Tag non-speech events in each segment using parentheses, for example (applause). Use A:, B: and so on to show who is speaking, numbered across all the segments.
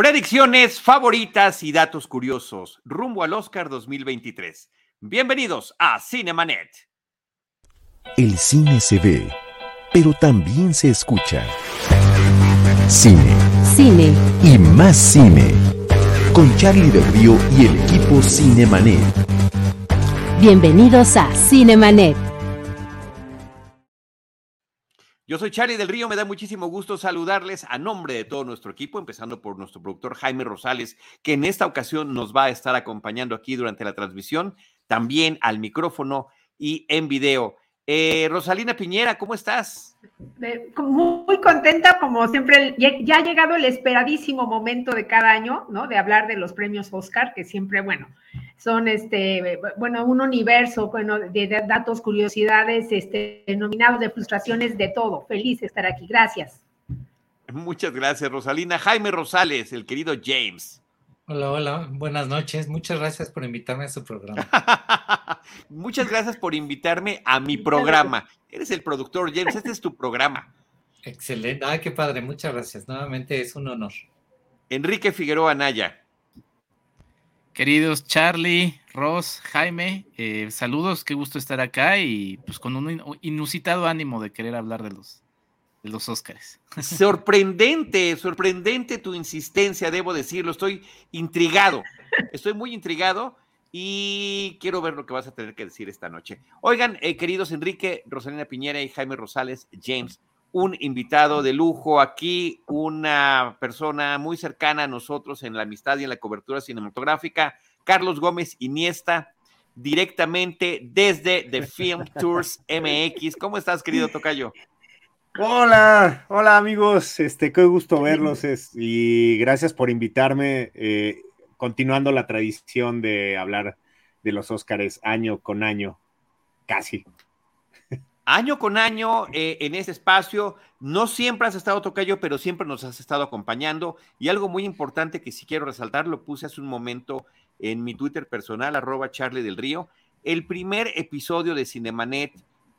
A: Predicciones favoritas y datos curiosos rumbo al Oscar 2023. Bienvenidos a Cinemanet.
B: El cine se ve, pero también se escucha. Cine.
C: Cine.
B: Y más cine. Con Charlie del Río y el equipo Cinemanet.
C: Bienvenidos a Cinemanet.
A: Yo soy Charlie del Río, me da muchísimo gusto saludarles a nombre de todo nuestro equipo, empezando por nuestro productor Jaime Rosales, que en esta ocasión nos va a estar acompañando aquí durante la transmisión, también al micrófono y en video. Eh, Rosalina Piñera, ¿cómo estás?
D: Muy contenta, como siempre, ya ha llegado el esperadísimo momento de cada año, ¿no? De hablar de los premios Oscar, que siempre, bueno, son este, bueno, un universo, bueno, de datos, curiosidades, este, nominados de frustraciones, de todo. Feliz de estar aquí. Gracias.
A: Muchas gracias, Rosalina. Jaime Rosales, el querido James.
E: Hola, hola, buenas noches. Muchas gracias por invitarme a su programa. (laughs)
A: Muchas gracias por invitarme a mi programa. Eres el productor, James, este es tu programa.
E: Excelente, ay, qué padre, muchas gracias. Nuevamente es un honor.
A: Enrique Figueroa Naya.
F: Queridos Charlie, Ross, Jaime, eh, saludos, qué gusto estar acá y pues con un inusitado ánimo de querer hablar de los, los Óscares.
A: Sorprendente, sorprendente tu insistencia, debo decirlo. Estoy intrigado, estoy muy intrigado y quiero ver lo que vas a tener que decir esta noche. Oigan, eh, queridos Enrique, Rosalina Piñera y Jaime Rosales, James, un invitado de lujo aquí, una persona muy cercana a nosotros en la amistad y en la cobertura cinematográfica, Carlos Gómez Iniesta, directamente desde The Film Tours MX. ¿Cómo estás, querido Tocayo?
G: Hola, hola amigos, este, qué gusto verlos y gracias por invitarme, eh, continuando la tradición de hablar de los Óscares año con año, casi.
A: Año con año eh, en ese espacio, no siempre has estado tocayo, pero siempre nos has estado acompañando. Y algo muy importante que sí quiero resaltar, lo puse hace un momento en mi Twitter personal, arroba Charlie del Río, el primer episodio de Cinemanet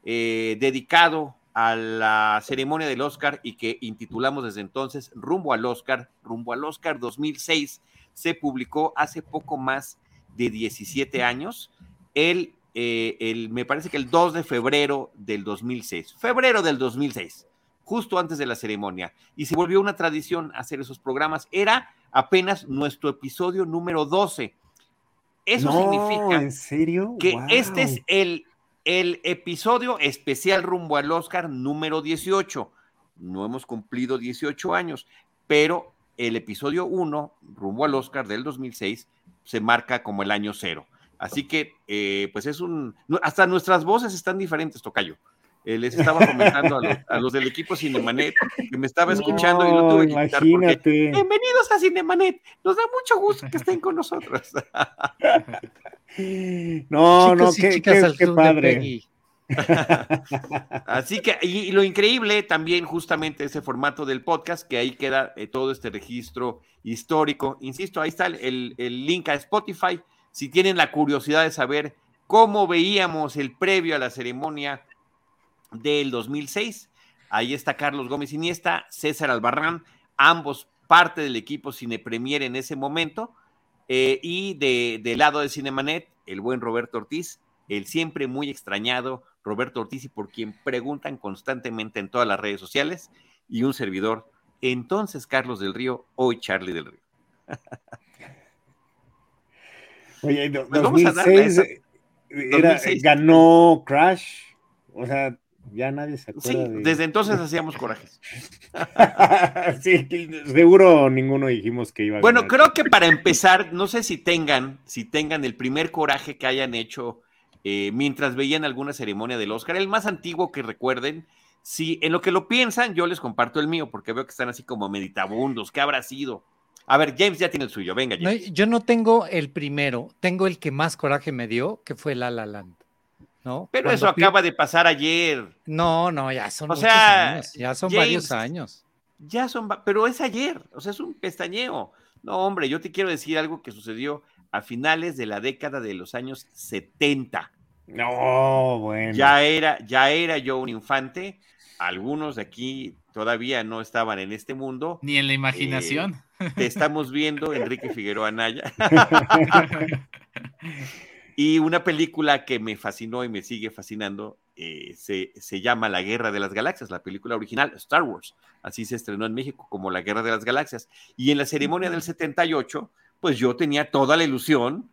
A: eh, dedicado a la ceremonia del Oscar y que intitulamos desde entonces Rumbo al Oscar, Rumbo al Oscar 2006, se publicó hace poco más de 17 años, el, eh, el, me parece que el 2 de febrero del 2006, febrero del 2006, justo antes de la ceremonia, y se volvió una tradición hacer esos programas, era apenas nuestro episodio número 12. Eso significa
G: ¿en serio?
A: que este es el el episodio especial rumbo al Oscar número 18. No hemos cumplido 18 años, pero el episodio 1, rumbo al Oscar del 2006, se marca como el año cero. Así que, eh, pues es un... Hasta nuestras voces están diferentes, Tocayo. Eh, les estaba comentando a los, del equipo Cinemanet que me estaba escuchando y lo tuve que quitar porque, Bienvenidos a Cinemanet. Nos da mucho gusto que estén con nosotros. (laughs)
G: no, no, qué, qué, padre.
A: Así que, y, lo increíble también, justamente ese formato del podcast, que ahí queda eh, todo este registro histórico. Insisto, ahí está el, el link a Spotify. Si tienen la curiosidad de saber cómo veíamos el previo a la ceremonia del 2006. Ahí está Carlos Gómez Iniesta, César Albarrán, ambos parte del equipo Cine Premier en ese momento. Eh, y de, del lado de Cinemanet, el buen Roberto Ortiz, el siempre muy extrañado Roberto Ortiz y por quien preguntan constantemente en todas las redes sociales, y un servidor, entonces Carlos del Río, hoy Charlie del Río. (laughs)
G: Oye, 2006, pues ganó Crash, o sea, ya nadie se acuerda.
A: Sí, desde entonces (laughs) hacíamos corajes. (laughs)
G: sí, seguro ninguno dijimos que iba a
A: Bueno, creo que para empezar, no sé si tengan, si tengan el primer coraje que hayan hecho eh, mientras veían alguna ceremonia del Oscar, el más antiguo que recuerden. Si en lo que lo piensan, yo les comparto el mío, porque veo que están así como meditabundos. ¿Qué habrá sido? A ver, James ya tiene el suyo, venga. James.
E: yo no tengo el primero, tengo el que más coraje me dio, que fue La La Land. ¿No?
A: Pero eso acaba de pasar ayer.
E: No, no, ya son muchos años, ya son varios años.
A: Ya son, pero es ayer, o sea, es un pestañeo. No, hombre, yo te quiero decir algo que sucedió a finales de la década de los años 70.
G: No, bueno.
A: Ya era, ya era yo un infante. Algunos de aquí todavía no estaban en este mundo.
F: Ni en la imaginación.
A: Te estamos viendo, Enrique Figueroa Anaya. (laughs) (laughs) y una película que me fascinó y me sigue fascinando eh, se, se, llama La Guerra de las Galaxias, la película original, Star Wars. Así se estrenó en México como La Guerra de las Galaxias. Y en la ceremonia del 78, pues yo tenía toda la ilusión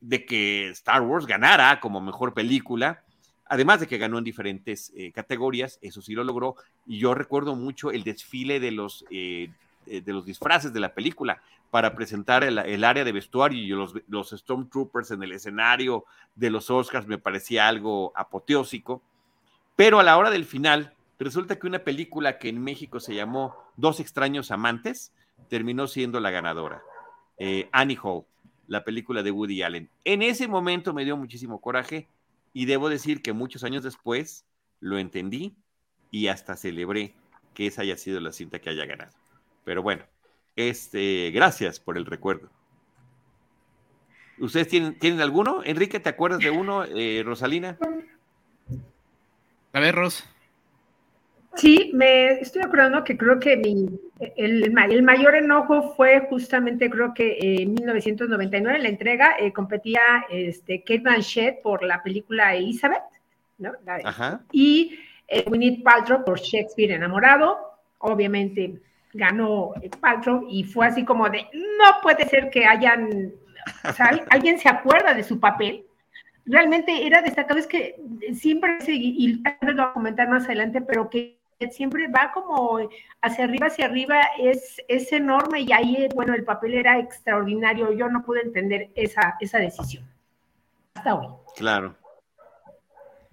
A: de que Star Wars ganara como mejor película. Además de que ganó en diferentes eh, categorías, eso sí lo logró. Y yo recuerdo mucho el desfile de los, eh, de los disfraces de la película para presentar el, el área de vestuario y los, los, Stormtroopers en el escenario de los Oscars me parecía algo apoteósico. Pero a la hora del final, resulta que una película que en México se llamó Dos extraños amantes terminó siendo la ganadora. Eh, Annie Hall, la película de Woody Allen. En ese momento me dio muchísimo coraje y debo decir que muchos años después lo entendí y hasta celebré que esa haya sido la cinta que haya ganado. Pero bueno, este, gracias por el recuerdo. ¿Ustedes tienen, tienen alguno? Enrique, ¿te acuerdas de uno? Eh, Rosalina.
F: A ver, Ros.
D: Sí, me estoy acordando que creo que mi, el, el, mayor enojo fue justamente, creo que en 1999, la entrega, eh, competía este, Kate Blanchett por la película Elizabeth, ¿no?
A: Ajá.
D: Y eh, Winnie Paltrow por Shakespeare enamorado. Obviamente ganó Paltrow y fue así como de, no puede ser que hayan, o sea, alguien se acuerda de su papel realmente era destacado, es que siempre, y tal vez lo voy a comentar más adelante, pero que siempre va como hacia arriba, hacia arriba, es, es enorme y ahí, bueno, el papel era extraordinario. Yo no pude entender esa, esa decisión. Hasta hoy.
A: Claro.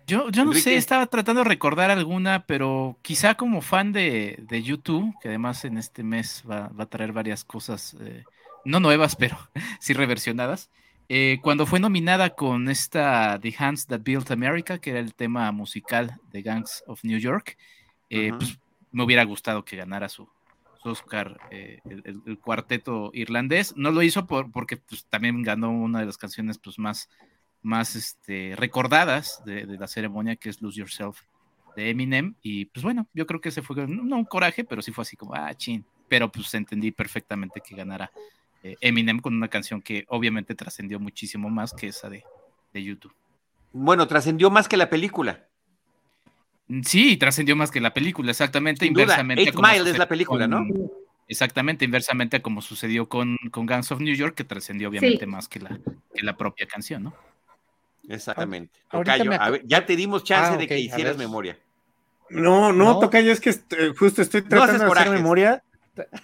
F: Yo, yo no sé, estaba tratando de recordar alguna, pero quizá como fan de, de YouTube, que además en este mes va, va a traer varias cosas, eh, no nuevas, (laughs) pero sí reversionadas. Eh, cuando fue nominada con esta The Hands That Built America, que era el tema musical de Gangs of New York, eh, pues me hubiera gustado que ganara su, Oscar eh, el, cuarteto irlandés. No lo hizo por, porque pues, también ganó una de las canciones pues, más, más este, recordadas de, la ceremonia, que es Lose Yourself de Eminem. Y pues bueno, yo creo que ese fue, no un coraje, pero sí fue así como, ah, chin. Pero pues entendí perfectamente que ganara eh, Eminem con una canción que obviamente trascendió muchísimo más que esa de, de YouTube.
A: Bueno, trascendió más que la película.
F: Sí, trascendió más que la película, exactamente. inversamente.
A: Eight Mile es la película, ¿no?
F: Exactamente, inversamente a como sucedió con, con Gangs of New York, que trascendió obviamente más que la, que la propia canción, ¿no?
A: Exactamente. Tocayo, ya te dimos chance ah, de que hicieras memoria.
G: No, no, Tocayo, es que justo estoy tratando de hacer memoria.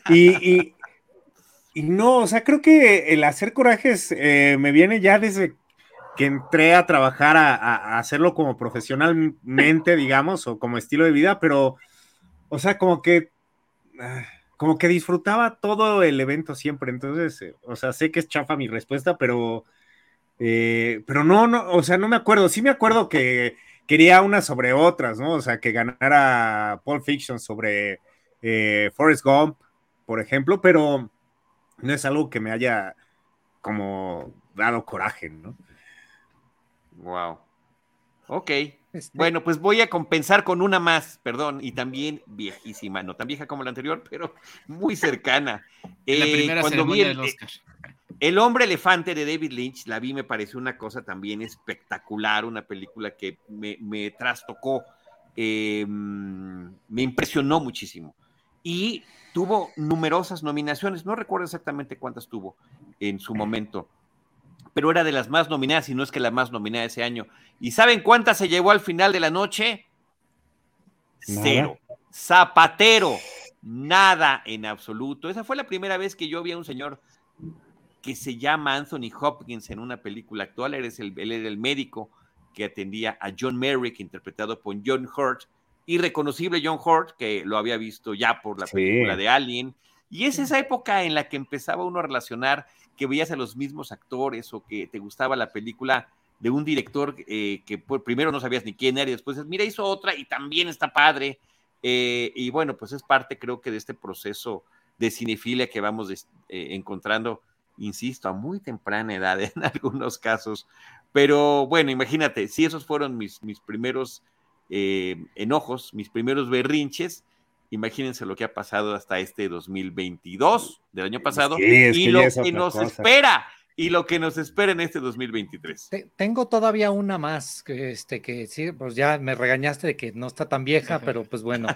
G: Y, y, no, o sea, creo que el hacer corajes eh, me viene ya desde que entré a trabajar a, hacerlo como profesionalmente, (laughs) digamos, o como estilo de vida, pero, o sea, como que, ah, como que disfrutaba todo el evento siempre, entonces, eh, o sea, sé que es chafa mi respuesta, pero, eh, pero no, no, o sea, no me acuerdo, sí me acuerdo que quería unas sobre otras, ¿no? O sea, que ganara Pulp Fiction sobre eh, Forrest Gump, por ejemplo, pero no es algo que me haya como dado coraje, ¿no?
A: Wow. Ok. Este bueno, pues voy a compensar con una más, perdón, y también viejísima, no tan vieja como la anterior, pero muy cercana.
F: la primera cuando vi el, Oscar.
A: El hombre elefante de David Lynch, la vi, me pareció una cosa también espectacular, una película que me, trastocó, em, me impresionó muchísimo. Y tuvo numerosas nominaciones, no recuerdo exactamente cuántas tuvo en su momento pero era de las más nominadas, y no es que la más nominada ese año. ¿Y saben cuántas se llevó al final de la noche? Cero. Zapatero. Nada en absoluto. Esa fue la primera vez que yo vi a un señor que se llama Anthony Hopkins en una película actual. Él, es el, era el médico que atendía a John Merrick, interpretado por John Hurt, irreconocible John Hurt, que lo había visto ya por la película de Alien. Y es esa época en la que empezaba uno a relacionar que veías a los mismos actores o que te gustaba la película de un director eh, que primero no sabías ni quién era y después mira, hizo otra y también está padre. Eh, y bueno, pues es parte creo que de este proceso de cinefilia que vamos eh, encontrando, insisto, a muy temprana edad (laughs) en algunos casos. Pero bueno, imagínate, si esos fueron mis, mis primeros enojos, mis primeros berrinches, Imagínense lo que ha pasado hasta este 2022 del año pasado
G: Sí, es
A: y
G: que
A: lo
G: es
A: que nos
G: cosa.
A: espera y lo que nos espera en este 2023.
E: Te- Tengo todavía una más, que, este, que sí, pues ya me regañaste de que no está tan vieja, pero pues bueno,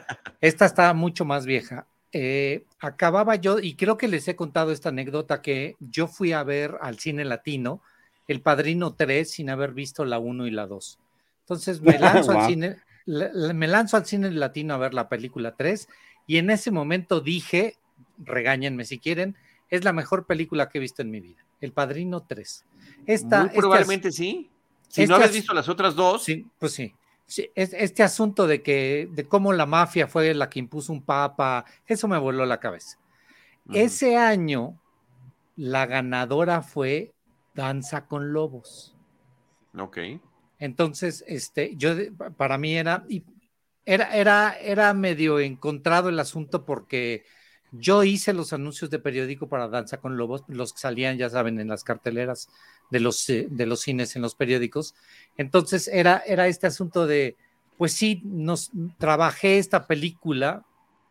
E: esta está mucho más vieja. Eh, acababa yo, y creo que les he contado esta anécdota, que yo fui a ver al cine latino El Padrino 3 sin haber visto la 1 y la 2. Entonces me (laughs) lanzo al cine, me lanzo al cine latino a ver la película 3 y en ese momento dije, regáñenme si quieren, es la mejor película que he visto en mi vida. El Padrino 3. Esta,
A: Muy
E: este
A: probablemente sí. Si
E: este
A: no habías
E: as-
A: visto las otras dos,
E: Sí, pues sí. Sí, es- este asunto de que de cómo la mafia fue la que impuso un papa, eso me voló la cabeza. Ese año la ganadora fue Danza con Lobos.
A: ok.
E: Entonces, este, yo para mí era era era era medio encontrado el asunto porque yo hice los anuncios de periódico para Danza con Lobos, los que salían, ya saben, en las carteleras de los, eh, de los cines en los periódicos. Entonces era, era este asunto de, pues sí, nos trabajé esta película,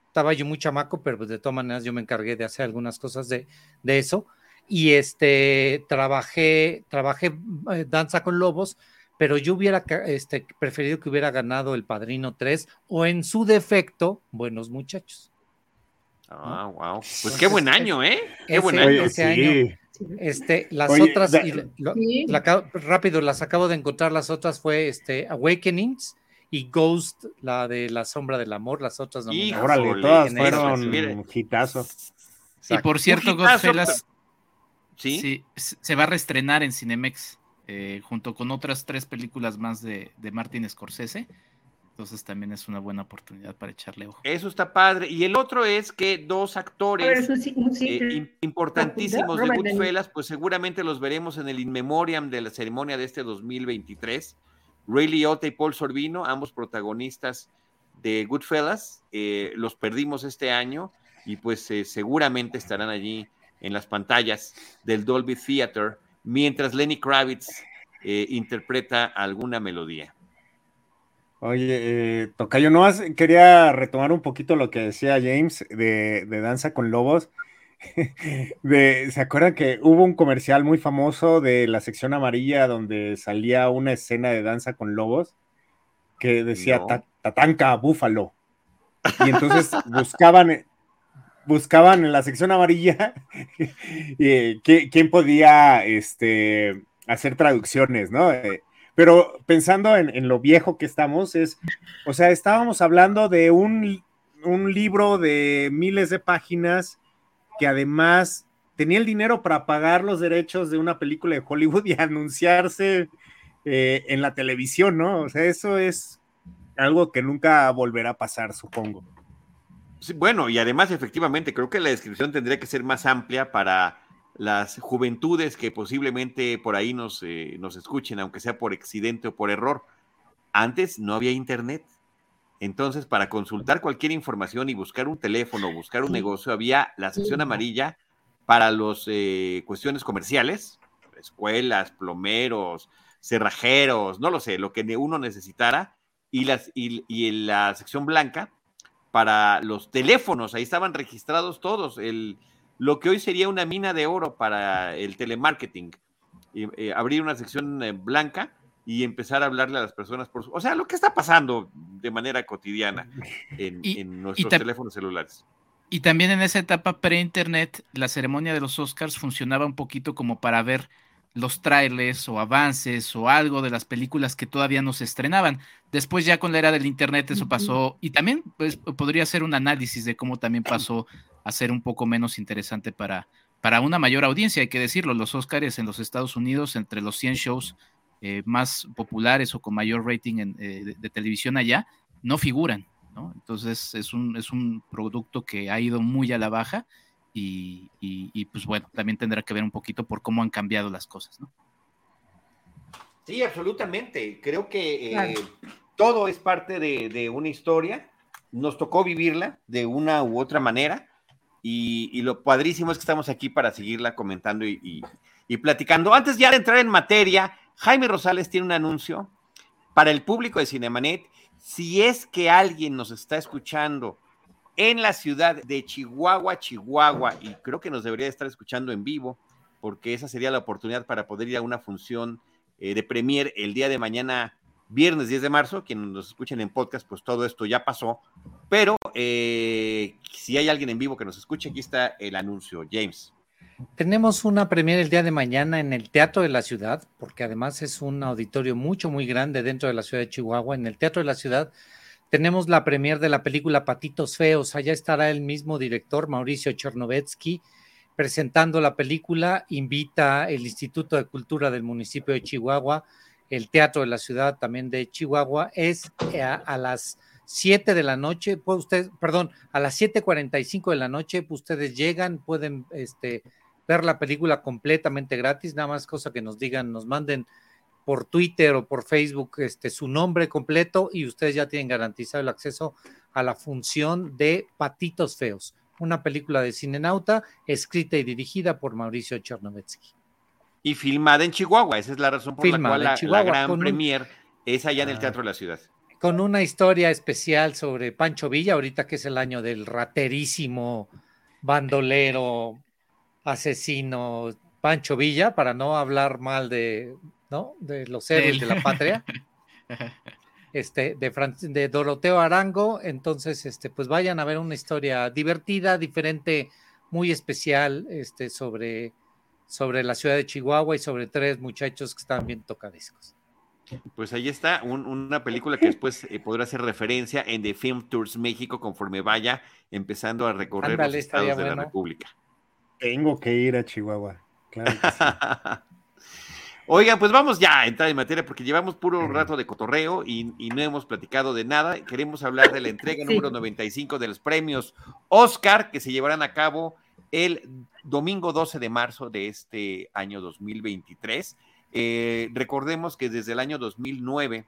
E: estaba yo muy chamaco, pero pues de todas maneras yo me encargué de hacer algunas cosas de, de eso. Y este, trabajé, trabajé eh, Danza con Lobos, pero yo hubiera este, preferido que hubiera ganado El Padrino 3 o en su defecto, Buenos Muchachos.
A: Ah, wow. Pues
E: Entonces,
A: qué buen año, ¿eh? Qué
E: ese-
A: buen
E: Oye,
A: año.
E: ese año. Este, las
G: Oye,
E: otras,
G: da-
E: y lo-
D: Sí.
E: la acabo- rápido, las acabo de encontrar, las otras fue este, Awakenings y Ghost, la de la sombra del amor, las otras no.
G: Órale, todas fueron hitazos.
F: Y por cierto, Godfellas
A: ¿Sí?
F: sí, se va a reestrenar en Cinemex eh, junto con otras tres películas más de, de Martin Scorsese. Entonces también es una buena oportunidad para echarle ojo.
A: Eso está padre. Y el otro es que dos
D: ver,
A: actores
D: sí- sí-
A: eh, im- importantísimos de. Goodfellas, pues seguramente los veremos en el In Memoriam de la ceremonia de este 2023. Ray Liotta y Paul Sorbino, ambos protagonistas de Goodfellas, eh, los perdimos este año y pues eh, seguramente estarán allí en las pantallas del Dolby Theater mientras Lenny Kravitz eh, interpreta alguna melodía.
G: Oye, eh, Tocayo, no quería retomar un poquito lo que decía James de, de Danza con Lobos. (laughs) De, ¿Se acuerdan que hubo un comercial muy famoso de la sección amarilla donde salía una escena de Danza con Lobos que decía
A: No.
G: "Ta- Tatanka Búfalo? Y entonces buscaban, buscaban en la sección amarilla (laughs) eh, qui- quién podía este, hacer traducciones, ¿no? Eh, pero pensando en, lo viejo que estamos, es, o sea, estábamos hablando de un, un libro de miles de páginas que además tenía el dinero para pagar los derechos de una película de Hollywood y (laughs) anunciarse eh, en la televisión, ¿no? O sea, eso es algo que nunca volverá a pasar, supongo.
A: Sí, bueno, y además, efectivamente, creo que la descripción tendría que ser más amplia para las juventudes que posiblemente por ahí nos, eh, nos escuchen, aunque sea por accidente o por error. Antes no había internet. Entonces, para consultar cualquier información y buscar un teléfono, buscar un negocio, había la sección amarilla para las cuestiones comerciales, escuelas, plomeros, cerrajeros, no lo sé, lo que uno necesitara, y, las, y, y en la sección blanca para los teléfonos, ahí estaban registrados todos, el, lo que hoy sería una mina de oro para el telemarketing, y, eh, abrir una sección eh, blanca y empezar a hablarle a las personas por su, o sea, lo que está pasando de manera cotidiana en,
F: Y-
A: en nuestros teléfonos celulares.
F: Y también en esa etapa pre-internet, la ceremonia de los Oscars funcionaba un poquito como para ver los trailers o avances o algo de las películas que todavía no se estrenaban. Después ya con la era del internet eso pasó y también pues, podría ser un análisis de cómo también pasó a ser un poco menos interesante para, para una mayor audiencia, hay que decirlo. Los Oscars en los Estados Unidos, entre los 100 shows eh, más populares o con mayor rating en, eh, de, de televisión allá, no figuran. ¿no? Entonces es un, es un producto que ha ido muy a la baja y, y, y, pues bueno, también tendrá que ver un poquito por cómo han cambiado las cosas, ¿no?
A: Sí, absolutamente. Creo que eh,
D: Claro.
A: todo es parte de, de una historia. Nos tocó vivirla de una u otra manera y, y lo padrísimo es que estamos aquí para seguirla comentando y, y- y platicando. Antes ya de entrar en materia, Jaime Rosales tiene un anuncio para el público de Cinemanet. Si es que alguien nos está escuchando en la ciudad de Chihuahua, Chihuahua, y creo que nos debería estar escuchando en vivo, porque esa sería la oportunidad para poder ir a una función eh, de premier el día de mañana, viernes 10 de marzo. Quienes nos escuchen en podcast, pues todo esto ya pasó. Pero eh, si hay alguien en vivo que nos escuche, aquí está el anuncio. James.
E: Tenemos una premier el día de mañana en el Teatro de la Ciudad, porque además es un auditorio mucho, muy grande dentro de la ciudad de Chihuahua. En el Teatro de la Ciudad tenemos la premier de la película Patitos Feos. Allá estará el mismo director, Mauricio Chernovetsky, presentando la película. Invita el Instituto de Cultura del municipio de Chihuahua, el Teatro de la Ciudad también de Chihuahua. Es eh, a, las 7 de la noche, pues usted, perdón, a las 7:45 de la noche, pues ustedes llegan, pueden este, ver la película completamente gratis, nada más cosa que nos digan, nos manden por Twitter o por Facebook este, su nombre completo y ustedes ya tienen garantizado el acceso a la función de Patitos Feos, una película de Cinenauta escrita y dirigida por Mauricio Chernovetsky.
A: Y filmada en Chihuahua, esa es la razón por la cual la, gran premier es allá en el ah. Teatro de la Ciudad.
E: Con una historia especial sobre Pancho Villa, ahorita que es el año del raterísimo bandolero, asesino Pancho Villa, para no hablar mal de ¿no? De los héroes de la patria. (laughs) Este, de, de Doroteo Arango. Entonces, este, pues vayan a ver una historia divertida, diferente, muy especial, este, sobre, sobre la ciudad de Chihuahua y sobre tres muchachos que están bien tocadiscos.
A: Pues ahí está, una película que después eh, podrá hacer referencia en The Film Tours México conforme vaya empezando a recorrer los estados de la República.
G: Tengo que ir a Chihuahua, claro (laughs)
A: Oigan, pues vamos ya a entrar en materia porque llevamos puro rato de cotorreo y, no hemos platicado de nada. Queremos hablar de la entrega (laughs) número 95 de los premios Oscar que se llevarán a cabo el domingo 12 de marzo de este año 2023. Eh, recordemos que desde el año 2009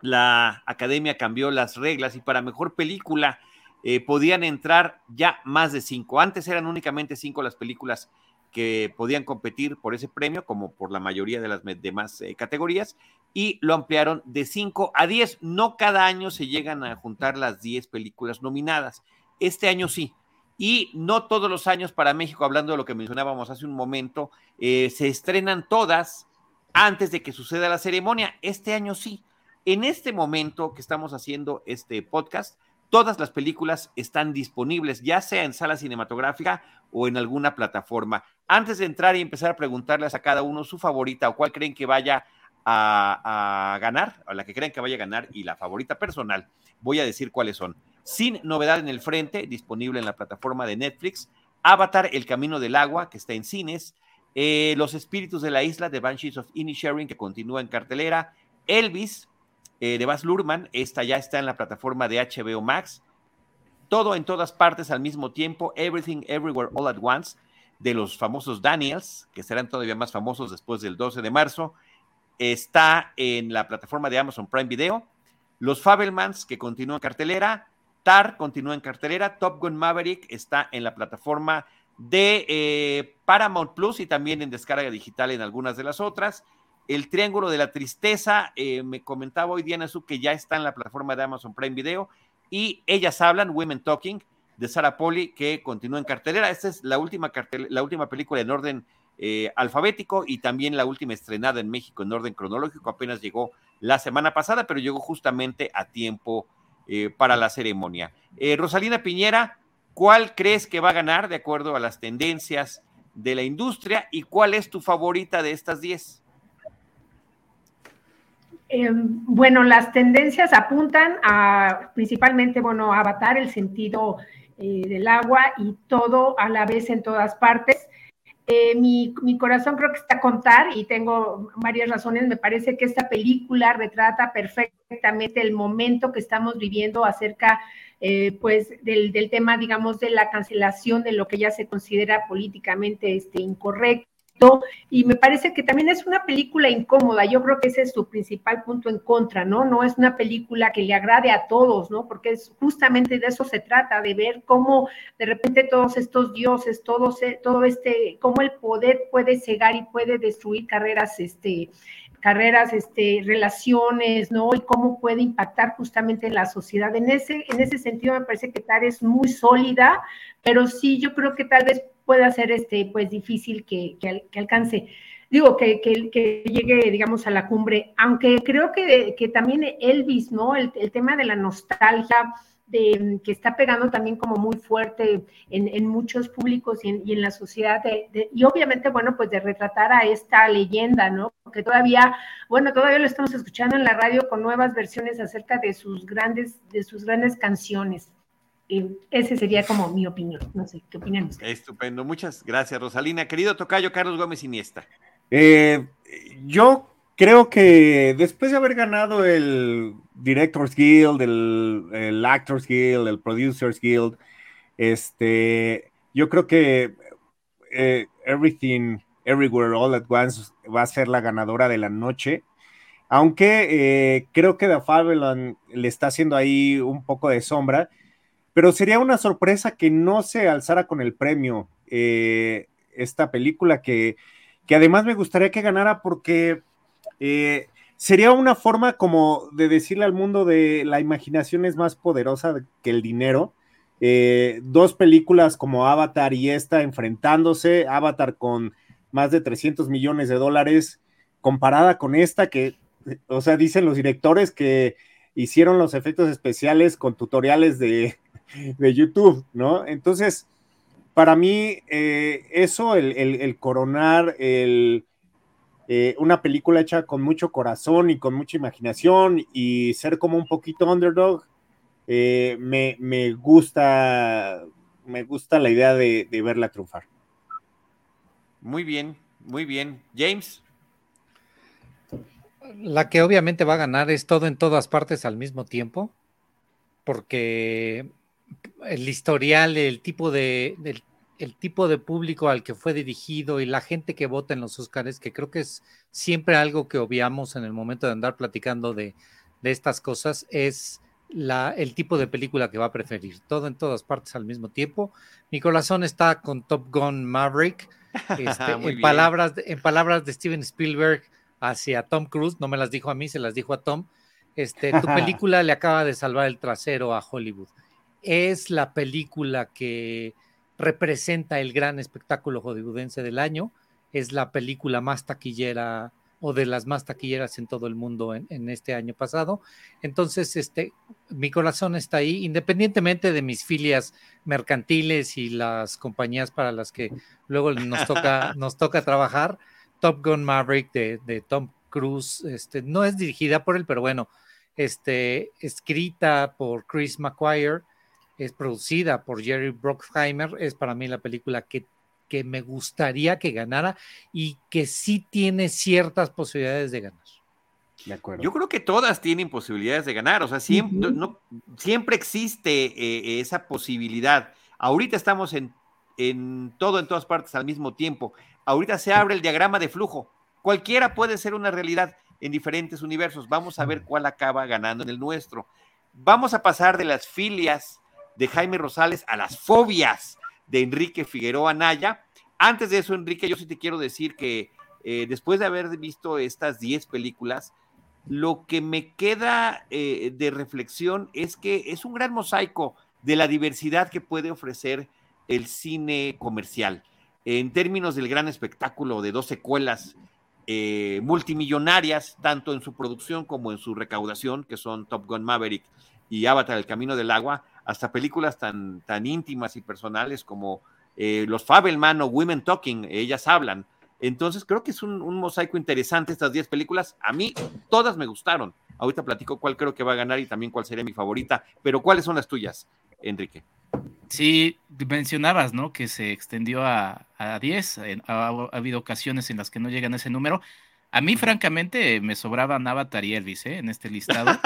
A: la academia cambió las reglas y para mejor película eh, podían entrar ya más de cinco. Antes eran únicamente cinco las películas que podían competir por ese premio, como por la mayoría de las demás eh, categorías, y lo ampliaron de 5 a 10. No cada año se llegan a juntar las 10 películas nominadas. Este año sí. Y no todos los años para México, hablando de lo que mencionábamos hace un momento, eh, se estrenan todas antes de que suceda la ceremonia. Este año sí. En este momento que estamos haciendo este podcast, todas las películas están disponibles, ya sea en sala cinematográfica o en alguna plataforma. Antes de entrar y empezar a preguntarles a cada uno su favorita o cuál creen que vaya a, ganar, o la que creen que vaya a ganar y la favorita personal, voy a decir cuáles son. Sin novedad en el frente, disponible en la plataforma de Netflix. Avatar, El Camino del Agua, que está en cines. Eh, Los Espíritus de la Isla, de Banshees of Inisherin, que continúa en cartelera. Elvis, eh, de Baz Luhrmann, esta ya está en la plataforma de HBO Max. Todo en todas partes al mismo tiempo, Everything Everywhere All at Once, de los famosos Daniels, que serán todavía más famosos después del 12 de marzo. Está en la plataforma de Amazon Prime Video. Los Fabelmans, que continúan en cartelera. Tar continúa en cartelera. Top Gun Maverick está en la plataforma de eh, Paramount Plus y también en descarga digital en algunas de las otras. El Triángulo de la Tristeza, eh, me comentaba hoy Diana Su que ya está en la plataforma de Amazon Prime Video. Y ellas hablan, Women Talking, de Sarah Poli, que continúa en cartelera. Esta es la última, la última película en orden eh, alfabético y también la última estrenada en México en orden cronológico. Apenas llegó la semana pasada, pero llegó justamente a tiempo eh, para la ceremonia. Rosalina Piñera, ¿cuál crees que va a ganar de acuerdo a las tendencias de la industria y cuál es tu favorita de estas 10?
D: Eh, bueno, las tendencias apuntan a principalmente, bueno, a Avatar, el sentido eh, del agua y todo a la vez en todas partes. Eh, mi, mi, corazón creo que está a contar y tengo varias razones. Me parece que esta película retrata perfectamente el momento que estamos viviendo acerca, pues, del, del, tema, digamos, de la cancelación de lo que ya se considera políticamente este, incorrecto y me parece que también es una película incómoda. Yo creo que ese es su principal punto en contra, ¿no? No es una película que le agrade a todos, ¿no? Porque es justamente de eso se trata, de ver cómo de repente todos estos dioses, todo, todo este, cómo el poder puede cegar y puede destruir carreras, este, carreras, este, relaciones, ¿no? Y cómo puede impactar justamente en la sociedad. En ese, en ese sentido me parece que TAR es muy sólida, pero sí yo creo que tal vez pueda ser este, pues difícil que, que, alcance digo, que, que, llegue, digamos, a la cumbre, aunque creo que, también Elvis, ¿no? El, el, tema de la nostalgia, de, que está pegando también como muy fuerte en, muchos públicos y en, la sociedad, y obviamente, bueno, pues de retratar a esta leyenda, ¿no? Que todavía, bueno, todavía lo estamos escuchando en la radio con nuevas versiones acerca de sus grandes, de sus grandes canciones. Y ese sería como mi opinión. No sé, ¿qué opinan ustedes?
A: Estupendo, muchas gracias, Rosalina. Querido Tocayo Carlos Gómez Iniesta.
G: Eh, yo creo que después de haber ganado el Directors Guild, el, Actors Guild, el Producers Guild, este, yo creo que eh, Everything, Everywhere, All at Once va a ser la ganadora de la noche. Aunque eh, creo que The Fabulon le está haciendo ahí un poco de sombra, pero sería una sorpresa que no se alzara con el premio eh, esta película que, que además me gustaría que ganara porque eh, sería una forma como de decirle al mundo de la imaginación es más poderosa que el dinero. Eh, dos películas como Avatar y esta enfrentándose, Avatar con más de 300 millones de dólares, comparada con esta que, o sea, dicen los directores que hicieron los efectos especiales con tutoriales de, (laughs) YouTube, ¿no? Entonces, para mí, eh, eso, el coronar, el, eh, una película hecha con mucho corazón y con mucha imaginación y ser como un poquito underdog, eh, me, gusta, me gusta la idea de, verla triunfar.
A: Muy bien, muy bien. James.
E: La que obviamente va a ganar es todo en todas partes al mismo tiempo, porque el historial, el tipo de, el tipo de público al que fue dirigido y la gente que vota en los Oscars, que creo que es siempre algo que obviamos en el momento de andar platicando de, estas cosas, es la, el tipo de película que va a preferir. Todo en todas partes al mismo tiempo. Mi corazón está con Top Gun Maverick. (laughs) Este, en, palabras, en palabras de Steven Spielberg hacia Tom Cruise, no me las dijo a mí, se las dijo a Tom. Este, tu (laughs) película le acaba de salvar el trasero a Hollywood. Es la película que representa el gran espectáculo hollywoodense del año. Es la película más taquillera o de las más taquilleras en todo el mundo en, este año pasado. Entonces, este, mi corazón está ahí, independientemente de mis filias mercantiles y las compañías para las que luego nos toca, (laughs) nos toca trabajar. Top Gun Maverick de, Tom Cruise, este, no es dirigida por él, pero bueno, este, escrita por Chris McQuire, es producida por Jerry Bruckheimer, es para mí la película que, que me gustaría que ganara y que sí tiene ciertas posibilidades de ganar.
A: De acuerdo. Yo creo que todas tienen posibilidades de ganar, o sea, siempre, no, siempre existe eh, esa posibilidad. Ahorita estamos en, en todo, en todas partes al mismo tiempo. Ahorita se abre el diagrama de flujo. Cualquiera puede ser una realidad en diferentes universos. Vamos a ver cuál acaba ganando en el nuestro. Vamos a pasar de las filias de Jaime Rosales a las fobias de Enrique Figueroa Naya. Antes de eso, Enrique, yo sí te quiero decir que eh, después de haber visto estas 10 películas, lo que me queda eh, de reflexión es que es un gran mosaico de la diversidad que puede ofrecer el cine comercial. En términos del gran espectáculo de dos secuelas eh, multimillonarias, tanto en su producción como en su recaudación, que son Top Gun Maverick y Avatar, El Camino del Agua, hasta películas tan, tan íntimas y personales como eh, Los Fabelman o Women Talking, ellas hablan. Entonces creo que es un, mosaico interesante estas 10 películas. A mí todas me gustaron. Ahorita platico cuál creo que va a ganar y también cuál sería mi favorita. Pero ¿cuáles son las tuyas, Enrique?
F: Sí, mencionabas, ¿no? Que se extendió a, a 10. Ha, ha, habido ocasiones en las que no llegan a ese número. A mí, francamente, me sobraban Avatar y Elvis ¿eh? en este listado.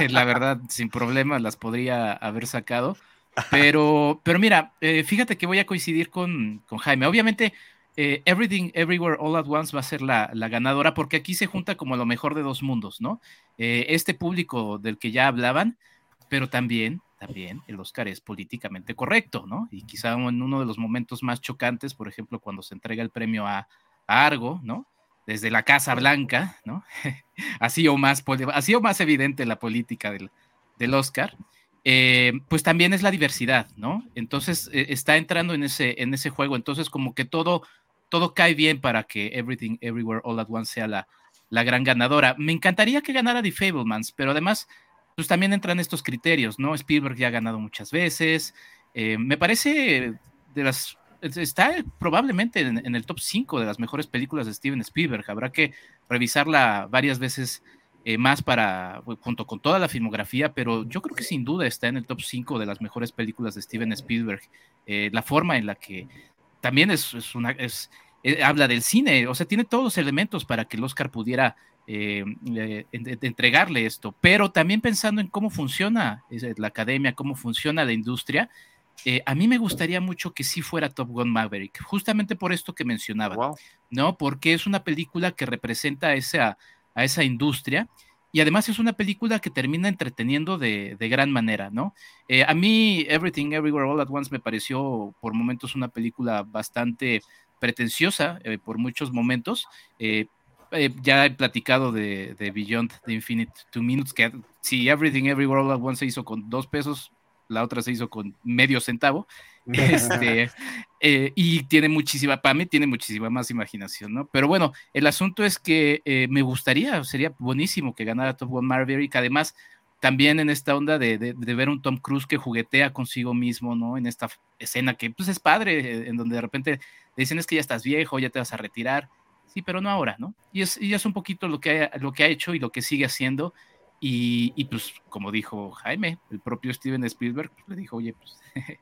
F: Eh, (laughs) la verdad, sin problemas las podría haber sacado. Pero, pero mira, eh, fíjate que voy a coincidir con, con Jaime. Obviamente, Everything, Everywhere, All at Once va a ser la, la, ganadora porque aquí se junta como lo mejor de dos mundos, ¿no? este público del que ya hablaban, pero también, también el Oscar es políticamente correcto, ¿no? Y quizá en uno de los momentos más chocantes, por ejemplo, cuando se entrega el premio a, a Argo, ¿no? Desde la Casa Blanca, ¿no? (laughs) así, o más, así o más evidente la política del, del Oscar, eh, pues también es la diversidad, ¿no? Entonces eh, está entrando en ese, en ese juego, entonces como que todo, todo cae bien para que Everything Everywhere All at Once sea la, la gran ganadora. Me encantaría que ganara The Fablemans, pero además, pues también entran estos criterios, ¿no? Spielberg ya ha ganado muchas veces, eh, me parece de las está probablemente en, el top 5 de las mejores películas de Steven Spielberg. Habrá que revisarla varias veces eh, más para, junto con toda la filmografía, pero yo creo que sin duda está en el top 5 de las mejores películas de Steven Spielberg. Eh, la forma en la que también es, una, es, eh, habla del cine, o sea, tiene todos los elementos para que el Oscar pudiera entregarle esto, pero también pensando en cómo funciona la academia, cómo funciona la industria, a mí me gustaría mucho que sí fuera Top Gun Maverick, justamente por esto que mencionaba, ¿no? Porque es una película que representa esa a esa industria. Y además es una película que termina entreteniendo de, gran manera, ¿no? Eh, a mí Everything Everywhere All at Once me pareció por momentos una película bastante pretenciosa, eh, por muchos momentos. Eh, ya he platicado de, de, Beyond the Infinite Two Minutes, que si Everything Everywhere All at Once se hizo con dos pesos, la otra se hizo con medio centavo. (laughs) Este, eh, y tiene muchísima, para mí tiene muchísima más imaginación, ¿no? Pero bueno, el asunto es que eh, me gustaría, sería buenísimo que ganara Top Gun Maverick, además también en esta onda de, de, ver un Tom Cruise que juguetea consigo mismo, ¿no? En esta escena que pues es padre, en donde de repente le dicen es que ya estás viejo, ya te vas a retirar, sí, pero no ahora, ¿no? Y es, y es un poquito lo que, ha, lo que ha hecho y lo que sigue haciendo, y, pues, como dijo Jaime, el propio Steven Spielberg le dijo, oye, pues (laughs)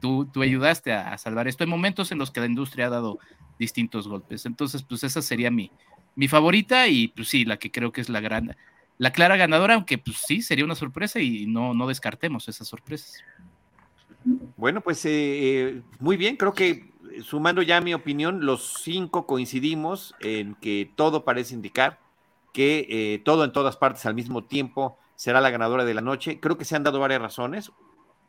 F: tú, tú ayudaste a, salvar esto en momentos en los que la industria ha dado distintos golpes. Entonces, pues esa sería mi, mi favorita y pues sí, la que creo que es la gran, la clara ganadora, aunque pues sí, sería una sorpresa y no, no descartemos esas sorpresas.
A: Bueno, pues eh, eh, muy bien, creo que sumando ya mi opinión, los cinco coincidimos en que todo parece indicar que eh, todo en todas partes al mismo tiempo será la ganadora de la noche. Creo que se han dado varias razones.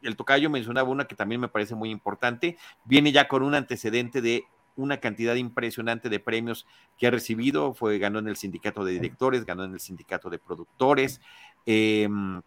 A: El tocayo mencionaba una que también me parece muy importante. Viene ya con un antecedente de una cantidad impresionante de premios que ha recibido. Fue, ganó en el sindicato de directores, ganó en el sindicato de productores, em,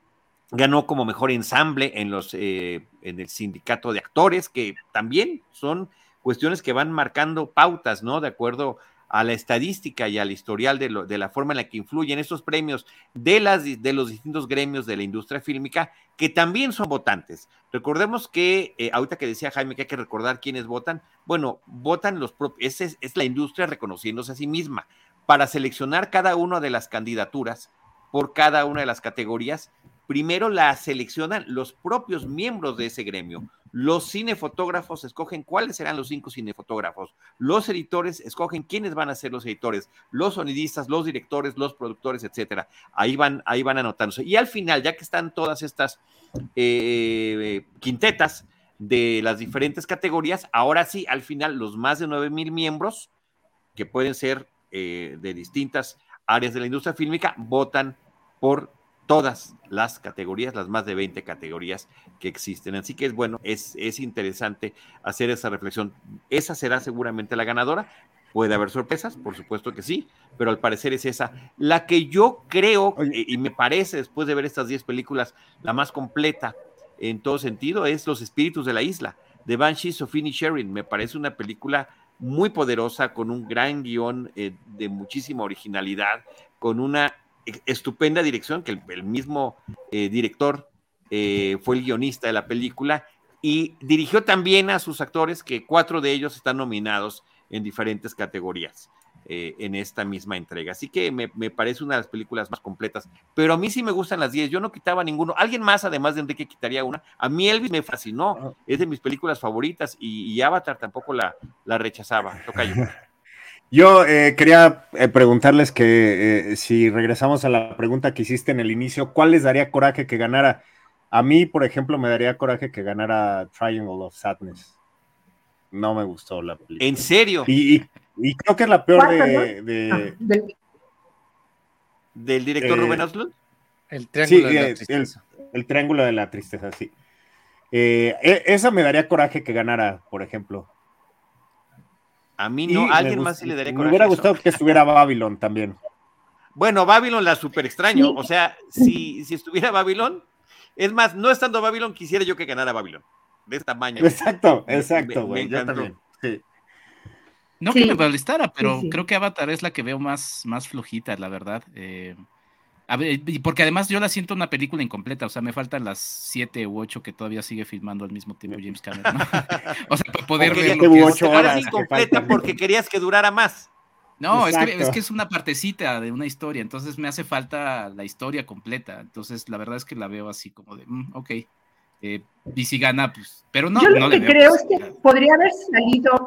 A: ganó como mejor ensamble en, los, eh, en el sindicato de actores, que también son cuestiones que van marcando pautas, ¿no? De acuerdo a la estadística y al historial de, la forma en la que influyen estos premios de los distintos gremios de la industria fílmica, que también son votantes. Recordemos que, eh, ahorita que decía Jaime que hay que recordar quiénes votan, bueno, votan los propios, es, es la industria reconociéndose a sí misma. Para seleccionar cada una de las candidaturas por cada una de las categorías, primero la seleccionan los propios miembros de ese gremio. Los cinefotógrafos escogen cuáles serán los cinco cinefotógrafos. Los editores escogen quiénes van a ser los editores. Los sonidistas, los directores, los productores, etcétera. Ahí van, ahí van anotándose. Y al final, ya que están todas estas eh, quintetas de las diferentes categorías, ahora sí, al final, los más de nueve mil miembros, que pueden ser eh, de distintas áreas de la industria fílmica, votan por todas las categorías, las más de 20 categorías que existen. Así que es bueno, es, es interesante hacer esa reflexión. Esa será seguramente la ganadora. Puede haber sorpresas, por supuesto que sí, pero al parecer es esa. La que yo creo, y me parece después de ver estas 10 películas, la más completa en todo sentido, es Los Espíritus de la Isla, de Banshees of Sharing. Me parece una película muy poderosa, con un gran guion eh, de muchísima originalidad, con una estupenda dirección, que el, mismo eh, director eh, fue el guionista de la película y dirigió también a sus actores, que cuatro de ellos están nominados en diferentes categorías eh, en esta misma entrega. Así que me, parece una de las películas más completas, pero a mí sí me gustan las 10, yo no quitaba ninguno. Alguien más, además de Enrique, quitaría una. A mí Elvis me fascinó, es de mis películas favoritas y, Avatar tampoco la, la rechazaba. Toca (laughs) yo.
G: Eh, quería eh, preguntarles que eh, si regresamos a la pregunta que hiciste en el inicio, ¿cuál les daría coraje que ganara? A mí, por ejemplo, me daría coraje que ganara Triangle of Sadness. No me gustó la película.
A: ¿En serio?
G: Y, creo que es la peor de,
A: ah, del... director Rubén Oslund?
E: El triángulo de la tristeza.
G: El, triángulo de la tristeza, sí. E, esa me daría coraje que ganara, por ejemplo.
A: A mí no, a alguien más sí le daría
G: Me hubiera gustado que estuviera Babylon también.
A: Bueno, Babylon la super extraño. O sea, si, si estuviera Babylon, es más, no estando Babylon, quisiera yo que ganara Babylon. De esta tamaño.
G: Exacto, exacto, güey.
F: No que me molestara, pero creo que Avatar es la que veo más, más flojita, la verdad. Eh, porque además yo la siento una película incompleta, o sea, me faltan las siete u ocho que todavía sigue filmando al mismo tiempo James Cameron. (laughs) o sea, para poder ver
A: lo que ocho horas incompleta porque querías que durara más.
F: No, es que, es que, es una partecita de una historia, entonces me hace falta la historia completa. Entonces, la verdad es que la veo así como de, mm, ok. Eh, y si gana, pues, pero no.
D: Yo
F: lo
D: que creo es que podría haber salido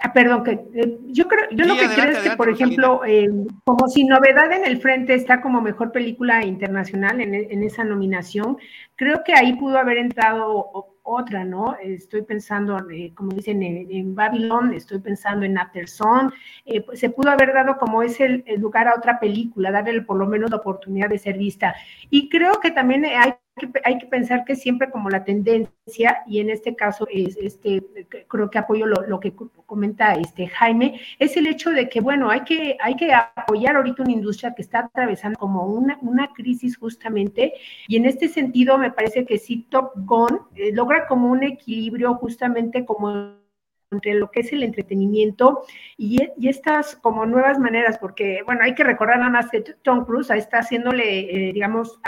D: Ah, perdón, que eh, yo creo, yo lo que creo es que, por ejemplo, eh, como si novedad en el frente está como mejor película internacional en, en, esa nominación, creo que ahí pudo haber entrado otra, ¿no? Estoy pensando, eh, como dicen, en, Babylon, estoy pensando en After eh, pues se pudo haber dado como ese el lugar a otra película, darle por lo menos la oportunidad de ser vista. Y creo que también hay que, hay que pensar que siempre como la tendencia, y en este caso es este, creo que apoyo lo, que comenta este Jaime, es el hecho de que, bueno, hay que, hay que apoyar ahorita una industria que está atravesando como una, una crisis justamente, y en este sentido me parece que sí Top Gun eh, logra como un equilibrio justamente como entre lo que es el entretenimiento y, estas como nuevas maneras, porque, bueno, hay que recordar nada más que Tom Cruise está haciéndole, eh, digamos,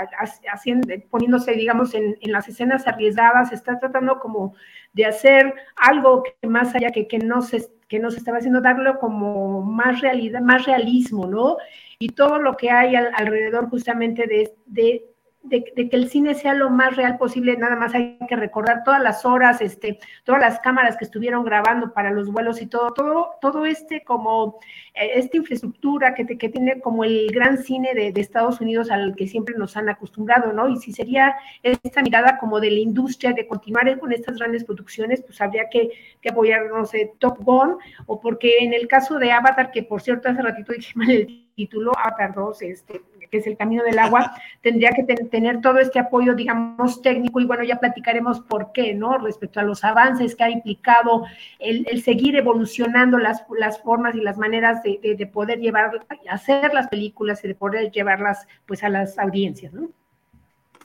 D: haciendo, poniéndose, digamos, en, las escenas arriesgadas, está tratando como de hacer algo que más allá que, que no se que nos estaba haciendo darle como más realidad, más realismo, ¿no? Y todo lo que hay alrededor justamente de, de, de, que el cine sea lo más real posible, nada más hay que recordar todas las horas, este, todas las cámaras que estuvieron grabando para los vuelos y todo, todo, todo este como, eh, esta infraestructura que, que tiene como el gran cine de, de, Estados Unidos al que siempre nos han acostumbrado, ¿no? Y si sería esta mirada como de la industria de continuar con estas grandes producciones, pues habría que, que apoyar, no sé, Top Gun, o porque en el caso de Avatar, que por cierto hace ratito dije mal el título, Avatar 2, este, que es el camino del agua, (laughs) tendría que tener todo este apoyo, digamos, técnico y bueno, ya platicaremos por qué, ¿no? Respecto a los avances que ha implicado el, seguir evolucionando las, las, formas y las maneras de, de, poder llevar, hacer las películas y de poder llevarlas pues a las audiencias, ¿no?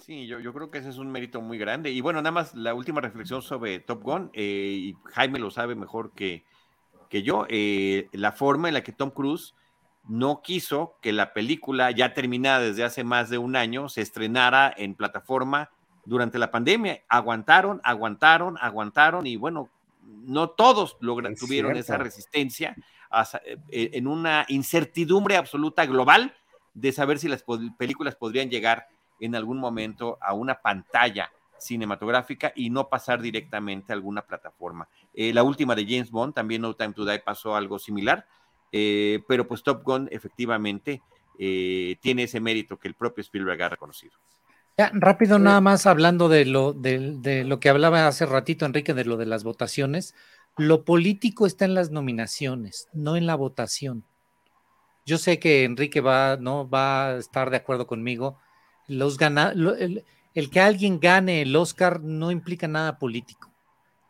A: Sí, yo, yo, creo que ese es un mérito muy grande. Y bueno, nada más la última reflexión sobre Top Gun, eh, y Jaime lo sabe mejor que, que yo, eh, la forma en la que Tom Cruise no quiso que la película, ya terminada desde hace más de un año, se estrenara en plataforma durante la pandemia. Aguantaron, aguantaron, aguantaron y bueno, no todos logran, tuvieron esa resistencia eh, en una incertidumbre absoluta global de saber si las películas podrían llegar en algún momento a una pantalla cinematográfica y no pasar directamente a alguna plataforma. Eh, la última de James Bond, también No Time to Die, pasó algo similar eh, pero pues Top Gun efectivamente eh, tiene ese mérito que el propio Spielberg ha reconocido.
E: Ya, rápido, nada más hablando de lo, de, lo que hablaba hace ratito, Enrique, de lo de las votaciones. Lo político está en las nominaciones, no en la votación. Yo sé que Enrique va, ¿no? va a estar de acuerdo conmigo. Los gana, el, el, que alguien gane el Oscar no implica nada político.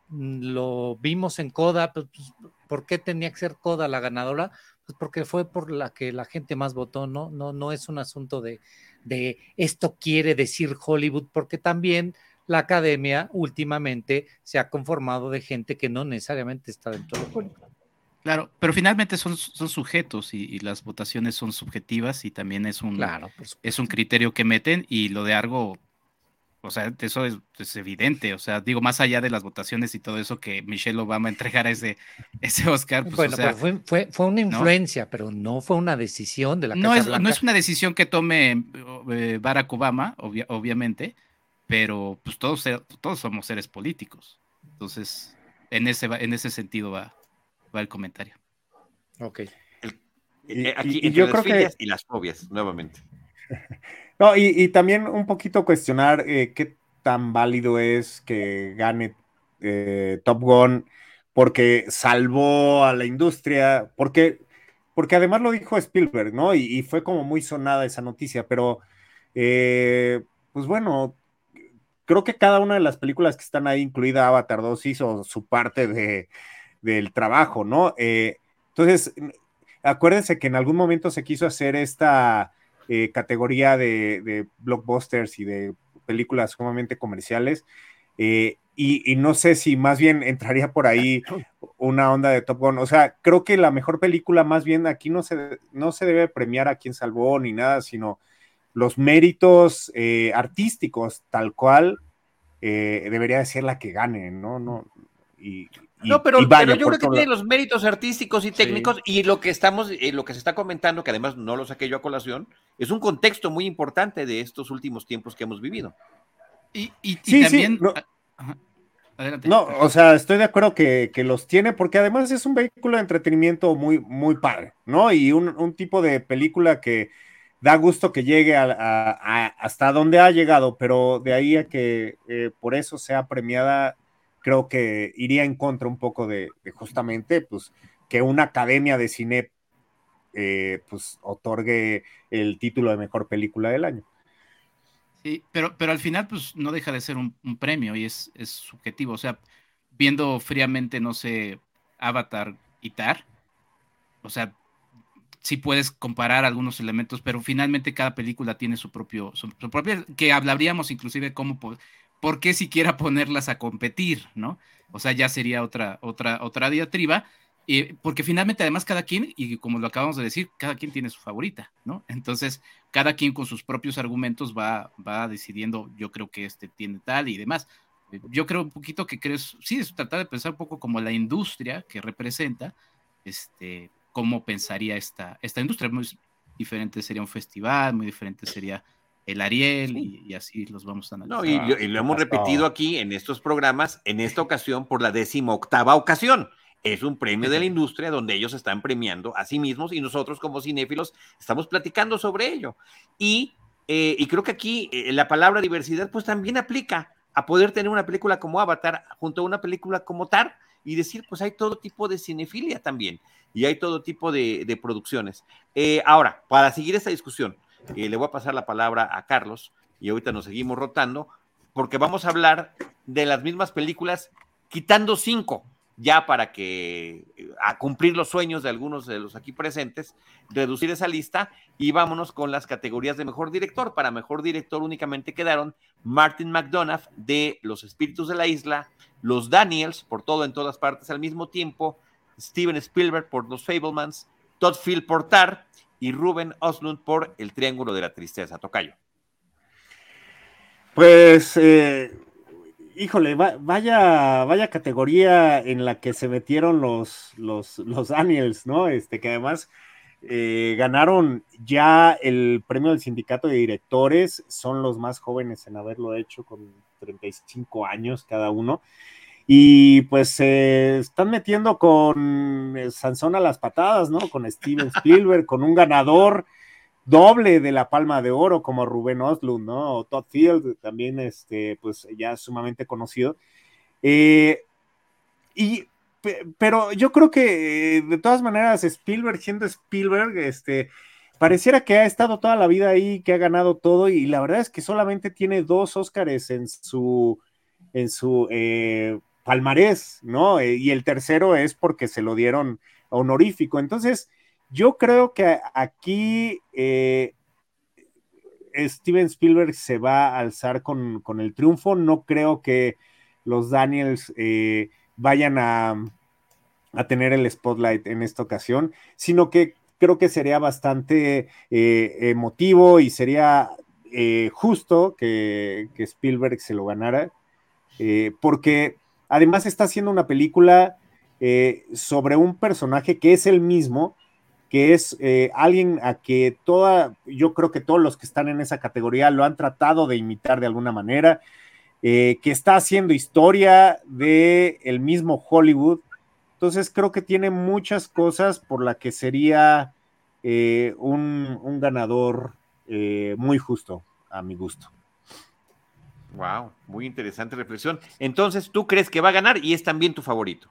E: Lo vimos en Coda, pues, ¿Por qué tenía que ser Coda la ganadora? Pues porque fue por la que la gente más votó, ¿no? No, no es un asunto de, de esto quiere decir Hollywood, porque también la academia últimamente se ha conformado de gente que no necesariamente está dentro de Hollywood.
F: Claro, pero finalmente son, son sujetos y, las votaciones son subjetivas y también es un, claro, es un criterio que meten y lo de Argo o sea, eso es, evidente. O sea, digo, más allá de las votaciones y todo eso que Michelle Obama (laughs) entregara ese, ese Oscar. Pues,
E: bueno, fue, fue, fue, una influencia, pero no fue una decisión de la
F: no es, No es una decisión que tome eh, Barack Obama, obviamente, pero pues todos, todos somos seres políticos. Entonces, en ese, en ese sentido va, va el comentario.
E: Ok.
A: Eh, aquí, y, yo creo que... y las fobias, nuevamente. (laughs)
G: No, y, también un poquito cuestionar eh, qué tan válido es que gane eh, Top Gun porque salvó a la industria, porque, porque además lo dijo Spielberg, ¿no? Y, fue como muy sonada esa noticia, pero eh, pues bueno, creo que cada una de las películas que están ahí, incluida Avatar 2, hizo su parte de, del trabajo, ¿no? Entonces, acuérdense que en algún momento se quiso hacer esta eh, categoría de, blockbusters y de películas sumamente comerciales. Eh, y, no sé si más bien entraría por ahí (coughs) una onda de Top Gun. O sea, creo que la mejor película, más bien aquí no se, no se debe premiar a quien salvó ni nada, sino los méritos eh, artísticos, tal cual debería ser la que gane, ¿no? no y,
A: no, pero, yo creo que tiene los méritos artísticos y técnicos y lo que estamos, eh, lo que se está comentando, que además no lo saqué yo a colación, es un contexto muy importante de estos últimos tiempos que hemos vivido.
F: Y, también...
G: no. Ah, Adelante. No, o sea, estoy de acuerdo que, los tiene, porque además es un vehículo de entretenimiento muy, muy padre, ¿no? Y un, tipo de película que da gusto que llegue hasta donde ha llegado, pero de ahí a que eh, por eso sea premiada, creo que iría en contra un poco de, justamente, pues, que una academia de cine, eh, pues, otorgue el título de mejor película del año.
F: Sí, pero, pero al final, pues, no deja de ser un, premio y es, es, subjetivo. O sea, viendo fríamente, no sé, Avatar y Tar, o sea, sí puedes comparar algunos elementos, pero finalmente cada película tiene su propio, su, propio, que hablaríamos inclusive cómo ¿por qué siquiera ponerlas a competir, no? O sea, ya sería otra, otra, otra diatriba, eh, porque finalmente además cada quien, y como lo acabamos de decir, cada quien tiene su favorita, ¿no? Entonces, cada quien con sus propios argumentos va, va decidiendo, yo creo que este tiene tal y demás. Yo creo un poquito que crees, sí, es tratar de pensar un poco como la industria que representa, este, cómo pensaría esta, esta industria. Muy diferente sería un festival, muy diferente sería el Ariel y, así los vamos a analizar.
A: No, y, lo hemos repetido aquí en estos programas, en esta ocasión por la octava ocasión. Es un premio de la industria donde ellos están premiando a sí mismos y nosotros como cinéfilos estamos platicando sobre ello. Y, eh, y creo que aquí eh, la palabra diversidad pues también aplica a poder tener una película como Avatar junto a una película como Tar y decir pues hay todo tipo de cinefilia también y hay todo tipo de, producciones. Eh, ahora, para seguir esta discusión, le voy a pasar la palabra a Carlos y ahorita nos seguimos rotando porque vamos a hablar de las mismas películas quitando cinco ya para que a cumplir los sueños de algunos de los aquí presentes, reducir esa lista y vámonos con las categorías de mejor director. Para mejor director únicamente quedaron Martin McDonough de Los Espíritus de la Isla, Los Daniels por todo en todas partes al mismo tiempo, Steven Spielberg por Los Fablemans, Todd Field por Tar y Ruben Oslund por El Triángulo de la Tristeza. Tocayo.
G: Pues, eh, híjole, vaya, vaya categoría en la que se metieron los, los, los Daniels, ¿no? Este, que además eh, ganaron ya el premio del sindicato de directores, son los más jóvenes en haberlo hecho, con 35 años cada uno. Y pues se están metiendo con eh, Sansón a las patadas, ¿no? Con Steven Spielberg, con un ganador doble de la Palma de Oro como Rubén Oslund, ¿no? Todd Field, también, este, pues ya sumamente conocido. Eh, y, pero yo creo que de todas maneras Spielberg, siendo Spielberg, este, pareciera que ha estado toda la vida ahí, que ha ganado todo y la verdad es que solamente tiene dos Óscares en su, en su eh, palmarés, ¿no? Eh, y el tercero es porque se lo dieron honorífico. Entonces, yo creo que aquí eh, Steven Spielberg se va a alzar con, el triunfo. No creo que los Daniels eh, vayan a, a, tener el spotlight en esta ocasión, sino que creo que sería bastante emotivo y sería justo que, que, Spielberg se lo ganara, porque Además está haciendo una película eh, sobre un personaje que es el mismo, que es eh, alguien a que toda, yo creo que todos los que están en esa categoría lo han tratado de imitar de alguna manera, eh, que está haciendo historia de el mismo Hollywood. Entonces creo que tiene muchas cosas por la que sería un, un, ganador muy justo a mi gusto.
A: Wow, muy interesante reflexión. Entonces, ¿tú crees que va a ganar y es también tu favorito?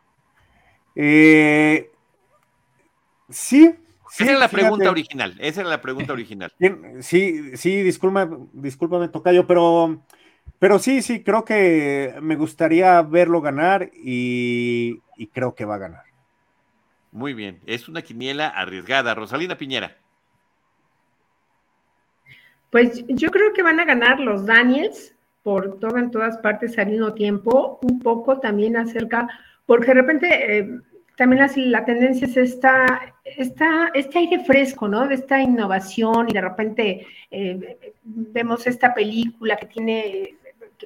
G: Eh, sí.
A: esa era la pregunta original. Esa era la pregunta (laughs) original.
G: Sí, sí, disculpa, discúlpame, Tocayo, pero, pero sí, sí, creo que me gustaría verlo ganar y, creo que va a ganar.
A: Muy bien, es una quiniela arriesgada. Rosalina Piñera.
D: Pues yo creo que van a ganar los Daniels por todo en todas partes al mismo tiempo, un poco también acerca, porque de repente eh, también así la tendencia es esta, esta, este aire fresco, ¿no? De esta innovación y de repente eh, vemos esta película que tiene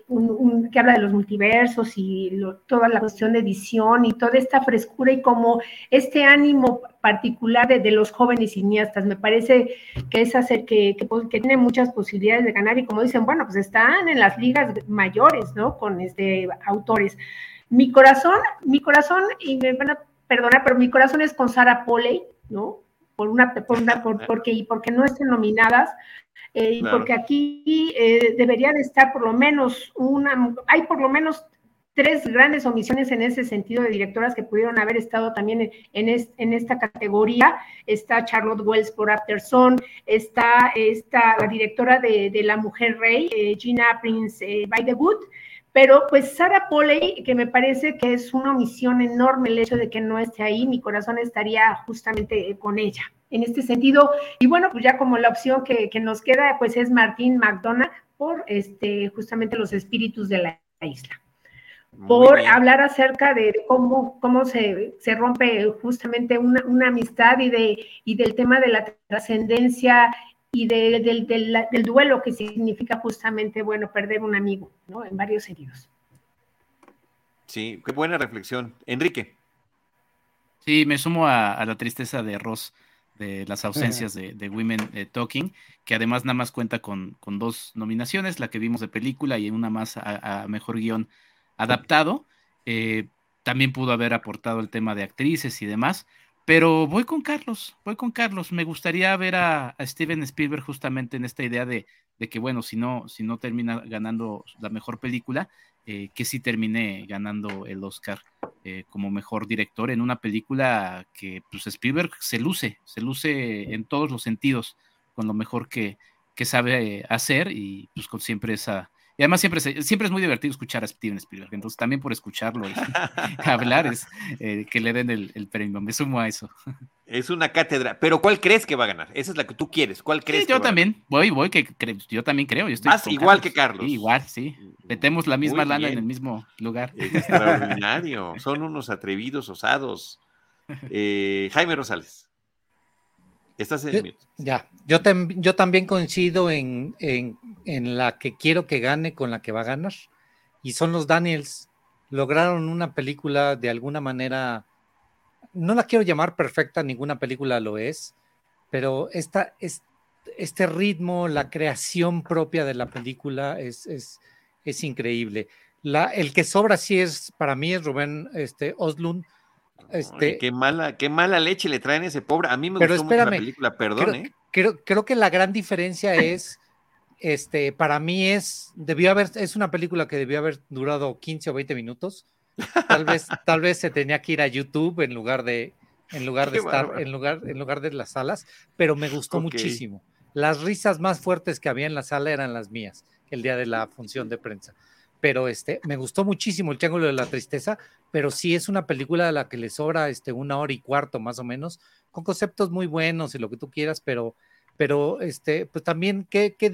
D: un, que habla de los multiversos y toda la cuestión de edición y toda esta frescura y como este ánimo particular de, los jóvenes cineastas. Me parece que es hacer que, que, tiene muchas posibilidades de ganar y como dicen, bueno, pues están en las ligas mayores, ¿no? Con este autores. Mi corazón, mi corazón, y me van a perdonar, pero mi corazón es con Sara Polley, ¿no? Por una, por una por, (laughs) porque, porque no estén nominadas, eh, porque aquí eh, debería de estar por lo menos una, hay por lo menos tres grandes omisiones en ese sentido de directoras que pudieron haber estado también en, en, esta categoría. Está Charlotte Wells por Afterson, está, está la directora de, La Mujer Rey, eh, Gina Prince by the Wood, pero pues Sara Polley, que me parece que es una omisión enorme el hecho de que no esté ahí, mi corazón estaría justamente con ella en este sentido. Y bueno, pues ya como la opción que, nos queda, pues es Martín McDonough por este, justamente los espíritus de la isla. por hablar acerca de cómo, cómo se, rompe justamente una, amistad y, de, y del tema de la trascendencia y del, del, duelo que significa justamente, bueno, perder un amigo, ¿no? En varios sentidos.
A: Sí, qué buena reflexión. Enrique.
F: Sí, me sumo a la tristeza de Ross de las ausencias de, Women eh, Talking, que además nada más cuenta con, con, dos nominaciones, la que vimos de película y una más a, mejor guion adaptado. Eh, también pudo haber aportado el tema de actrices y demás, pero voy con Carlos, voy con Carlos. Me gustaría ver a, Steven Spielberg justamente en esta idea de, que, bueno, si no, si no termina ganando la mejor película, eh, que sí termine ganando el Oscar eh, como mejor director en una película que pues Spielberg se luce, se luce en todos los sentidos con lo mejor que, que sabe hacer y pues con siempre esa... Y además siempre, siempre es muy divertido escuchar a Steven Spielberg, entonces también por escucharlo y (laughs) hablar es eh, que le den el, el premio, me sumo a eso.
A: Es una cátedra. Pero ¿cuál crees que va a ganar? Esa es la que tú quieres. ¿Cuál crees?
F: yo también. Voy, voy, que yo también creo. Yo estoy
A: igual que Carlos.
F: igual, sí. Metemos la misma lana en el mismo lugar.
A: extraordinario. Son unos atrevidos, osados. (laughs) Eh, Jaime Rosales. Estás en
E: Ya, yo, yo también coincido en, en, en la que quiero que gane con la que va a ganar. Y son los Daniels. Lograron una película de alguna manera no la quiero llamar perfecta, ninguna película lo es, pero esta, es, este ritmo, la creación propia de la película es, es, es increíble. La, el que sobra sí es, para mí, es Rubén este, Oslund. Este,
A: qué mala, qué mala leche le traen ese pobre. A mí me gustó mucho la película, perdón.
E: Creo,
A: ¿eh?
E: creo, creo, que la gran diferencia es, este, para mí es, debió haber, es una película que debió haber durado 15 o 20 minutos Tal vez, (laughs) tal vez se tenía que ir a YouTube en lugar de, en lugar de estar, en lugar, en lugar de las salas, pero me gustó muchísimo. Las risas más fuertes que había en la sala eran las mías, el día de la función de prensa. Pero este, me gustó muchísimo el Triángulo de la Tristeza, pero sí es una película a la que le sobra este, una hora y cuarto más o menos, con conceptos muy buenos y lo que tú quieras, pero, pero este, pues también qué, qué,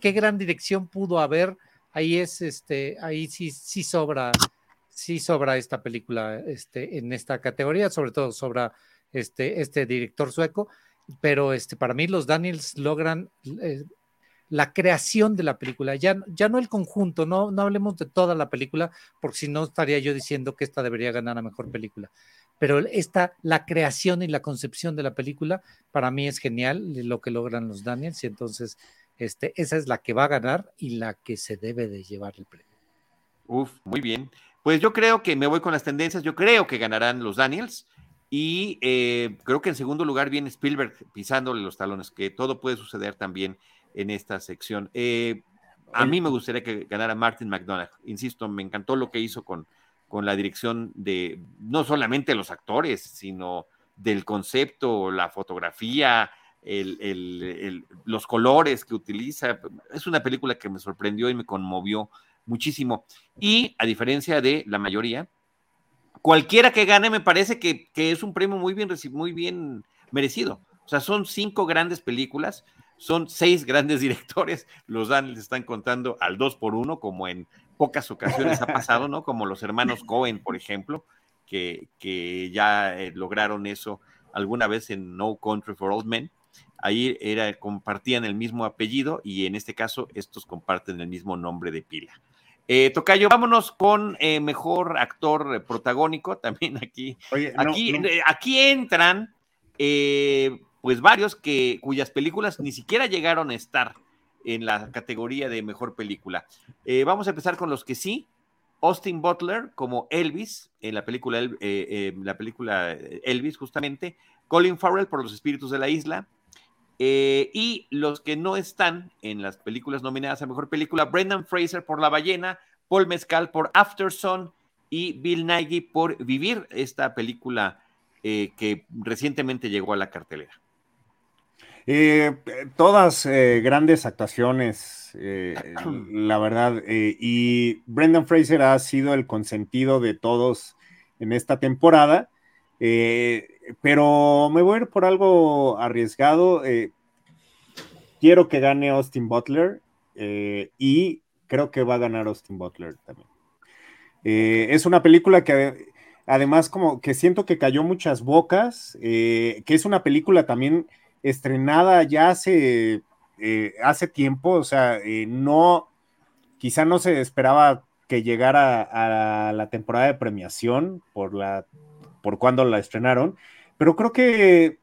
E: qué gran dirección pudo haber. Ahí es, este, ahí sí, sí sobra sí sobra esta película este, en esta categoría, sobre todo sobra este, este director sueco, pero este, para mí los Daniels logran eh, la creación de la película, ya, ya no el conjunto, no, no hablemos de toda la película, porque si no estaría yo diciendo que esta debería ganar a mejor película. Pero esta, la creación y la concepción de la película, para mí es genial lo que logran los Daniels, y entonces este, esa es la que va a ganar y la que se debe de llevar el premio.
A: Uf, muy bien. Pues yo creo que me voy con las tendencias, yo creo que ganarán los Daniels y eh, creo que en segundo lugar viene Spielberg pisándole los talones, que todo puede suceder también en esta sección. Eh, a mí me gustaría que ganara Martin McDonagh, insisto, me encantó lo que hizo con, con la dirección de no solamente los actores, sino del concepto, la fotografía, los colores que utiliza. Es una película que me sorprendió y me conmovió muchísimo. Y a diferencia de la mayoría, cualquiera que gane me parece que, es un premio muy bien, muy bien merecido. O sea, son cinco grandes películas, son seis grandes directores, los dan, les están contando al dos por uno, como en pocas ocasiones ha pasado, ¿no? Como los hermanos Cohen, por ejemplo, que, que ya eh, lograron eso alguna vez en No Country for Old Men. Ahí era, compartían el mismo apellido y en este caso estos comparten el mismo nombre de pila. Eh, Tocayo, vámonos con eh, mejor actor protagónico también aquí. aquí, aquí entran pues varios que, cuyas películas ni siquiera llegaron a estar en la categoría de mejor película. vamos a empezar con los que sí. Austin Butler como Elvis en la película, eh, eh, la película Elvis, justamente. Colin Farrell por Los Espíritus de la Isla. Eh, y los que no están en las películas nominadas a mejor película, Brendan Fraser por La Ballena, Paul Mezcal por After Sun y Bill Nighy por Vivir, esta película que recientemente llegó a la cartelera.
G: Todas grandes actuaciones eh, (clears throat) la verdad. Eh, y Brendan Fraser ha sido el consentido de todos en esta temporada, eh, pero me voy a ir por algo arriesgado. quiero que gane Austin Butler y creo que va a ganar Austin Butler también. es una película que además como que siento que cayó muchas bocas, que es una película también estrenada ya hace eh, hace tiempo, o sea, eh, no, quizá no se esperaba que llegara a la temporada de premiación por la, por cuando la estrenaron, pero creo que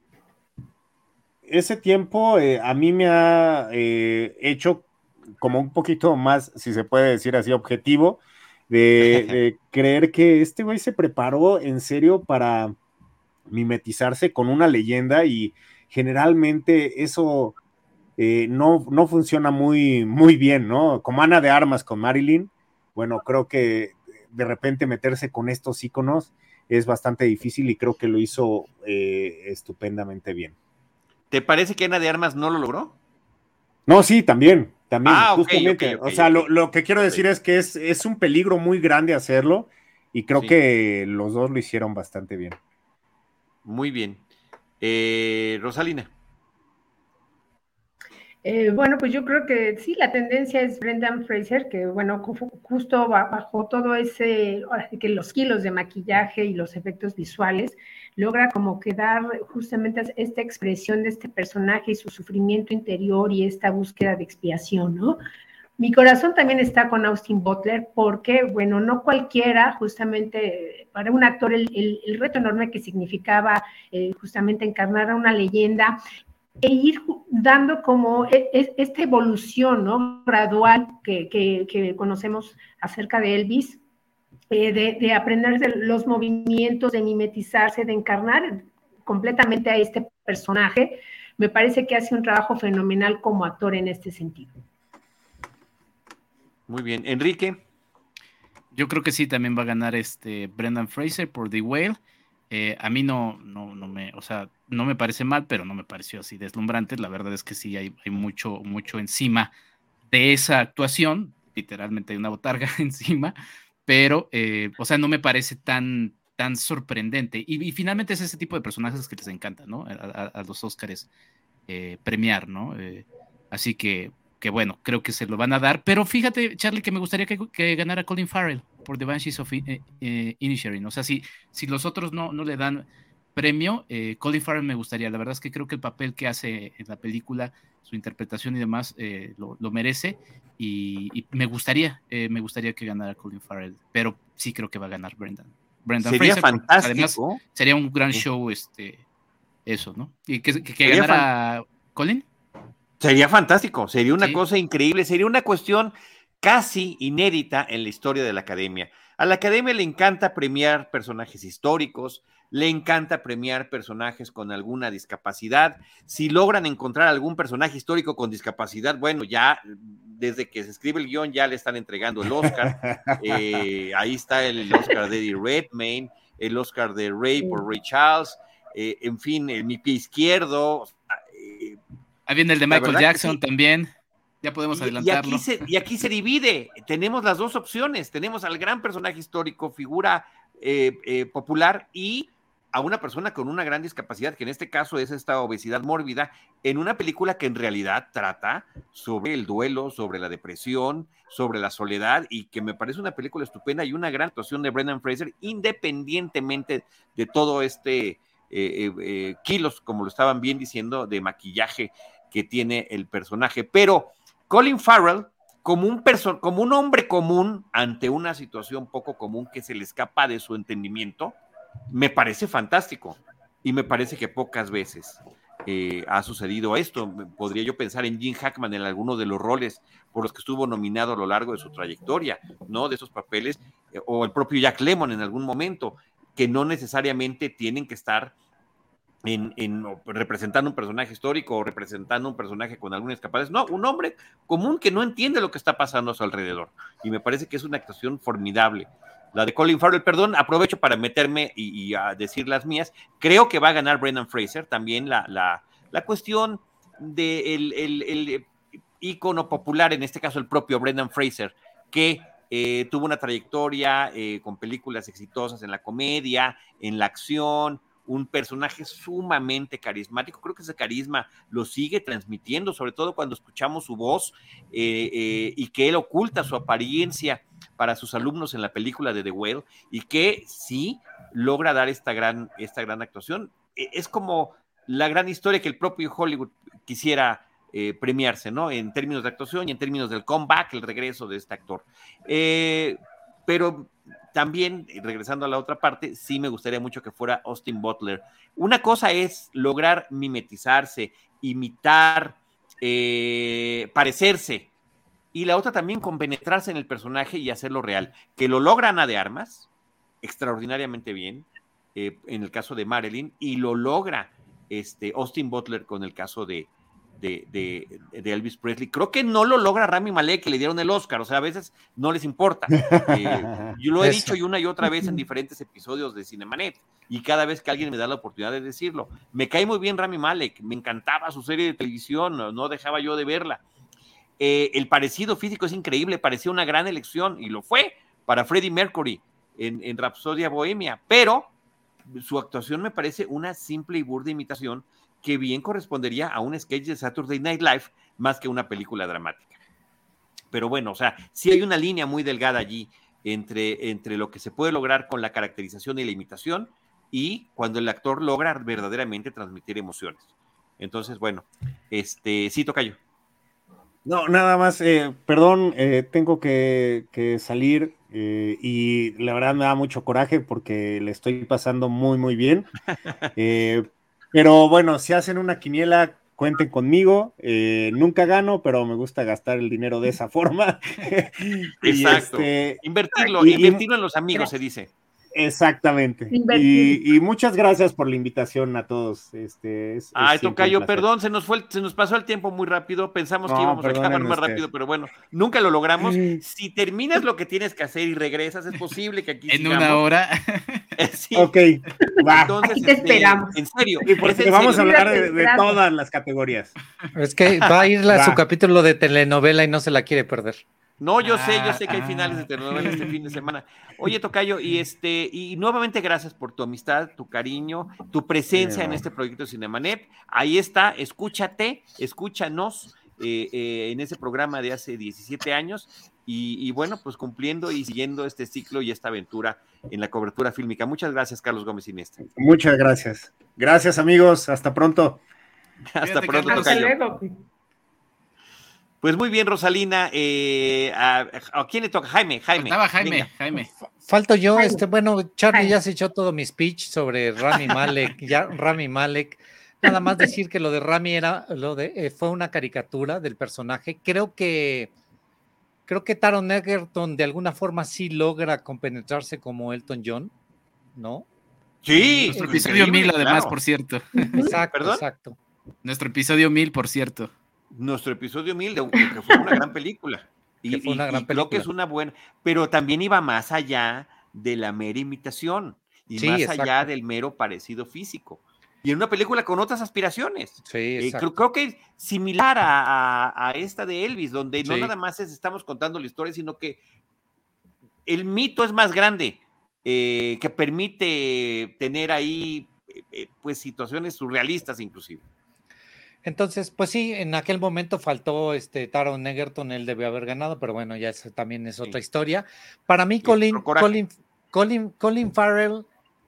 G: ese tiempo eh, a mí me ha hecho como un poquito más, si se puede decir así, objetivo, de, (laughs) de creer que este güey se preparó en serio para mimetizarse con una leyenda y generalmente eso eh, no, no funciona muy, muy bien, ¿no? Como Ana de Armas con Marilyn, bueno, creo que de repente meterse con estos iconos es bastante difícil y creo que lo hizo eh, estupendamente bien.
A: ¿Te parece que Ana de Armas no lo logró?
G: No, sí, también, también, ah, justamente. o sea, lo, que quiero decir es que es, es, un peligro muy grande hacerlo y creo que los dos lo hicieron bastante bien.
A: Muy bien. Eh, Rosalina.
D: Eh, bueno, pues yo creo que sí, la tendencia es Brendan Fraser, que bueno, justo bajo todo ese, que los kilos de maquillaje y los efectos visuales, logra como que dar justamente esta expresión de este personaje y su sufrimiento interior y esta búsqueda de expiación, ¿no? Mi corazón también está con Austin Butler porque, bueno, no cualquiera, justamente para un actor, el, reto enorme que significaba eh, justamente encarnar a una leyenda e ir dando como e, e, esta evolución ¿no? gradual que, conocemos acerca de Elvis, eh, de, aprender los movimientos, de mimetizarse, de encarnar completamente a este personaje, me parece que hace un trabajo fenomenal como actor en este sentido.
A: Muy bien. Enrique.
F: Yo creo que sí, también va a ganar este Brendan Fraser por The Whale. Eh, a mí no, no, no me, o sea, no me parece mal, pero no me pareció así deslumbrante. La verdad es que sí hay, mucho, mucho encima de esa actuación. Literalmente hay una botarga (laughs) encima, pero, eh, o sea, no me parece tan, tan sorprendente. Y, finalmente es ese tipo de personajes que les encanta, ¿no? A, los Óscares eh, premiar, ¿no? así que, que bueno, creo que se lo van a dar. Pero fíjate, Charlie, que me gustaría que, que ganara Colin Farrell por The Banshees of eh, eh O sea, si, si los otros no, no le dan premio, eh, Colin Farrell me gustaría. La verdad es que creo que el papel que hace en la película, su interpretación y demás, eh, lo, merece. Y, me gustaría, eh, me gustaría que ganara Colin Farrell. Pero sí creo que va a ganar Brendan. Brendan
A: sería fantástico.
F: Además, sería un gran show este, eso, ¿no? Y que, ganara Colin.
A: Sería fantástico, sería una cosa increíble, sería una cuestión casi inédita en la historia de la academia. A la academia le encanta premiar personajes históricos, le encanta premiar personajes con alguna discapacidad. Si logran encontrar algún personaje histórico con discapacidad, bueno, ya desde que se escribe el guion ya le están entregando el Oscar. (laughs) Eh, ahí está el Oscar de Eddie Redmayne, el Oscar de Ray por Ray Charles, eh, en fin, el mi pie izquierdo.
F: Ahí viene el de Michael Jackson también. Ya podemos adelantarlo.
A: Y aquí, se, y aquí se divide. Tenemos las dos opciones. Tenemos al gran personaje histórico, figura eh, eh, popular y a una persona con una gran discapacidad, que en este caso es esta obesidad mórbida, en una película que en realidad trata sobre el duelo, sobre la depresión, sobre la soledad, y que me parece una película estupenda y una gran actuación de Brendan Fraser, independientemente de todo este kilos, como lo estaban bien diciendo, de maquillaje que tiene el personaje. Pero Colin Farrell, como un, como un hombre común ante una situación poco común que se le escapa de su entendimiento, me parece fantástico y me parece que pocas veces eh, ha sucedido esto. Podría yo pensar en Jim Hackman en alguno de los roles por los que estuvo nominado a lo largo de su trayectoria, ¿no? De esos papeles, eh, o el propio Jack Lemmon en algún momento, que no necesariamente tienen que estar en, en, representando un personaje histórico o representando un personaje con alguna escapadez. No, un hombre común que no entiende lo que está pasando a su alrededor. Y me parece que es una actuación formidable la de Colin Farrell, perdón, aprovecho para meterme y, a decir las mías. Creo que va a ganar Brendan Fraser, también la, la, la cuestión del de el, el, ícono popular, en este caso el propio Brendan Fraser, que eh, tuvo una trayectoria eh, con películas exitosas en la comedia, en la acción, un personaje sumamente carismático. Creo que ese carisma lo sigue transmitiendo, sobre todo cuando escuchamos su voz eh, y que él oculta su apariencia para sus alumnos en la película de The Whale y que sí logra dar esta gran, esta gran actuación. E, es como la gran historia que el propio Hollywood quisiera eh, premiarse, ¿no? En términos de actuación y en términos del comeback, el regreso de este actor. Eh, pero también, regresando a la otra parte, sí me gustaría mucho que fuera Austin Butler. Una cosa es lograr mimetizarse, imitar, eh, parecerse y la otra también compenetrarse en el personaje y hacerlo real, que lo logra Ana de Armas extraordinariamente bien, eh, en el caso de Marilyn, y lo logra este, Austin Butler con el caso de, de, Elvis Presley. Creo que no lo logra Rami Malek, que le dieron el Oscar, o sea, a veces no les importa. (laughs) Eh, yo lo he dicho y una y otra vez en diferentes episodios de Cinemanet, y cada vez que alguien me da la oportunidad de decirlo. Me cae muy bien Rami Malek, me encantaba su serie de televisión, no dejaba yo de verla eh, el parecido físico es increíble, parecía una gran elección y lo fue para Freddie Mercury en, en Rapsodia Bohemia, pero su actuación me parece una simple y burda imitación que bien correspondería a un sketch de Saturday Night Live más que una película dramática. Pero bueno, o sea, sí hay una línea muy delgada allí entre, entre lo que se puede lograr con la caracterización y la imitación y cuando el actor logra verdaderamente transmitir emociones. Entonces, bueno, este, sí, yo.
G: No, nada más, eh, perdón, eh, tengo que, salir eh, y la verdad me da mucho coraje porque le estoy pasando muy, muy bien. (laughs) pero bueno, si hacen una quiniela, cuenten conmigo. nunca gano, pero me gusta gastar el dinero de esa forma. (laughs)
A: Exacto. Este, invertirlo, invertirlo en los amigos, se dice.
G: Exactamente. Y, muchas gracias por la invitación a todos. Este, es,
A: Ay, Tocayo, perdón, se nos fue, se nos pasó el tiempo muy rápido. Pensamos que íbamos a acabar más rápido, pero bueno, nunca lo logramos. Si terminas lo que tienes que hacer y regresas, es posible que aquí (laughs)
F: en una hora. (laughs)
G: sí. Ok,
D: va. Entonces, aquí te este, esperamos.
A: En serio.
G: Y vamos a hablar de, todas las categorías.
E: Es que va a ir a su capítulo de telenovela y no se la quiere perder.
A: No, yo sé, yo ah, sé que hay finales de ah. telenovela este fin de semana. (laughs) Oye, Tocayo, y este, y nuevamente gracias por tu amistad, tu cariño, tu presencia en este proyecto Cinemanet. Ahí está, escúchate, escúchanos eh, eh, en ese programa de hace 17 años. Y, bueno, pues cumpliendo y siguiendo este ciclo y esta aventura en la cobertura fílmica. Muchas gracias, Carlos Gómez Ineste.
G: Muchas gracias. Gracias, amigos. Hasta pronto. (laughs)
A: Hasta pronto, Tocayo. Pues muy bien, Rosalina. Eh, a, quién le toca? Jaime, Jaime.
F: Estaba Jaime, Jaime.
E: Falto yo, este, bueno, Charlie ya se echó todo mi speech sobre Rami Malek, (laughs) ya Rami Malek. Nada más decir que lo de Rami era, lo de, eh, fue una caricatura del personaje. Creo que, creo que Taron Egerton de alguna forma sí logra compenetrarse como Elton John, ¿no?
A: Sí,
F: nuestro episodio mil, además, por cierto.
E: Exacto, exacto.
F: Nuestro episodio mil, por cierto
A: nuestro episodio 1000, que fue una gran película. (laughs) Y, creo que es una buena, pero también iba más allá de la mera imitación y más allá del mero parecido físico. Y en una película con otras aspiraciones.
E: Sí, eh,
A: creo, creo, que similar a, esta de Elvis, donde no nada más estamos contando la historia, sino que el mito es más grande eh, que permite tener ahí eh, pues situaciones surrealistas inclusive.
E: Entonces, pues sí, en aquel momento faltó este Taron Egerton, él debió haber ganado, pero bueno, ya también es otra historia. Para mí, Colin, Colin, Colin, Colin Farrell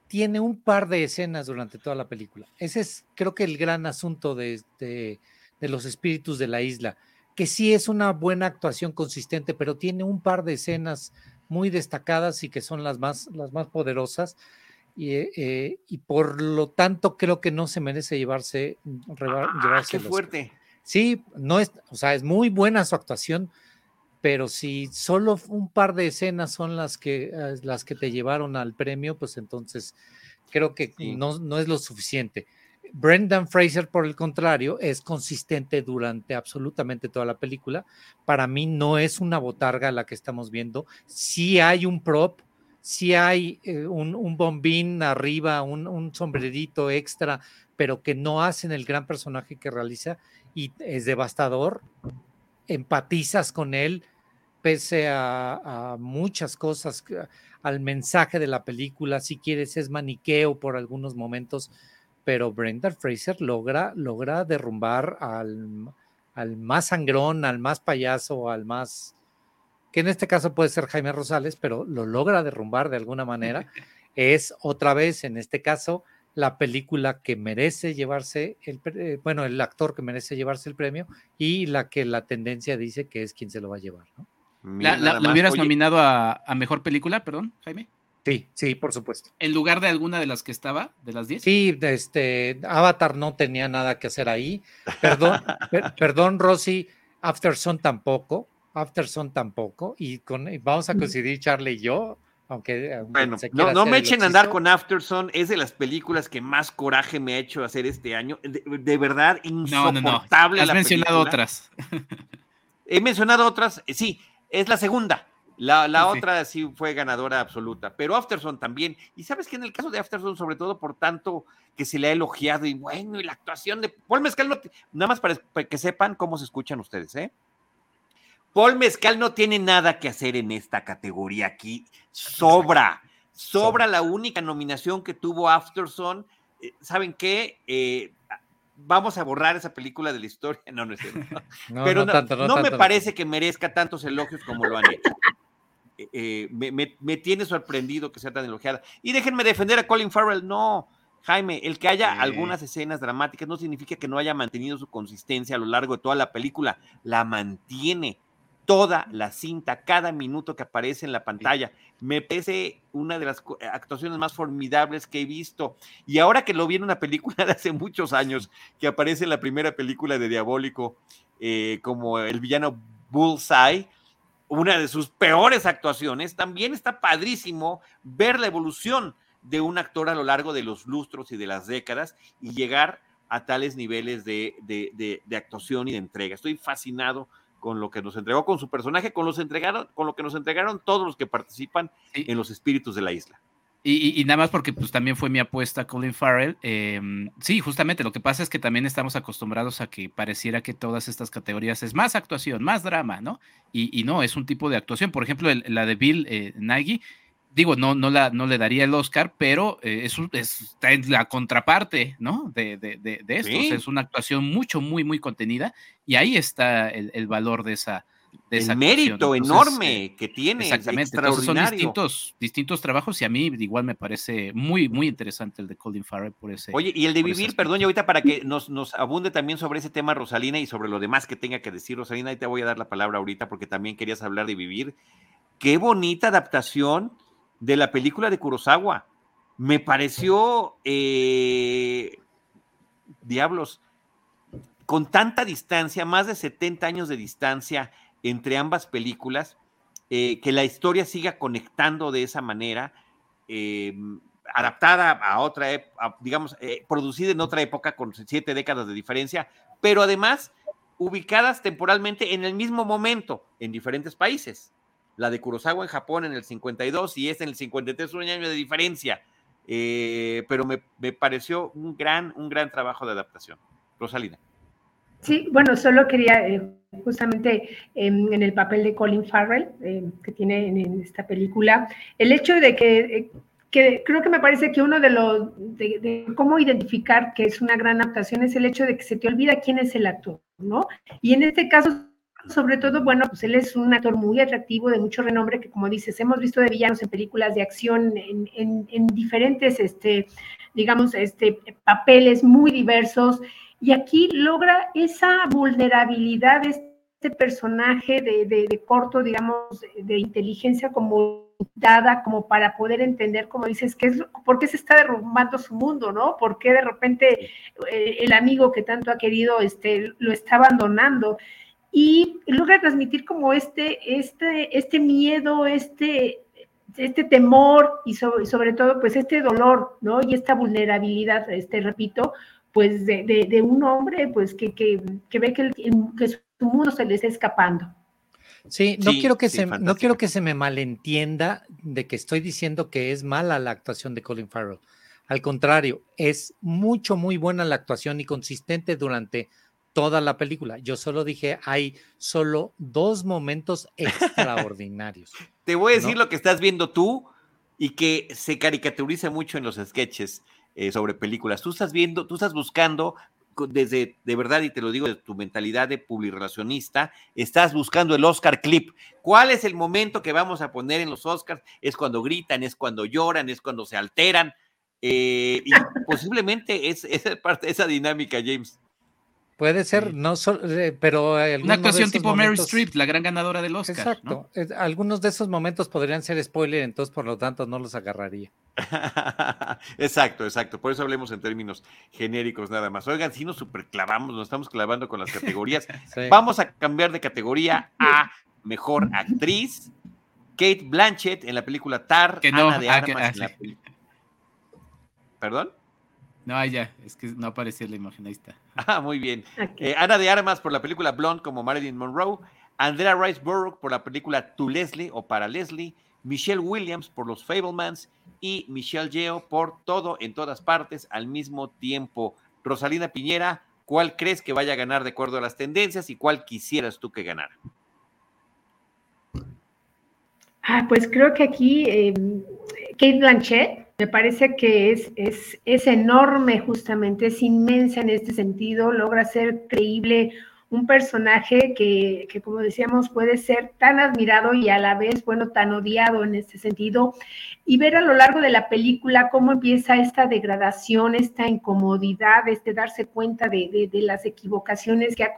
E: tiene un par de escenas durante toda la película. Ese es, creo que, el gran asunto de, de, los espíritus de la isla, que sí es una buena actuación consistente, pero tiene un par de escenas muy destacadas y que son las más, las más poderosas. Y, eh, y por lo tanto creo que no se merece llevarse,
A: ah, llevarse qué fuerte.
E: Sí, no es, o sea, es muy buena su actuación, pero si solo un par de escenas son las que, eh, las que te llevaron al premio, pues entonces creo que no, no es lo suficiente. Brendan Fraser, por el contrario, es consistente durante absolutamente toda la película. Para mí no es una botarga la que estamos viendo. Sí hay un prop, sí hay eh, un, bombín arriba, un, sombrerito extra, pero que no hacen el gran personaje que realiza y es devastador. Empatizas con él, pese a, muchas cosas, al mensaje de la película, si quieres, es maniqueo por algunos momentos, pero Brenda Fraser logra, derrumbar al más sangrón, al más payaso, al más, que en este caso puede ser Jaime Rosales, pero lo logra derrumbar de alguna manera. (laughs) es otra vez, en este caso, la película que merece llevarse el, eh, bueno, el actor que merece llevarse el premio y la que la tendencia dice que es quien se lo va a llevar, ¿no?
F: ¿La, hubieras nominado a, mejor película, perdón, Jaime?
E: Sí, sí, por supuesto.
F: ¿En lugar de alguna de las que estaba, de las 10?
E: Sí, este, Avatar no tenía nada que hacer ahí. Perdón, (laughs) perdón, Rosy, Afterson tampoco. Afterson tampoco. Y con, vamos a coincidir Charlie y yo, aunque.
A: Bueno, no, no me echen a andar con Afterson, es de las películas que más coraje me ha hecho hacer este año. De, verdad, insoportable.
F: No, no, Has mencionado otras.
A: He mencionado otras, sí, es la segunda. La, otra sí fue ganadora absoluta, pero Afterson también. Y sabes que en el caso de Afterson, sobre todo por tanto que se le ha elogiado y bueno, y la actuación de Paul Mezcal, nada más para, que sepan cómo se escuchan ustedes, ¿eh? Paul Mezcal no tiene nada que hacer en esta categoría aquí. Sobra, sobra la única nominación que tuvo Afterson. Eh, ¿Saben qué? Eh, vamos a borrar esa película de la historia. (laughs) No, no es cierto. (laughs) Pero no, me parece que merezca tantos elogios como lo han hecho. (laughs) Eh, eh, me, tiene sorprendido que sea tan elogiada. Y déjenme defender a Colin Farrell. No, Jaime, el que haya algunas escenas dramáticas no significa que no haya mantenido su consistencia a lo largo de toda la película. La mantiene toda la cinta, cada minuto que aparece en la pantalla. Me parece una de las actuaciones más formidables que he visto. Y ahora que lo vi en una película (laughs) de hace muchos años, que aparece en la primera película de Diabólico eh, como el villano Bullseye, una de sus peores actuaciones, también está padrísimo ver la evolución de un actor a lo largo de los lustros y de las décadas y llegar a tales niveles de, de actuación y de entrega. Estoy fascinado con lo que nos entregó con su personaje, con, los entregaron, con lo que nos entregaron todos los que participan en los espíritus de la isla.
F: Y, nada más porque pues también fue mi apuesta Colin Farrell. Em, sí, justamente lo que pasa es que también estamos acostumbrados a que pareciera que todas estas categorías es más actuación, más drama, ¿no? Y, no, es un tipo de actuación. Por ejemplo, la de Bill eh, Nagy digo, no, no, la, no le daría el Oscar, pero eh, es, está en la contraparte, ¿no? De, de, de, esto. es una actuación mucho, muy, muy contenida y ahí está el, valor de esa. De
A: el mérito enorme eh, que tiene.
F: Exactamente. Entonces son distintos, distintos trabajos y a mí igual me parece muy, muy interesante el de Colin Farrell por ese.
A: Oye, y el de vivir, perdón, y ahorita para que nos, nos abunde también sobre ese tema, Rosalina, y sobre lo demás que tenga que decir, Rosalina, ahí te voy a dar la palabra ahorita porque también querías hablar de vivir. Qué bonita adaptación de la película de Kurosawa. Me pareció, eh, diablos, con tanta distancia, más de 70 años de distancia entre ambas películas, eh, que la historia siga conectando de esa manera, eh, adaptada a otra, digamos, producida en otra época con siete décadas de diferencia, pero además ubicadas temporalmente en el mismo momento en diferentes países la de Kurosawa en Japón en el 52 y es en el 53, un año de diferencia. Eh, pero me, pareció un gran, un gran trabajo de adaptación. Rosalina.
D: Sí, bueno, solo quería, eh, justamente en, el papel de Colin Farrell, eh, que tiene en, esta película. El hecho de que, eh, que, creo que me parece que uno de los, de, cómo identificar que es una gran actuación es el hecho de que se te olvida quién es el actor, ¿no? Y en este caso sobre todo, bueno, pues él es un actor muy atractivo, de mucho renombre, que como dices, hemos visto de villanos en películas de acción en, en diferentes, este, digamos, este, papeles muy diversos, y aquí logra esa vulnerabilidad de este personaje de, corto, digamos, de, inteligencia como dada, como para poder entender, como dices, es, por qué se está derrumbando su mundo, ¿no? ¿Por qué de repente eh, el amigo que tanto ha querido este, lo está abandonando? Y logra transmitir como este, este, este miedo, este, este temor y sobre, sobre, todo pues este dolor, ¿no? Y esta vulnerabilidad, este, repito, pues de, un hombre pues que, ve que, su mundo se le está escapando.
E: Sí, no, quiero, que se, no quiero que se me malentienda de que estoy diciendo que es mala la actuación de Colin Farrell. Al contrario, es mucho, muy buena la actuación y consistente durante toda la película. Yo solo dije, hay solo dos momentos extraordinarios. (laughs)
A: Te voy a decir lo que estás viendo tú y que se caricaturiza mucho en los sketches. Eh, sobre películas. Tú estás viendo, tú estás buscando desde, de verdad, y te lo digo de tu mentalidad de publirelacionista, estás buscando el Oscar clip. ¿Cuál es el momento que vamos a poner en los Oscars? Es cuando gritan, es cuando lloran, es cuando se alteran. Eh, y (laughs) posiblemente es, es parte de esa dinámica, James.
E: Puede ser, no solo, eh, pero
F: una actuación tipo Mary Streep, la gran ganadora del Oscar.
E: Exacto. Algunos de esos momentos podrían ser spoiler, entonces por lo tanto no los agarraría. (laughs)
A: exacto, exacto. Por eso hablemos en términos genéricos nada más. Oigan, si nos superclavamos, nos estamos clavando con las categorías. (laughs) Vamos a cambiar de categoría a mejor (laughs) actriz. Kate Blanchett en la película Tar, que Ana de ah, Armas ah, ¿Perdón?
F: No, ya, es que no aparecía la imagen, ahí está. (laughs)
A: Ah, muy bien. Eh, Ana de Armas por la película Blonde como Marilyn Monroe, Andrea Rice Burroughs por la película To Leslie o Para Leslie, Michelle Williams por Los Fablemans y Michelle Yeo por Todo en todas partes al mismo tiempo. Rosalina Piñera, ¿cuál crees que vaya a ganar de acuerdo a las tendencias y cuál quisieras tú que ganara?
D: Ah, pues creo que aquí eh, Kate Blanchett me parece que es, es, es enorme justamente, es inmensa en este sentido, logra ser creíble un personaje que, que, como decíamos, puede ser tan admirado y a la vez, bueno, tan odiado en este sentido, y ver a lo largo de la película cómo empieza esta degradación, esta incomodidad, este darse cuenta de, de las equivocaciones que ha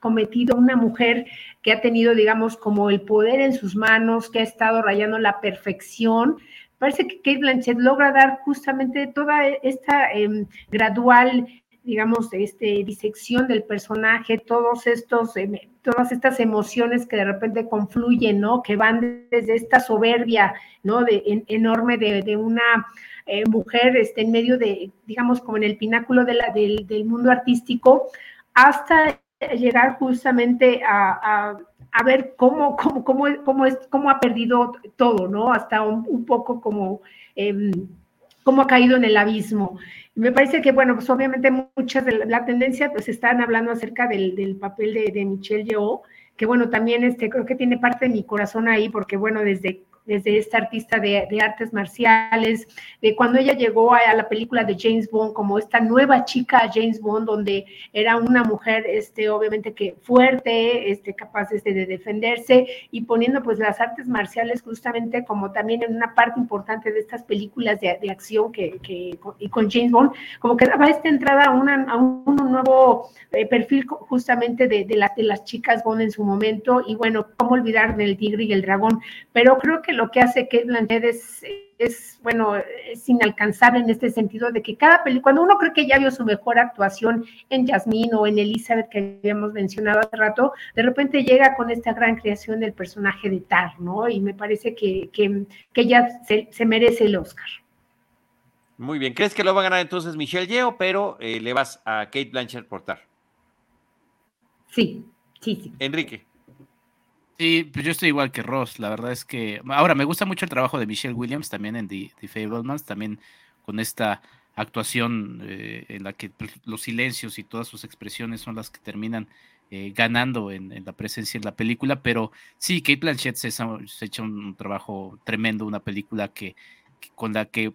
D: cometido una mujer que ha tenido, digamos, como el poder en sus manos, que ha estado rayando la perfección, parece que Kate Blanchett logra dar justamente toda esta em, gradual, digamos, este, disección del personaje, todos estos, em, todas estas emociones que de repente confluyen, ¿no? Que van desde esta soberbia, ¿no? Enorme de, una eh, mujer este, en medio de, digamos, como en el pináculo del, mundo artístico, hasta llegar justamente a ver cómo, cómo, cómo, cómo, es, cómo ha perdido todo, ¿no? Hasta un, poco como eh, cómo ha caído en el abismo. Me parece que, bueno, pues obviamente muchas de la, tendencia, pues están hablando acerca del, del papel de, de, Michelle Yeoh, que bueno, también este, creo que tiene parte de mi corazón ahí, porque bueno, desde desde esta artista de, artes marciales, de cuando ella llegó a, la película de James Bond como esta nueva chica James Bond, donde era una mujer, este, obviamente que fuerte, este, capaz este, de defenderse y poniendo pues las artes marciales justamente como también en una parte importante de estas películas de, acción que, y con James Bond, como que daba esta entrada a, a un nuevo eh, perfil justamente de, de, de las chicas Bond en su momento y bueno, cómo olvidar del tigre y el dragón, pero creo que lo que hace Kate Blanchett es, bueno, es inalcanzable en este sentido de que cada película, cuando uno cree que ya vio su mejor actuación en Jasmine o en Elizabeth que habíamos mencionado hace rato, de repente llega con esta gran creación del personaje de Tar, ¿no? Y me parece que, que, ella se, merece el Oscar.
A: Muy bien, ¿crees que lo va a ganar entonces Michelle Yeo, pero eh, le vas a Kate Blanchett por Tar?
D: Sí, sí, sí.
A: Enrique.
F: Sí, pues yo estoy igual que Ross. La verdad es que. Ahora, me gusta mucho el trabajo de Michelle Williams también en The, The Fablemans, también con esta actuación eh, en la que pues, los silencios y todas sus expresiones son las que terminan eh, ganando en, la presencia en la película, pero sí, Kate Blanchett se, ha hecho un trabajo tremendo, una película que, con la que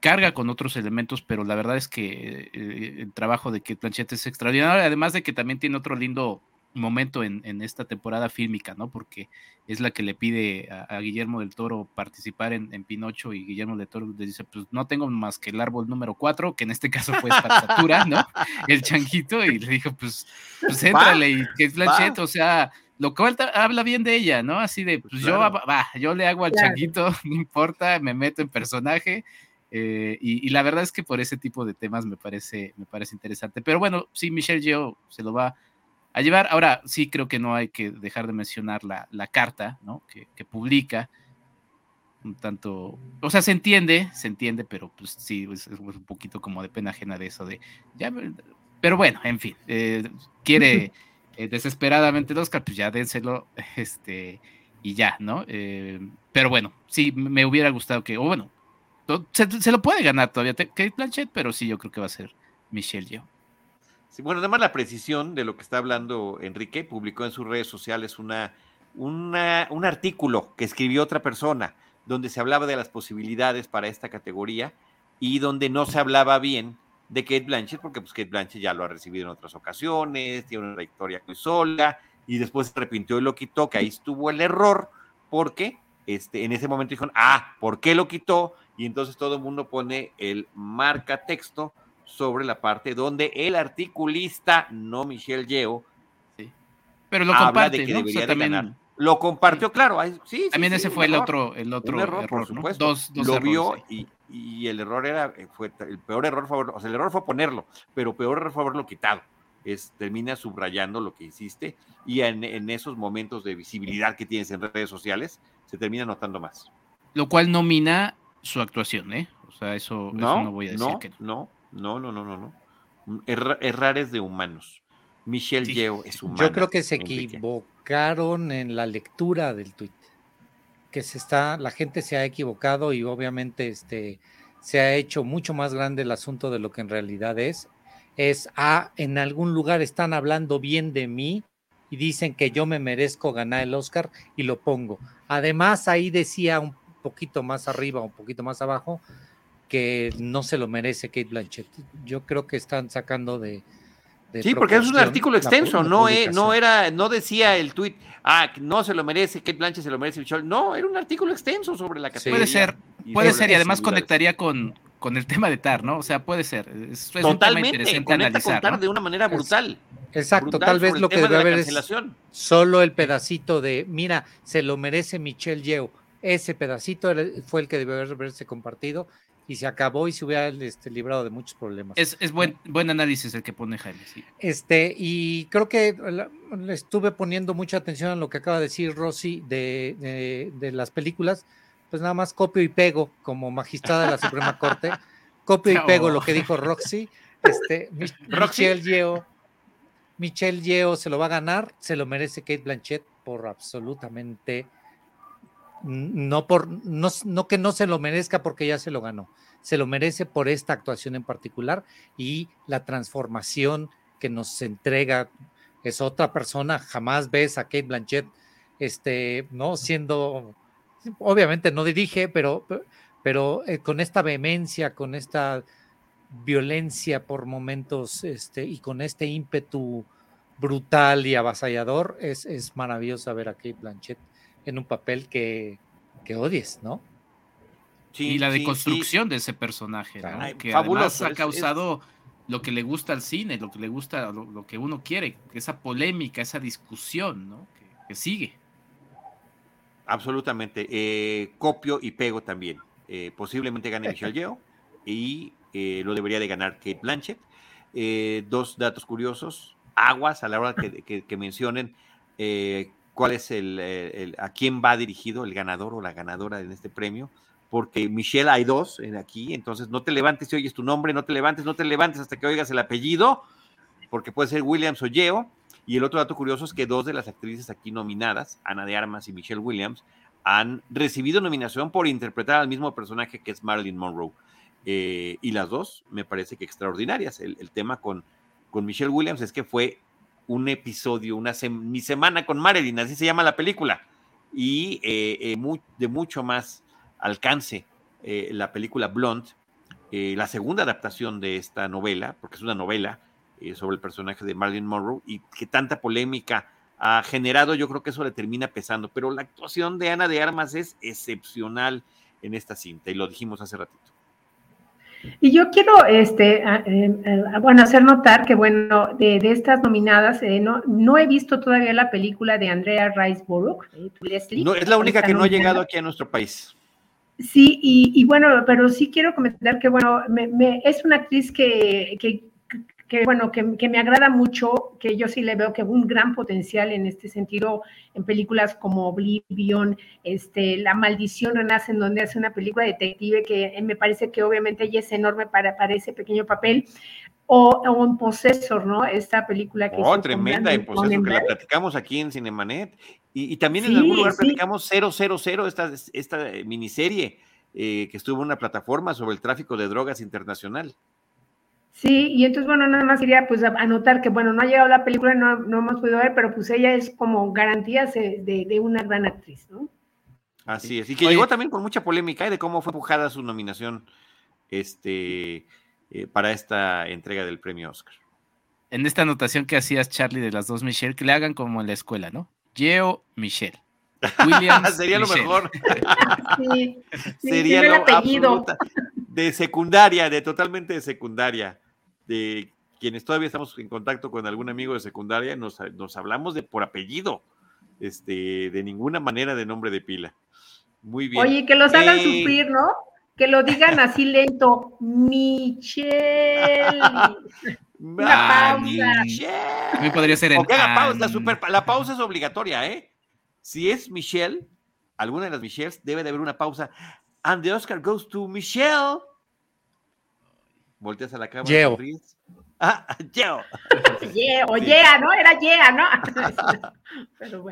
F: carga con otros elementos, pero la verdad es que eh, el trabajo de Kate Blanchett es extraordinario, además de que también tiene otro lindo momento en, esta temporada fílmica, ¿no? Porque es la que le pide a, Guillermo del Toro participar en, Pinocho y Guillermo del Toro le dice, pues no tengo más que el árbol número cuatro, que en este caso fue estatura, ¿no? (laughs) El changuito, y le dijo, pues, pues éntrale, y que es Blanchett, o sea, lo cual habla bien de ella, ¿no? Así de, pues, pues yo, va, yo le hago al changuito, (laughs) no importa, me meto en personaje, eh, y, la verdad es que por ese tipo de temas me parece, me parece interesante. Pero bueno, sí, Michelle Yeoh se lo va a llevar. Ahora sí creo que no hay que dejar de mencionar la, carta ¿no? que, publica. Un tanto, o sea, se entiende, se entiende, pero pues sí, es, un poquito como de pena ajena de eso de, ya, pero bueno, en fin, eh, quiere (laughs) eh, desesperadamente el Oscar, pues ya dénselo, (laughs) este, y ya, ¿no? Eh, pero bueno, sí, me hubiera gustado que, o bueno, se, lo puede ganar todavía Kate Blanchett, pero sí, yo creo que va a ser Michelle Yeoh
A: bueno, además la precisión de lo que está hablando Enrique, publicó en sus redes sociales una, un artículo que escribió otra persona donde se hablaba de las posibilidades para esta categoría y donde no se hablaba bien de Kate Blanchett, porque pues Kate Blanchett ya lo ha recibido en otras ocasiones, tiene una trayectoria muy sola, y después se arrepintió y lo quitó, que ahí estuvo el error, porque este, en ese momento dijeron, ah, ¿por qué lo quitó? Y entonces todo el mundo pone el marca texto sobre la parte donde el articulista, no Michelle Yeo,
F: pero lo comparte, de que debería
A: ganar. Lo compartió, claro. Sí,
F: también ese fue el otro, el otro
A: error, por supuesto. Dos, lo vio y, el error era, eh, fue el peor error o sea, el error fue ponerlo, pero peor error fue haberlo quitado. Es, termina subrayando lo que hiciste y en, en, esos momentos de visibilidad que tienes en redes sociales se termina notando más.
F: Lo cual nomina su actuación, ¿eh? O sea, eso no, no voy a decir que
A: no. No, no, no, no, no. Mm, errares de humanos. Michelle Yeo es humana.
E: Yo creo que se equivocaron en la lectura del tuit. Que se está, la gente se ha equivocado y obviamente este, se ha hecho mucho más grande el asunto de lo que en realidad es. Es, ah, en algún lugar están hablando bien de mí y dicen que yo me merezco ganar el Oscar y lo pongo. Además, ahí decía un poquito más arriba, un poquito más abajo, que no se lo merece Kate Blanchett. Yo creo que están sacando de.
A: sí, porque es un artículo extenso, no, eh, no era, no decía el tweet, ah, no se lo merece, Kate Blanchett se lo merece Michelle. No, era un artículo extenso sobre la categoría.
F: puede ser, puede ser, y además conectaría con, con el tema de TAR, ¿no? O sea, puede ser. Es,
A: Totalmente, un tema interesante TAR de una manera brutal.
E: Exacto, tal vez lo que debe haber es solo el pedacito de, mira, se lo merece Michelle Yeo. Ese pedacito fue el que debe haberse compartido y se acabó y se hubiera este, librado de muchos problemas.
F: Es, buen, buen análisis el que pone Jaime.
E: Este, y creo que le estuve poniendo mucha atención a lo que acaba de decir Rosy de, de, las películas. Pues nada más copio y pego como magistrada de la Suprema (laughs) Corte. Copio y pego lo que dijo Roxy. Este, (laughs) Michelle Yeo. Michelle Yeo se lo va a ganar, se lo merece Kate Blanchett por absolutamente no por no, no, que no se lo merezca porque ya se lo ganó, se lo merece por esta actuación en particular y la transformación que nos entrega. Es otra persona, jamás ves a Kate Blanchett este, no siendo obviamente no dirige, pero pero eh, con esta vehemencia, con esta violencia por momentos este y con este ímpetu brutal y avasallador es, es maravilloso ver a Kate Blanchett en un papel que, odies, ¿no?
F: Sí, y la deconstrucción de ese personaje, ¿no? que además ha causado lo que le gusta al cine, lo que le gusta, lo, que uno quiere, esa polémica, esa discusión, ¿no? Que, sigue.
A: Absolutamente. Eh, copio y pego también. Eh, posiblemente gane Michelle (laughs) Yeoh y eh, lo debería de ganar Kate Blanchett. dos datos curiosos. Aguas a la hora que, que mencionen cuál es el, a quién va dirigido el ganador o la ganadora en este premio, porque Michelle hay dos en aquí, entonces no te levantes si oyes tu nombre, no te levantes, no te levantes hasta que oigas el apellido, porque puede ser Williams o Yeo. Y el otro dato curioso es que dos de las actrices aquí nominadas, Ana de Armas y Michelle Williams, han recibido nominación por interpretar al mismo personaje que es Marilyn Monroe. Eh, y las dos me parece que extraordinarias. El, tema con, con Michelle Williams es que fue un episodio, una mi semana con Marilyn, así se llama la película, y eh, eh, de mucho más alcance eh, la película Blonde, la segunda adaptación de esta novela, porque es una novela sobre el personaje de Marilyn Monroe, y que tanta polémica ha generado, yo creo que eso le termina pesando, pero la actuación de Ana de Armas es excepcional en esta cinta, y lo dijimos hace ratito.
D: Y yo quiero, este, eh, bueno, hacer notar que, bueno, de, estas nominadas, eh, no, no he visto todavía la película de Andrea Riseborough,
A: eh, Leslie. No, es la única que no ha llegado aquí a nuestro país.
D: Sí, y, bueno, pero sí quiero comentar que, bueno, me, es una actriz que, que que bueno, que, me agrada mucho, que yo sí le veo que un gran potencial en este sentido en películas como Oblivion, este, La Maldición Renace, en donde hace una película detective que me parece que obviamente ella es enorme para, para ese pequeño papel, o, o en Possessor, ¿no? Esta película que...
A: Oh, tremenda en Possessor, que la platicamos aquí en Cinemanet, y, y también en algún lugar platicamos 000, esta, esta miniserie eh, que estuvo en una plataforma sobre el tráfico de drogas internacional.
D: Sí, y entonces, bueno, nada más quería pues anotar que, bueno, no ha llegado la película, no, no hemos podido ver, pero pues ella es como garantía de, de una gran actriz, ¿no?
A: Así es, y que llegó también con mucha polémica ¿eh? de cómo fue empujada su nominación este, eh, para esta entrega del premio Oscar.
F: En esta anotación que hacías, Charlie, de las dos Michelle, que le hagan como en la escuela, ¿no? Geo Michelle.
A: Williams, (laughs) Sería lo mejor. (laughs) sí, Sería lo apellido. de secundaria, de totalmente de secundaria de quienes todavía estamos en contacto con algún amigo de secundaria, nos, hablamos de por apellido, este, de ninguna manera de nombre de pila. Muy bien.
D: Oye, que los hagan eh, sufrir, ¿no? Que lo digan así lento. Michelle. (laughs) Una
A: pausa.
F: Michelle. podría ser
A: el. pausa, super, la pausa es obligatoria, ¿eh? Si es Michelle, alguna de las Michelles, debe de haber una pausa. And the Oscar goes to Michelle volteas a la cámara.
E: Yeo. (laughs)
A: Ah, Yeo.
D: o yeah, ¿no? Era yeah, ¿no?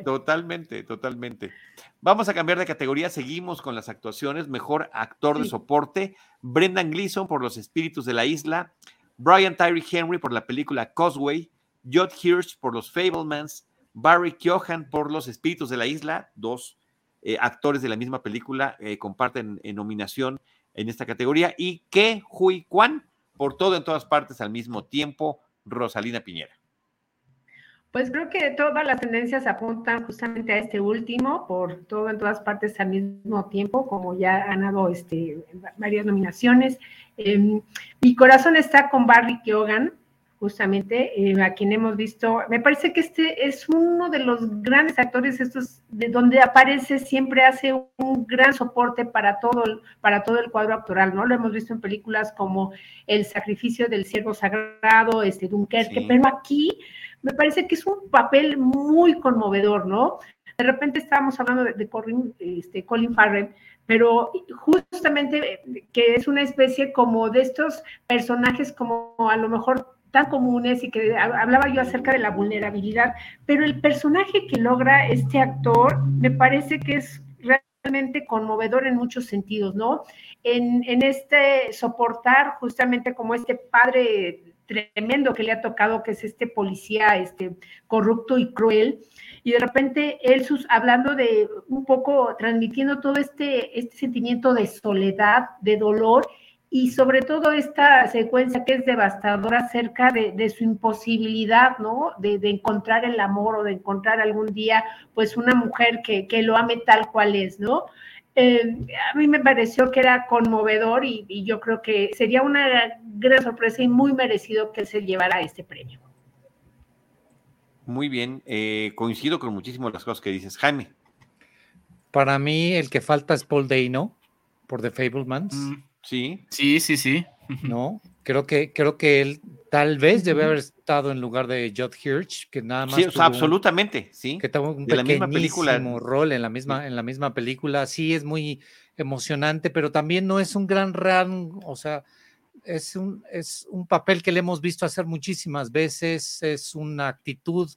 D: (laughs)
A: Totalmente, totalmente. Vamos a cambiar de categoría. Seguimos con las actuaciones. Mejor actor de soporte. Brendan Gleeson por Los Espíritus de la Isla. Brian Tyree Henry por la película Causeway. Judd Hirsch por Los Fablemans. Barry Keoghan por Los Espíritus de la Isla. Dos eh, actores de la misma película eh, comparten en nominación en esta categoría. Y Ke Hui Kwan por todo en todas partes al mismo tiempo, Rosalina Piñera.
D: Pues creo que todas las tendencias apuntan justamente a este último, por todo en todas partes al mismo tiempo, como ya han dado este, varias nominaciones. Em, mi corazón está con Barry Keoghan, justamente, eh, a quien hemos visto. Me parece que este es uno de los grandes actores, estos de donde aparece, siempre hace un gran soporte para todo, para todo el cuadro actoral, ¿no? Lo hemos visto en películas como El sacrificio del siervo sagrado, este Dunkerque, pero aquí me parece que es un papel muy conmovedor, ¿no? De repente estábamos hablando de, Colin, este, Colin Farrell, pero justamente que es una especie como de estos personajes como a lo mejor tan comunes y que hablaba yo acerca de la vulnerabilidad, pero el personaje que logra este actor me parece que es realmente conmovedor en muchos sentidos, ¿no? En, en este soportar justamente como este padre tremendo que le ha tocado, que es este policía este, corrupto y cruel, y de repente él sus, hablando de un poco, transmitiendo todo este, este sentimiento de soledad, de dolor, y sobre todo esta secuencia que es devastadora acerca de, su imposibilidad, ¿no? De, encontrar el amor o de encontrar algún día, pues, una mujer que, lo ame tal cual es, ¿no? Eh, a mí me pareció que era conmovedor y, yo creo que sería una gran sorpresa y muy merecido que se llevara este premio.
A: Muy bien, eh, coincido con muchísimas las cosas que dices, Jaime.
E: Para mí el que falta es Paul Dano por The Fablemans. Mm.
A: Sí.
F: Sí, sí, sí.
E: No, creo que, creo que él tal vez debe haber estado en lugar de Judd Hirsch, que nada más.
A: Sí, absolutamente, sí.
E: Que tuvo un de película. rol en la misma, en la misma película. Sí, es muy emocionante, pero también no es un gran rango, o sea, es un, es un papel que le hemos visto hacer muchísimas veces, es una actitud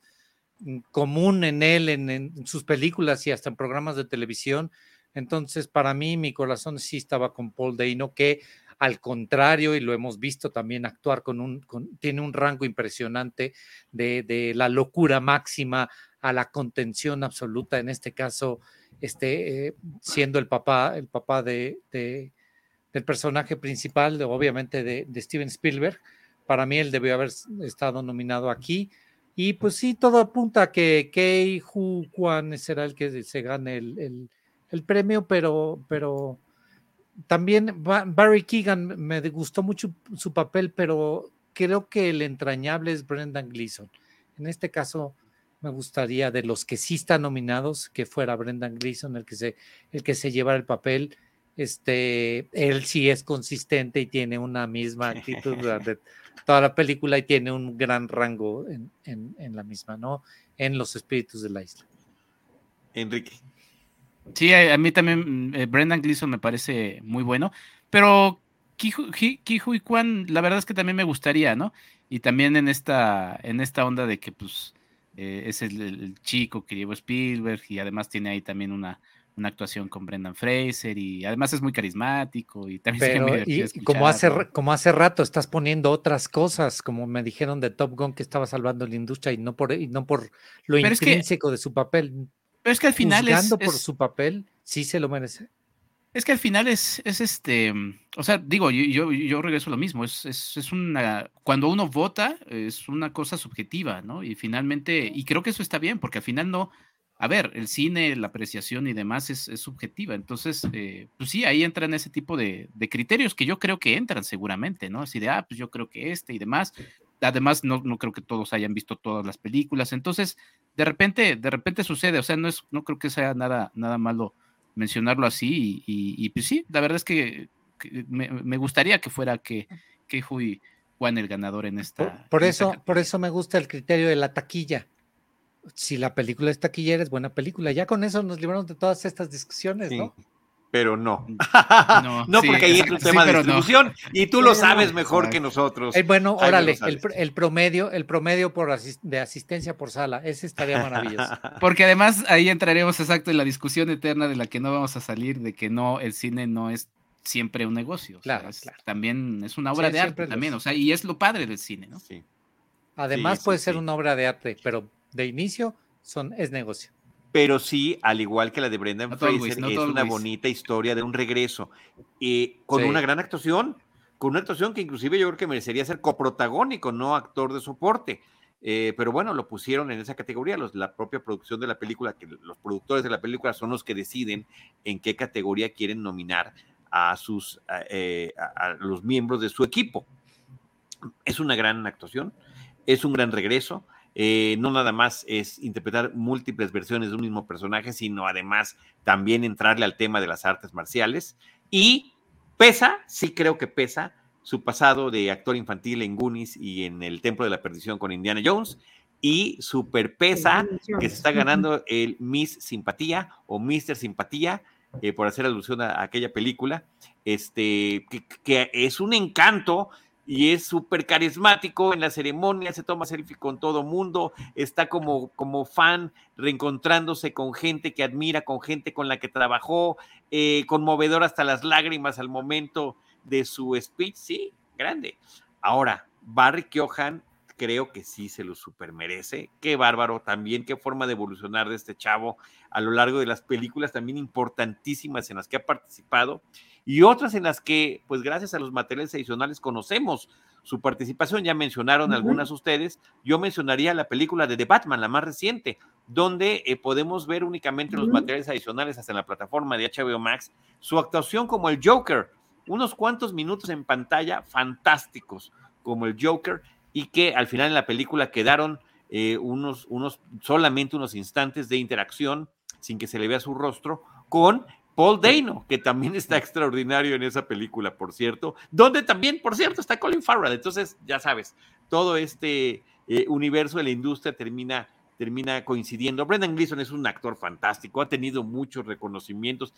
E: común en él, en sus películas y hasta en programas de televisión entonces, para mí, mi corazón sí estaba con Paul Dano, que al contrario, y lo hemos visto también actuar con un, tiene un rango impresionante de, la locura máxima a la contención absoluta, en este caso, este, eh, siendo el papá, el papá de, del personaje principal, obviamente de, Steven Spielberg. Para mí él debió haber estado nominado aquí. Y pues sí, todo apunta a que Kei Hu Kwan será el que se gane el premio, pero, pero también Barry Keegan me gustó mucho su papel, pero creo que el entrañable es Brendan Gleeson. En este caso, me gustaría de los que sí están nominados que fuera Brendan Gleeson el que se, el que se llevara el papel. Este, él sí es consistente y tiene una misma actitud (laughs) durante toda la película y tiene un gran rango en, en la misma, ¿no? En los espíritus de la isla.
A: Enrique.
F: Sí, a, mí también mm, eh, Brendan Gleeson me parece muy bueno, pero Kihu y Kwan, la verdad es que también me gustaría, ¿no? Y también en esta, en esta onda de que pues eh, es el, chico que llevó Spielberg y además tiene ahí también una, una actuación con Brendan Fraser y además es muy carismático y también
E: como hace como hace rato estás poniendo otras cosas como me dijeron de Top Gun que estaba salvando la industria y no por y no por lo intrínseco de su papel
F: pero es que al final es,
E: por su papel, sí se lo merece.
F: Es que al final es, es este, o sea, digo, yo, yo, regreso a lo mismo, es, es, es, una, cuando uno vota es una cosa subjetiva, ¿no? Y finalmente, y creo que eso está bien, porque al final no, a ver, el cine, la apreciación y demás es, subjetiva, entonces, eh, pues sí, ahí entran ese tipo de, de, criterios que yo creo que entran seguramente, ¿no? Así de, ah, pues yo creo que este y demás, además no, no creo que todos hayan visto todas las películas, entonces de repente, de repente sucede, o sea, no es, no creo que sea nada, nada malo mencionarlo así, y, pues sí, la verdad es que, me, gustaría que fuera que, que Hui Juan el ganador en esta.
E: Por, eso, por eso me gusta el criterio de la taquilla. Si la película es taquillera, es buena película. Ya con eso nos libramos de todas estas discusiones, ¿no?
A: Pero no. No, porque ahí es un tema de distribución y tú lo sabes mejor que nosotros.
E: Eh, bueno, órale, el, promedio, el promedio por de asistencia por sala, ese estaría maravilloso. (laughs)
F: Porque además ahí entraremos exacto en la discusión eterna de la que no vamos a salir, de que no, el cine no es siempre un negocio. Claro, También es una obra de arte también, o sea, y es lo padre del cine, ¿no? Sí.
E: Además puede ser una obra de arte, pero de inicio son, es negocio
A: pero sí, al igual que la de Brendan Fraser, es una bonita historia de un regreso, y con una gran actuación, con una actuación que inclusive yo creo que merecería ser coprotagónico, no actor de soporte. Eh, pero bueno, lo pusieron en esa categoría, los, la propia producción de la película, que los productores de la película son los que deciden en qué categoría quieren nominar a sus eh, a los miembros de su equipo. Es una gran actuación, es un gran regreso. Eh, no nada más es interpretar múltiples versiones de un mismo personaje, sino además también entrarle al tema de las artes marciales. Y pesa, sí creo que pesa, su pasado de actor infantil en Goonies y en El Templo de la Perdición con Indiana Jones. Y super pesa que se está ganando el Miss Simpatía o Mister Simpatía, eh, por hacer alusión a, aquella película, este, que es un encanto y es súper carismático en la ceremonia, se toma selfie con todo mundo, está como, como fan reencontrándose con gente que admira, con gente con la que trabajó, eh, conmovedor hasta las lágrimas al momento de su speech, sí, grande. Ahora, Barry Keoghan creo que sí se lo super merece. Qué bárbaro también, qué forma de evolucionar de este chavo a lo largo de las películas también importantísimas en las que ha participado y otras en las que, pues gracias a los materiales adicionales, conocemos su participación. Ya mencionaron algunas ustedes. Yo mencionaría la película de The Batman, la más reciente, donde eh, podemos ver únicamente los materiales adicionales hasta en la plataforma de HBO Max, su actuación como el Joker, unos cuantos minutos en pantalla fantásticos como el Joker y que al final en la película quedaron eh, unos, unos, solamente unos instantes de interacción sin que se le vea su rostro con Paul Dano, que también está extraordinario en esa película, por cierto, donde también, por cierto, está Colin Farrell. Entonces, ya sabes, todo este eh, universo de la industria termina, termina coincidiendo. Brendan Gleeson es un actor fantástico, ha tenido muchos reconocimientos,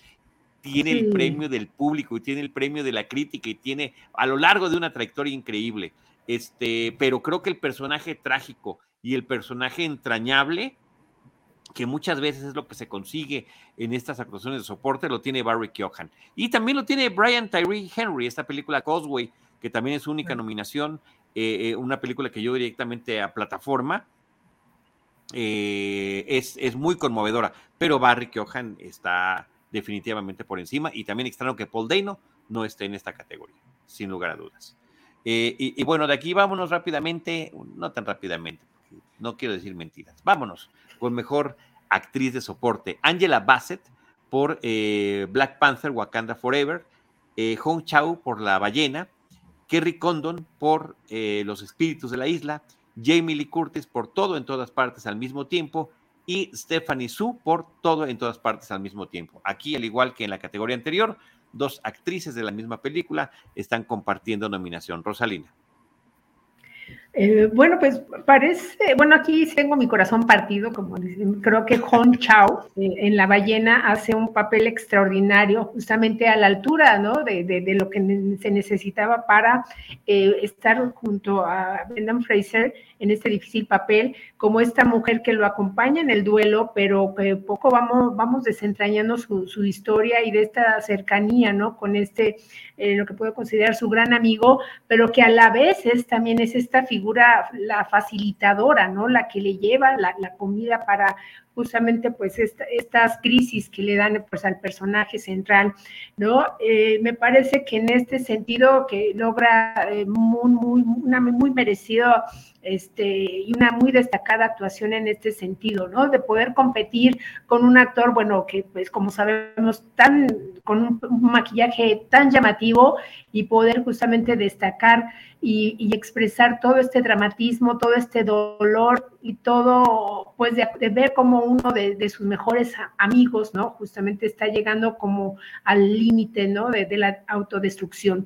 A: tiene el premio del público y tiene el premio de la crítica y tiene a lo largo de una trayectoria increíble. Este, pero creo que el personaje trágico y el personaje entrañable que muchas veces es lo que se consigue en estas actuaciones de soporte, lo tiene Barry Keoghan. Y también lo tiene Brian Tyree Henry, esta película Causeway, que también es su única nominación, eh, eh, una película que yo directamente a plataforma. Eh, es, es, muy conmovedora, pero Barry Keoghan está definitivamente por encima y también extraño que Paul Dano no esté en esta categoría, sin lugar a dudas. y, y, bueno, de aquí vámonos rápidamente, no tan rápidamente, no quiero decir mentiras, vámonos con mejor actriz de soporte. Angela Bassett por eh, Black Panther Wakanda Forever, eh, Hong Chao por La Ballena, Kerry Condon por eh, Los Espíritus de la Isla, Jamie Lee Curtis por Todo en todas partes al mismo tiempo y Stephanie Su por Todo en todas partes al mismo tiempo. Aquí, al igual que en la categoría anterior, dos actrices de la misma película están compartiendo nominación. Rosalina.
D: Eh, bueno, pues parece, bueno, aquí tengo mi corazón partido, como dicen, creo que Hong Chao eh, en La ballena hace un papel extraordinario, justamente a la altura, ¿no? De, de, lo que se necesitaba para eh, estar junto a Brendan Fraser en este difícil papel, como esta mujer que lo acompaña en el duelo, pero que poco vamos, vamos desentrañando su, su historia y de esta cercanía, ¿no? Con este, lo que puedo considerar su gran amigo, pero que a la vez es también es esta figura la facilitadora, ¿no? La que le lleva la, comida para justamente pues estas crisis que le dan pues al personaje central, ¿no? Eh, me parece que en este sentido que logra eh, muy, muy, una muy merecido este, y una muy destacada actuación en este sentido, ¿no? De poder competir con un actor, bueno, que pues como sabemos, tan, con un, maquillaje tan llamativo y poder justamente destacar y, expresar todo este dramatismo, todo este dolor y todo, pues de, ver como uno de, sus mejores amigos, ¿no? Justamente está llegando como al límite, ¿no? de la autodestrucción.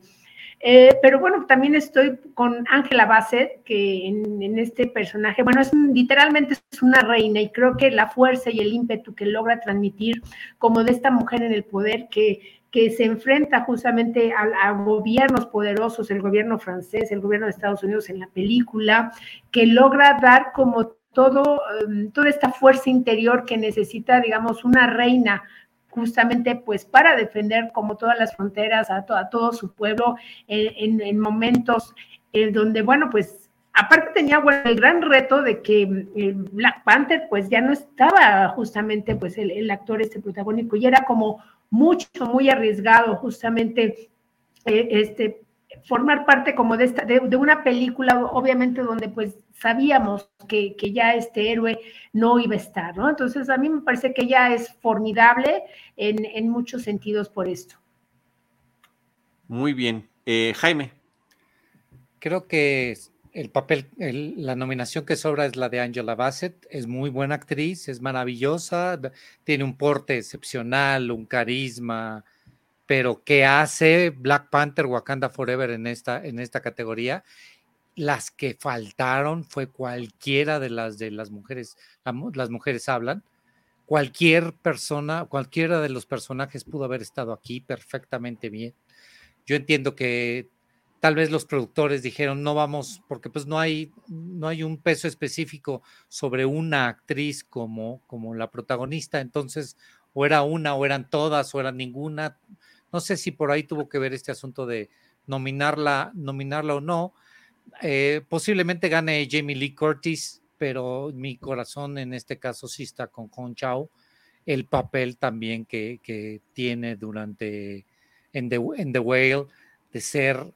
D: Eh, pero bueno, también estoy con Ángela Bassett, que en, este personaje, bueno, es literalmente es una reina y creo que la fuerza y el ímpetu que logra transmitir como de esta mujer en el poder que, que se enfrenta justamente a, gobiernos poderosos, el gobierno francés, el gobierno de Estados Unidos en la película, que logra dar como todo, em, toda esta fuerza interior que necesita, digamos, una reina justamente pues para defender como todas las fronteras a, todo su pueblo en, momentos en donde, bueno, pues aparte tenía el gran reto de que eh, Black Panther pues ya no estaba justamente pues el, actor este protagónico y era como mucho, muy arriesgado justamente eh, este formar parte como de esta, de, una película, obviamente, donde pues sabíamos que, ya este héroe no iba a estar, ¿no? Entonces, a mí me parece que ella es formidable en, muchos sentidos por esto.
A: Muy bien. Eh, Jaime.
E: Creo que el papel, la nominación que sobra es la de Angela Bassett. Es muy buena actriz, es maravillosa, tiene un porte excepcional, un carisma, pero ¿qué hace Black Panther Wakanda Forever en esta, en esta categoría? Las que faltaron fue cualquiera de las de las mujeres, las mujeres hablan. Cualquier persona, cualquiera de los personajes pudo haber estado aquí perfectamente bien. Yo entiendo que tal vez los productores dijeron no vamos porque pues no hay no hay un peso específico sobre una actriz como como la protagonista entonces o era una o eran todas o eran ninguna no sé si por ahí tuvo que ver este asunto de nominarla, nominarla o no. Eh, posiblemente gane Jamie Lee Curtis, pero mi corazón en este caso sí está con Hong Chao. El papel también que, tiene durante en The, The Whale de ser,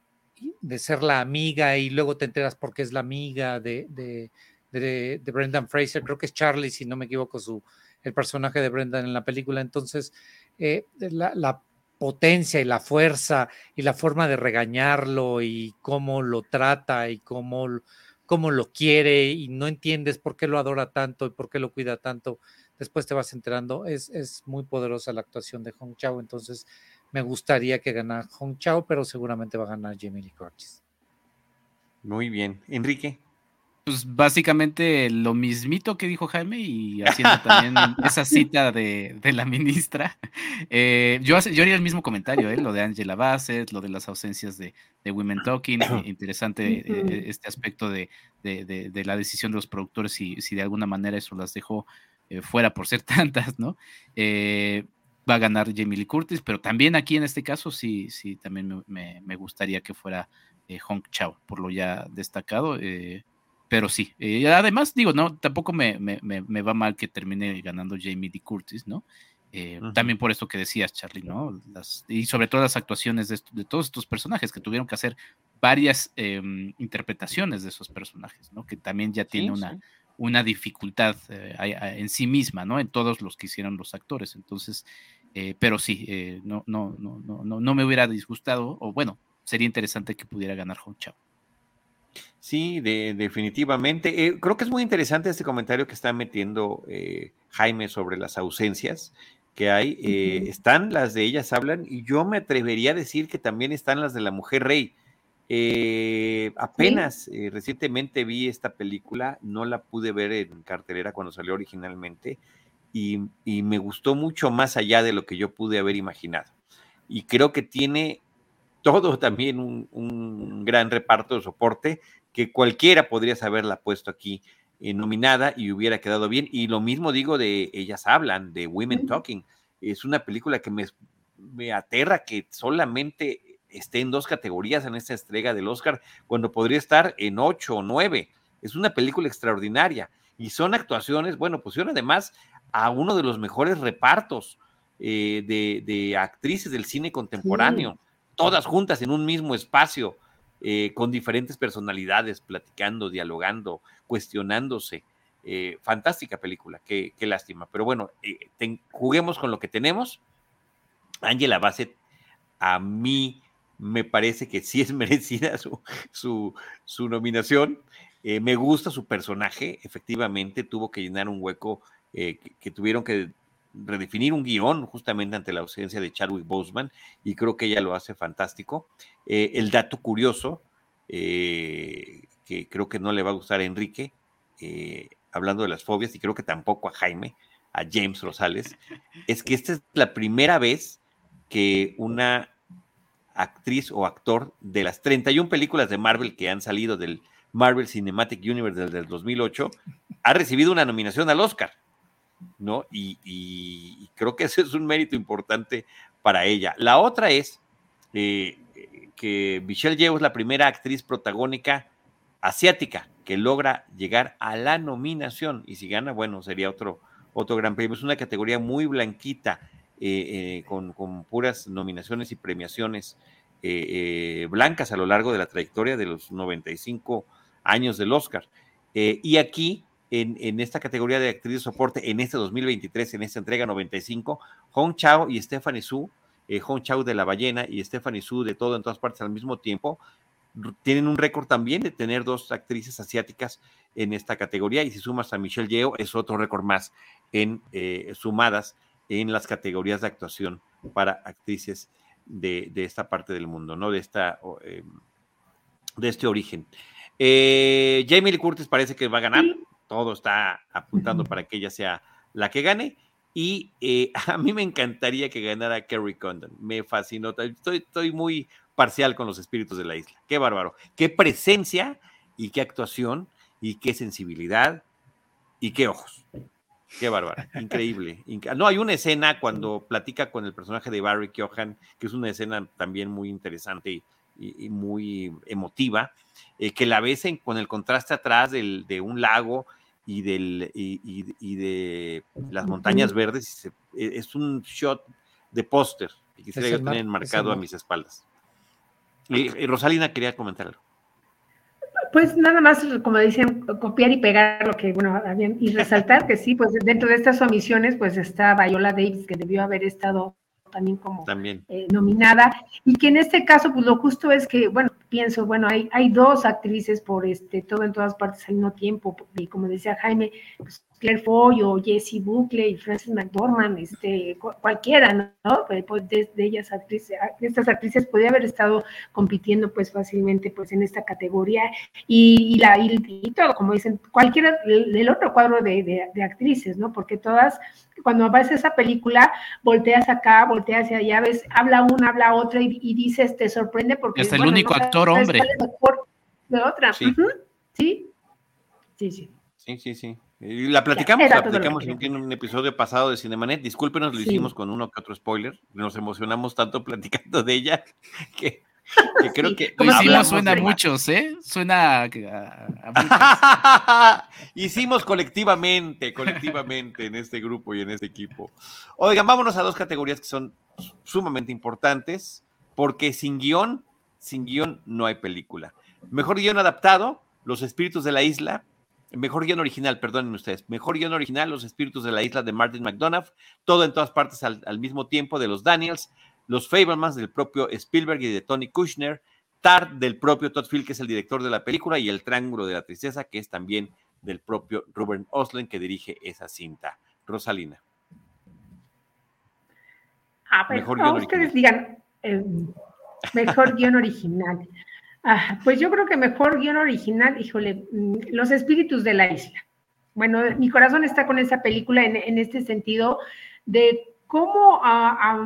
E: de ser la amiga y luego te enteras por qué es la amiga de, de, de, Brendan Fraser. Creo que es Charlie, si no me equivoco, su, el personaje de Brendan en la película. Entonces, eh, la, la potencia y la fuerza y la forma de regañarlo y cómo lo trata y cómo, cómo lo quiere y no entiendes por qué lo adora tanto y por qué lo cuida tanto, después te vas enterando. Es, es muy poderosa la actuación de Hong Chao, entonces me gustaría que ganara Hong Chao, pero seguramente va a ganar Jamie Lee Curtis.
A: Muy bien. Enrique.
F: Pues básicamente lo mismito que dijo Jaime y haciendo también (laughs) esa cita de, la ministra. Eh, yo, yo haría el mismo comentario, ¿eh? lo de Angela Bassett, lo de las ausencias de, Women Talking, (coughs) interesante eh, este aspecto de, la decisión de los productores y si de alguna manera eso las dejó eh, fuera por ser (laughs) tantas, ¿no? Va a ganar Jamie Lee Curtis, pero también aquí en este caso sí, sí, también me, gustaría que fuera Hong Chao, por lo ya destacado. pero sí, además digo, no, tampoco me, me, va mal que termine ganando Jamie Lee Curtis, ¿no? Eh, también por esto que decías, Charlie, ¿no? y sobre todo las actuaciones de, todos estos personajes que tuvieron que hacer varias em, interpretaciones de esos personajes, ¿no? Que también ya tiene una, una dificultad eh, en sí misma, ¿no? En todos los que hicieron los actores. Entonces, eh, pero sí, no, no, no, no, no me hubiera disgustado, o bueno, sería interesante que pudiera ganar Hong Chao.
A: Sí, definitivamente. creo que es muy interesante este comentario que está metiendo Jaime sobre las ausencias que hay, eh, están las de ellas hablan y yo me atrevería a decir que también están las de la mujer rey. Eh, apenas eh, recientemente vi esta película, no la pude ver en cartelera cuando salió originalmente y, me gustó mucho más allá de lo que yo pude haber imaginado. Y creo que tiene todo también un, un gran reparto de soporte que cualquiera podría haberla puesto aquí eh, nominada y hubiera quedado bien. Y lo mismo digo de Ellas Hablan, de Women Talking. Es una película que me, me aterra que solamente esté en dos categorías en esta entrega del Oscar, cuando podría estar en ocho o nueve. Es una película extraordinaria. Y son actuaciones, bueno, pusieron además a uno de los mejores repartos eh, de, actrices del cine contemporáneo, todas juntas en un mismo espacio. Eh, con diferentes personalidades, platicando, dialogando, cuestionándose. Eh, fantástica película, qué, lástima. Pero bueno, juguemos con lo que tenemos. Angela Bassett, a mí me parece que sí es (laughs) merecida su, su, nominación. me gusta su personaje, efectivamente tuvo que llenar un hueco que, tuvieron que redefinir un guion justamente ante la ausencia de Chadwick Boseman y creo que ella lo hace fantástico. Eh, el dato curioso, eh, que creo que no le va a gustar a Enrique, eh, hablando de las fobias y creo que tampoco a Jaime, a James Rosales, es que esta es la primera vez que una actriz o actor de las 31 películas de Marvel que han salido del Marvel Cinematic Universe desde el 2008 ha recibido una nominación al Oscar. ¿No? Y, creo que ese es un mérito importante para ella. La otra es eh, que Michelle Yeoh es la primera actriz protagónica asiática que logra llegar a la nominación y si gana, bueno, sería otro, otro gran premio. Es una categoría muy blanquita, eh, eh, con, con, puras nominaciones y premiaciones blancas a lo largo de la trayectoria de los 95 años del Oscar. y aquí en, esta categoría de actriz de soporte en este 2023, en esta entrega 95, Hong Chao y Stephanie Su, eh, Hong Chao de La Ballena y Stephanie Su de todo en todas partes al mismo tiempo, tienen un récord también de tener dos actrices asiáticas en esta categoría y si sumas a Michelle Yeoh es otro récord más en eh, sumadas en las categorías de actuación para actrices de, esta parte del mundo, ¿no? De esta em, de este origen. Eh, Jamie Lee Curtis parece que va a ganar todo está apuntando para que ella sea la que gane. Y eh, (laughs) a mí me encantaría que ganara Kerry Condon. Me fascinó. Estoy, estoy muy parcial con los espíritus de la isla. Qué bárbaro. Qué presencia y qué actuación y qué sensibilidad y qué ojos. Qué bárbaro. Increíble. No, hay una escena cuando platica con el personaje de Barry Keoghan, que es una escena también muy interesante y, muy emotiva, eh, que la ves con el contraste atrás de un lago y, del, y, de las montañas verdes. E, es un shot de póster que quisiera tener enmarcado a mis espaldas. Y, Rosalina quería comentar algo.
D: Pues nada más, como dicen, copiar y pegar lo que, bueno, y resaltar que sí, pues dentro de estas omisiones, pues está Viola Davis, que debió haber estado también como eh, nominada, y que en este caso, pues lo justo es que, bueno, pienso, bueno, hay, hay dos actrices por este, todo en todas partes al mismo tiempo, y como decía Jaime, pues Claire Foy o Jessie Buckley y Frances McDormand, este, cualquiera, ¿no? Pues, pues de, ellas actrices, estas actrices podía haber estado compitiendo pues fácilmente pues en esta categoría y, la, y, todo, como dicen, cualquiera del otro cuadro de, de, actrices, ¿no? Porque todas, cuando aparece esa película, volteas acá, volteas hacia allá, ves, habla una, habla otra y, dices, te sorprende porque...
F: Es el único actor hombre.
D: De otra. Sí. sí, sí.
A: Sí, sí, sí. Y la platicamos, la platicamos en un episodio pasado de Cinemanet. Discúlpenos, lo hicimos con uno que otro spoiler. Nos emocionamos tanto platicando de ella (laughs) que, creo que.
F: Como si no suena a muchos, ¿eh? Suena a, (laughs)
A: Hicimos colectivamente, colectivamente en este grupo y en este equipo. Oigan, vámonos a dos categorías que son sumamente importantes, porque sin guion, sin guion no hay película. Mejor guion adaptado, Los Espíritus de la Isla, Mejor guion original, perdonen ustedes. Mejor guion original, Los Espíritus de la Isla de Martin McDonough. Todo en todas partes al, mismo tiempo de los Daniels. Los Fablemans del propio Spielberg y de Tony Kushner. Tar del propio Todd Field, que es el director de la película. Y El Triángulo de la Tristeza, que es también del propio Ruben Oslen, que dirige esa cinta. Rosalina.
D: Ah, mejor guion ustedes digan eh, mejor guion original. Pues yo creo que mejor guion original, híjole, mm, Los espíritus de la isla. Bueno, mi corazón está con esa película en, este sentido de cómo ah,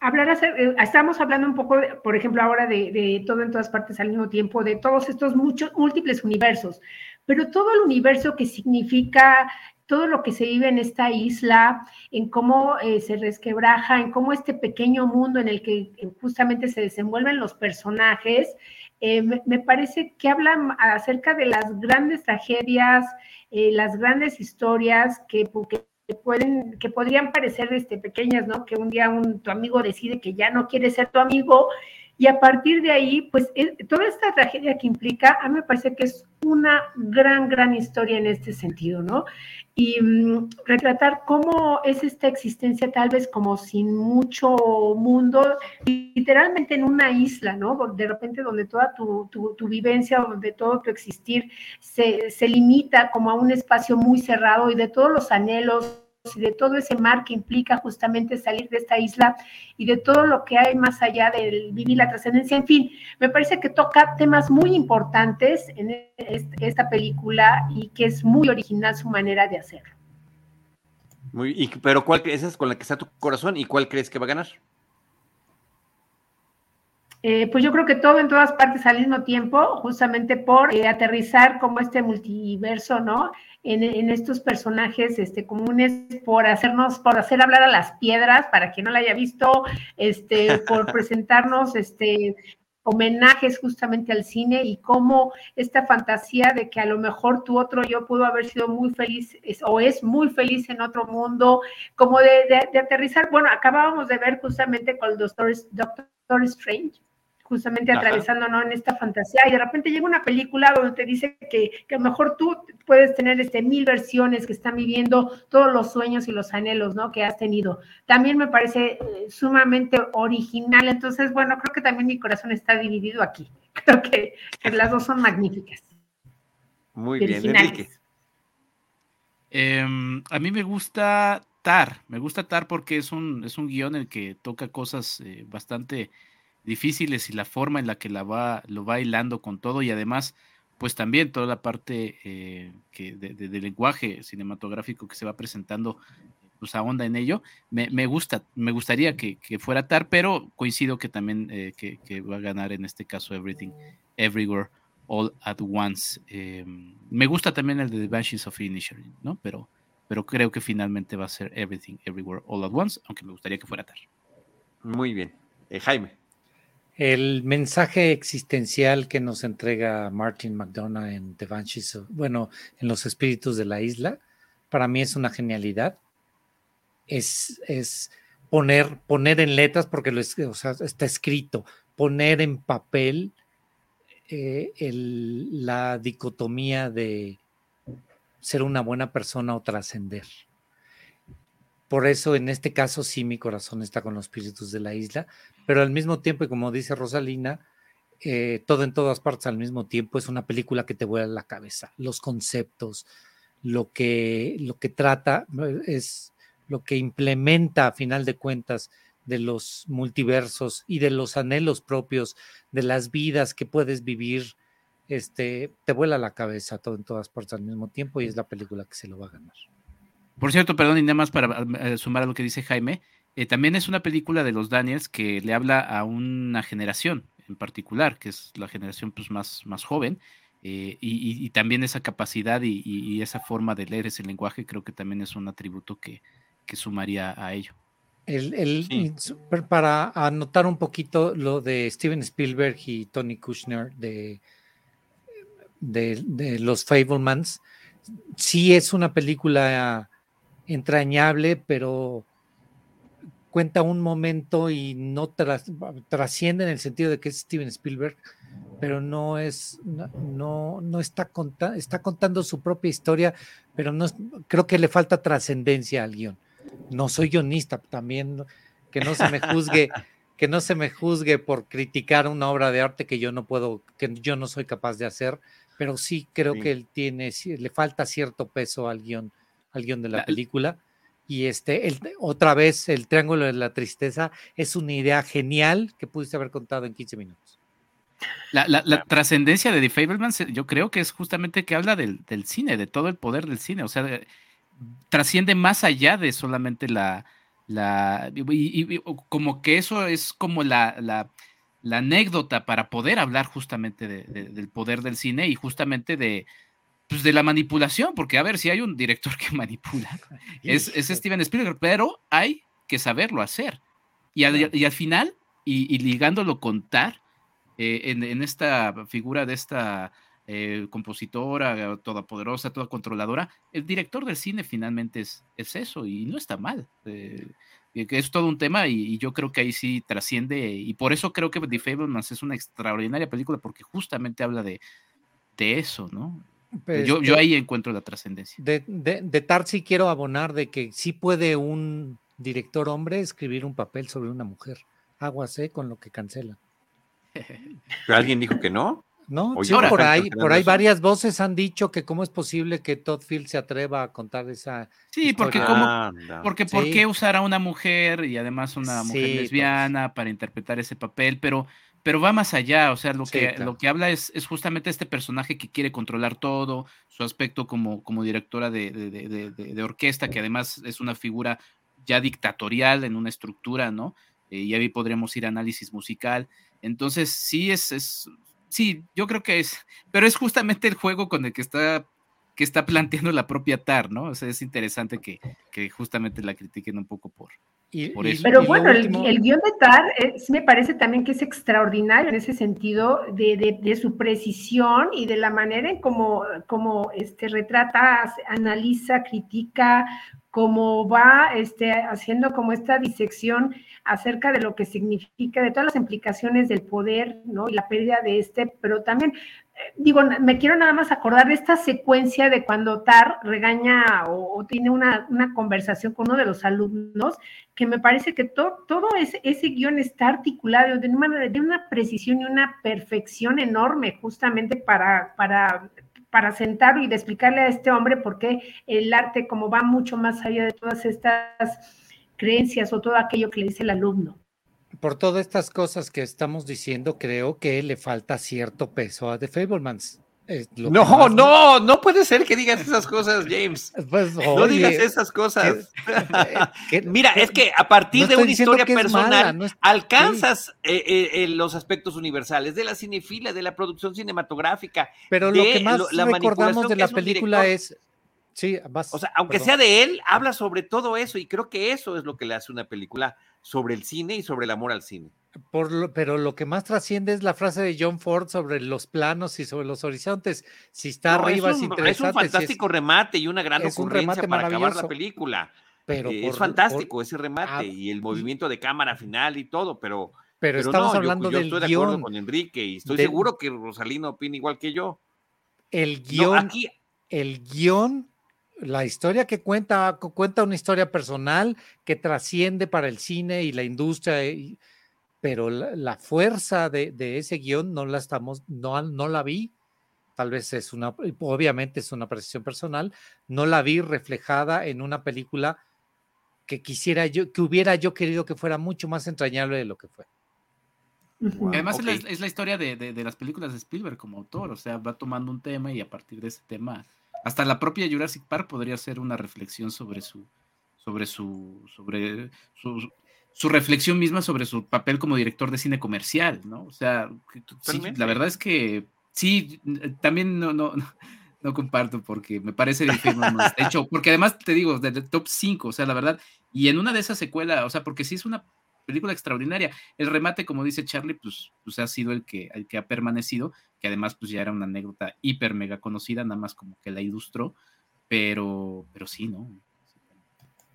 D: hablar, eh, estamos hablando un poco, por ejemplo, ahora de, de, todo en todas partes al mismo tiempo, de todos estos muchos, múltiples universos, pero todo el universo que significa todo lo que se vive en esta isla, en cómo eh, se resquebraja, en cómo este pequeño mundo en el que eh, justamente se desenvuelven los personajes, eh, me, parece que hablan acerca de las grandes tragedias, las grandes historias que, pueden, que podrían parecer este, pequeñas, ¿no? Que un día un, tu amigo decide que ya no quiere ser tu amigo y a partir de ahí, pues toda esta tragedia que implica, a mí me parece que es una gran, gran historia en este sentido, ¿no? Y mm, retratar cómo es esta existencia tal vez como sin mucho mundo, literalmente en una isla, ¿no? De repente donde toda tu, tu, vivencia, donde todo tu existir se, se limita como a un espacio muy cerrado y de todos los anhelos y de todo ese mar que implica justamente salir de esta isla y de todo lo que hay más allá del vivir la trascendencia. En fin, me parece que toca temas muy importantes en esta película y que es muy original su manera de hacerlo.
A: Pero ¿cuál esa es con la que está tu corazón y cuál crees que va a ganar?
D: Eh, pues yo creo que todo en todas partes al mismo tiempo, justamente por eh, aterrizar como este multiverso, ¿no? en, estos personajes este, comunes por hacernos, por hacer hablar a las piedras, para quien no la haya visto, este, (laughs) por presentarnos este, homenajes justamente al cine y cómo esta fantasía de que a lo mejor tu otro yo pudo haber sido muy feliz o es muy feliz en otro mundo, como de, de, aterrizar. Bueno, acabábamos de ver justamente con el Doctor, Doctor Strange, justamente atravesando ¿no? en esta fantasía y de repente llega una película donde te dice que, que, a lo mejor tú puedes tener este mil versiones que están viviendo todos los sueños y los anhelos ¿no? que has tenido. También me parece eh, sumamente original, entonces bueno, creo que también mi corazón está dividido aquí. (laughs) Creo que, las dos son magníficas.
A: Muy bien, Enrique.
F: Em, a mí me gusta Tar, me gusta Tar porque es un, es un guion en el que toca cosas eh, bastante difíciles y la forma en la que la va, lo va hilando con todo y además, pues también toda la parte eh, que de, lenguaje cinematográfico que se va presentando, pues ahonda en ello. Me, me gusta, me gustaría que, fuera TAR, pero coincido que también eh, que, va a ganar en este caso Everything, Everywhere, All at Once. Em, me gusta también el de The Banshees of Initial, ¿no? Pero, pero creo que finalmente va a ser Everything, Everywhere, All at Once, aunque me gustaría que fuera TAR.
A: Muy bien. Eh, Jaime.
E: El mensaje existencial que nos entrega Martin McDonough en The Banshees, bueno, en Los Espíritus de la Isla, para mí es una genialidad. Es, es poner, poner en letras, porque lo o sea, está escrito, poner en papel eh, la dicotomía de ser una buena persona o trascender. Por eso en este caso sí mi corazón está con los espíritus de la isla, pero al mismo tiempo, y como dice Rosalina, eh, todo en todas partes al mismo tiempo es una película que te vuela la cabeza. Los conceptos, lo que, lo que trata es lo que implementa a final de cuentas de los multiversos y de los anhelos propios, de las vidas que puedes vivir, este, te vuela la cabeza todo en todas partes al mismo tiempo y es la película que se lo va a ganar.
F: Por cierto, perdón, y nada más para eh, sumar a lo que dice Jaime, eh, también es una película de los Daniels que le habla a una generación en particular, que es la generación pues, más, más joven, eh, y, también esa capacidad y, esa forma de leer ese lenguaje creo que también es un atributo que, sumaría a ello.
E: El, Para anotar un poquito lo de Steven Spielberg y Tony Kushner de, de, los Fablemans, sí es una película entrañable, pero cuenta un momento y no trasciende en el sentido de que es Steven Spielberg, pero no es, no, no está, contando, está contando su propia historia, pero no creo que le falta trascendencia al guion. No soy guionista, también que no se me juzgue, (laughs) que no se me juzgue por criticar una obra de arte que yo no puedo, que yo no soy capaz de hacer, pero sí creo que él tiene, le falta cierto peso al guion, al guion de la, película. Y este, otra vez, el Triángulo de la Tristeza es una idea genial que pudiste haber contado en 15 minutos.
F: La, trascendencia de The Fablemans, yo creo que es justamente que habla del, cine, de todo el poder del cine, o sea, trasciende más allá de solamente la, la y, como que eso es como la, la, anécdota para poder hablar justamente del poder del cine y justamente de, pues de la manipulación, porque a ver, si hay un director que (laughs) manipula, es, es Steven Spielberg, pero hay que saberlo hacer. Y al, y al final, y, ligándolo con Tar, eh, en, esta figura de esta eh, compositora todopoderosa, toda controladora, el director del cine finalmente es, es eso y no está mal. Eh, es todo un tema y, yo creo que ahí sí trasciende y por eso creo que The Fablemans es una extraordinaria película porque justamente habla de, de eso, ¿no? Pues yo, yo, ahí encuentro la trascendencia.
E: De, de, de Tarsi quiero abonar de que sí puede un director hombre escribir un papel sobre una mujer. Aguas, con lo que cancela.
A: ¿Pero (laughs) alguien dijo que no?
E: No, sí, por ahí, por ahí varias voces han dicho que cómo es posible que Todd Field se atreva a contar esa.
F: Sí, porque cómo, porque por qué usar a una mujer y además una mujer lesbiana para interpretar ese papel, pero, pero va más allá, o sea, lo que, lo que habla es, es, justamente este personaje que quiere controlar todo, su aspecto como, como directora de, de, de, orquesta, que además es una figura ya dictatorial en una estructura, ¿no? Eh, y ahí podríamos ir a análisis musical. Entonces, sí, es, es, sí, yo creo que es, pero es justamente el juego con el que está que está planteando la propia TAR, ¿no? O sea, es interesante que, que justamente la critiquen un poco por, por eso.
D: Pero bueno, el, el, guion de TAR me parece también que es extraordinario en ese sentido de, de, de su precisión y de la manera en cómo, como este, retrata, analiza, critica, cómo va este, haciendo como esta disección acerca de lo que significa, de todas las implicaciones del poder, ¿no? Y la pérdida de este, pero también, eh, digo, me quiero nada más acordar de esta secuencia de cuando Tar regaña o, tiene una, conversación con uno de los alumnos, que me parece que todo ese, ese guion está articulado de una, de una precisión y una perfección enorme justamente para, para para sentarlo y explicarle a este hombre por qué el arte como va mucho más allá de todas estas creencias o todo aquello que le dice el alumno.
E: Por todas estas cosas que estamos diciendo, creo que le falta cierto peso a The Fablemans.
A: No, no, no puede ser que digas esas cosas, James. (laughs) Pues, no digas esas cosas. (laughs) Mira, es que a partir de una historia personal alcanzas eh, eh, los aspectos universales de la cinefilia, de la producción cinematográfica.
E: Pero lo que más recordamos de la película es Sí,
A: o sea, aunque sea de él, habla sobre todo eso y creo que eso es lo que le hace una película sobre el cine y sobre el amor al cine.
E: Por pero lo que más trasciende es la frase de John Ford sobre los planos y sobre los horizontes. Si está arriba es, interesante.
A: Es un fantástico remate y una gran ocurrencia para acabar la película. Pero eh, es fantástico ese remate ah, y el movimiento de cámara final y todo, pero
E: pero, estamos hablando yo,
A: estoy de acuerdo con Enrique y estoy seguro que Rosalino opina igual que yo.
E: El guion, aquí, el guion la historia que cuenta, cuenta una historia personal que trasciende para el cine y la industria, pero la, fuerza de, ese guion no la estamos, no, no la vi, tal vez es una, obviamente es una apreciación personal, no la vi reflejada en una película que quisiera yo, que hubiera yo querido que fuera mucho más entrañable de lo que fue.
F: Además es, la, historia de, de, las películas de Spielberg como autor, o sea, va tomando un tema y a partir de ese tema hasta la propia Jurassic Park podría ser una reflexión sobre su, sobre su, sobre su, reflexión misma sobre su papel como director de cine comercial, ¿no? O sea, sí, la verdad es que sí, también no, no, (laughs) no comparto porque me parece difícil. De (laughs) hecho, porque además te digo, de top 5, o sea, la verdad, y en una de esas secuelas, o sea, porque sí es una película extraordinaria. El remate, como dice Charlie, pues, pues ha sido el que, el que ha permanecido, que además pues ya era una anécdota hiper mega conocida, nada más como que la ilustró, pero, pero sí, ¿no?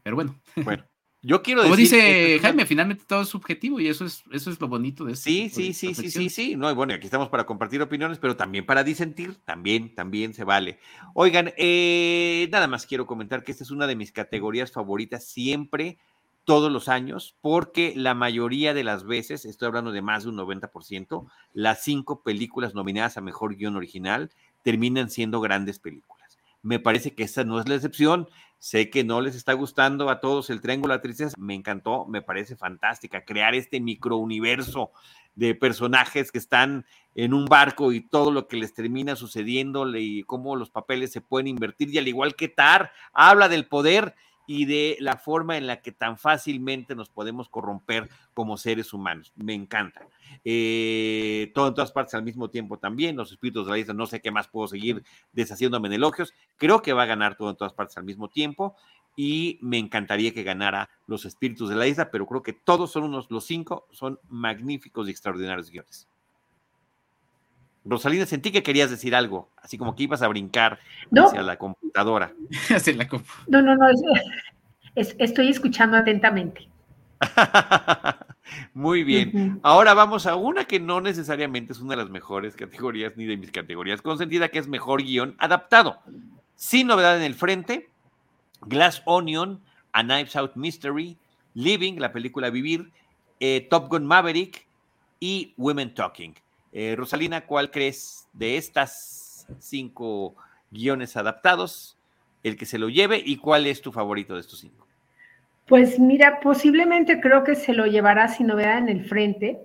F: Pero bueno.
A: Bueno. Yo quiero
F: Como dice Jaime, finalmente todo es subjetivo y eso es, eso es lo bonito de
A: esto. Sí, sí, sí, sí, sí, sí. No, bueno, aquí estamos para compartir opiniones, pero también para disentir, también, también se vale. Oigan, eh, nada más quiero comentar que esta es una de mis categorías favoritas siempre, todos los años, porque la mayoría de las veces, estoy hablando de más de un 90%, las cinco películas nominadas a Mejor Guión Original terminan siendo grandes películas. Me parece que esta no es la excepción. Sé que no les está gustando a todos el Triángulo de la. Me encantó, me parece fantástica crear este microuniverso de personajes que están en un barco y todo lo que les termina sucediendo y cómo los papeles se pueden invertir. Y al igual que Tar, habla del poder y de la forma en la que tan fácilmente nos podemos corromper como seres humanos. Me encanta. Eh, todo en todas partes al mismo tiempo también. Los espíritus de la isla, no sé qué más puedo seguir deshaciéndome en elogios. Creo que va a ganar todo en todas partes al mismo tiempo. Y me encantaría que ganara los espíritus de la isla, pero creo que todos son unos, los cinco son magníficos y extraordinarios guiones. Rosalina, sentí que querías decir algo, así como que ibas a brincar hacia la computadora. (laughs)
D: no, no, no, estoy escuchando atentamente. (laughs)
A: Muy bien. Ahora vamos a una que no necesariamente es una de las mejores categorías ni de mis categorías consentida, que es mejor guion adaptado. Sin novedad en el frente, Glass Onion, A Knives Out Mystery, Living, la película Vivir, eh, Top Gun Maverick y Women Talking. Eh, Rosalina, ¿cuál crees de estas cinco guiones adaptados el que se lo lleve y cuál es tu favorito de estos cinco?
D: Pues mira, posiblemente creo que se lo llevará sin novedad en el frente.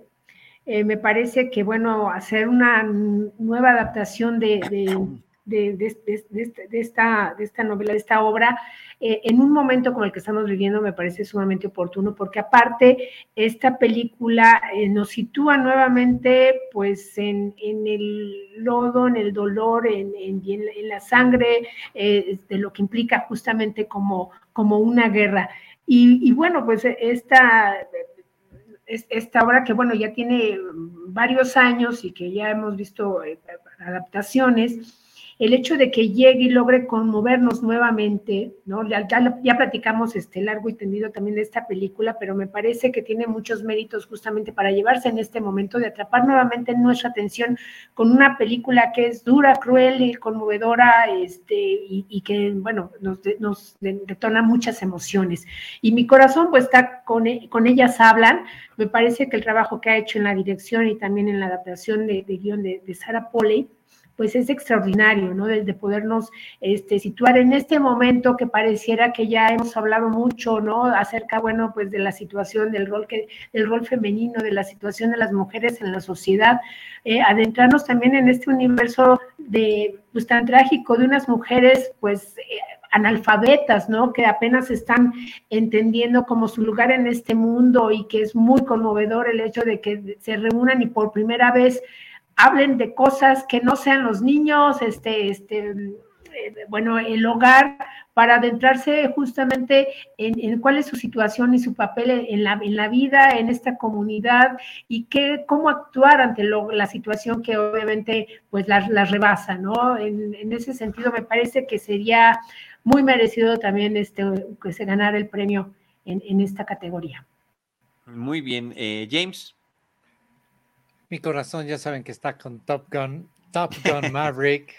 D: Eh, me parece que, bueno, hacer una nueva adaptación de, de, esta, de esta novela, de esta obra, eh, en un momento como el que estamos viviendo me parece sumamente oportuno, porque aparte esta película eh, nos sitúa nuevamente pues en, el lodo, en el dolor, en, en, la sangre, eh, de lo que implica justamente como, como una guerra. Y, y bueno, pues esta esta obra que, bueno, ya tiene varios años y que ya hemos visto adaptaciones, el hecho de que llegue y logre conmovernos nuevamente, ¿no? Ya, ya, platicamos este largo y tendido también de esta película, pero me parece que tiene muchos méritos justamente para llevarse en este momento de atrapar nuevamente nuestra atención con una película que es dura, cruel y conmovedora, este, y, que, bueno, nos, nos, detona muchas emociones. Y mi corazón, pues, está con, e, con ellas hablan. Me parece que el trabajo que ha hecho en la dirección y también en la adaptación de, guion de, de Sarah Polley, pues es extraordinario, ¿no? De, podernos este, situar en este momento que pareciera que ya hemos hablado mucho, ¿no? Acerca, bueno, pues de la situación del rol, que, del rol femenino, de la situación de las mujeres en la sociedad, eh, adentrarnos también en este universo de, pues tan trágico de unas mujeres, pues... Eh, analfabetas, ¿no? Que apenas están entendiendo como su lugar en este mundo y que es muy conmovedor el hecho de que se reúnan y por primera vez hablen de cosas que no sean los niños, este, este, eh, bueno, el hogar, para adentrarse justamente en, cuál es su situación y su papel en la, en la vida, en esta comunidad y qué, cómo actuar ante la situación que obviamente pues las la rebasa, ¿no? En, ese sentido me parece que sería muy merecido también este, que se ganara el premio en, esta categoría.
A: Muy bien, eh, James.
E: Mi corazón ya saben que está con Top Gun, Top Gun (laughs) Maverick.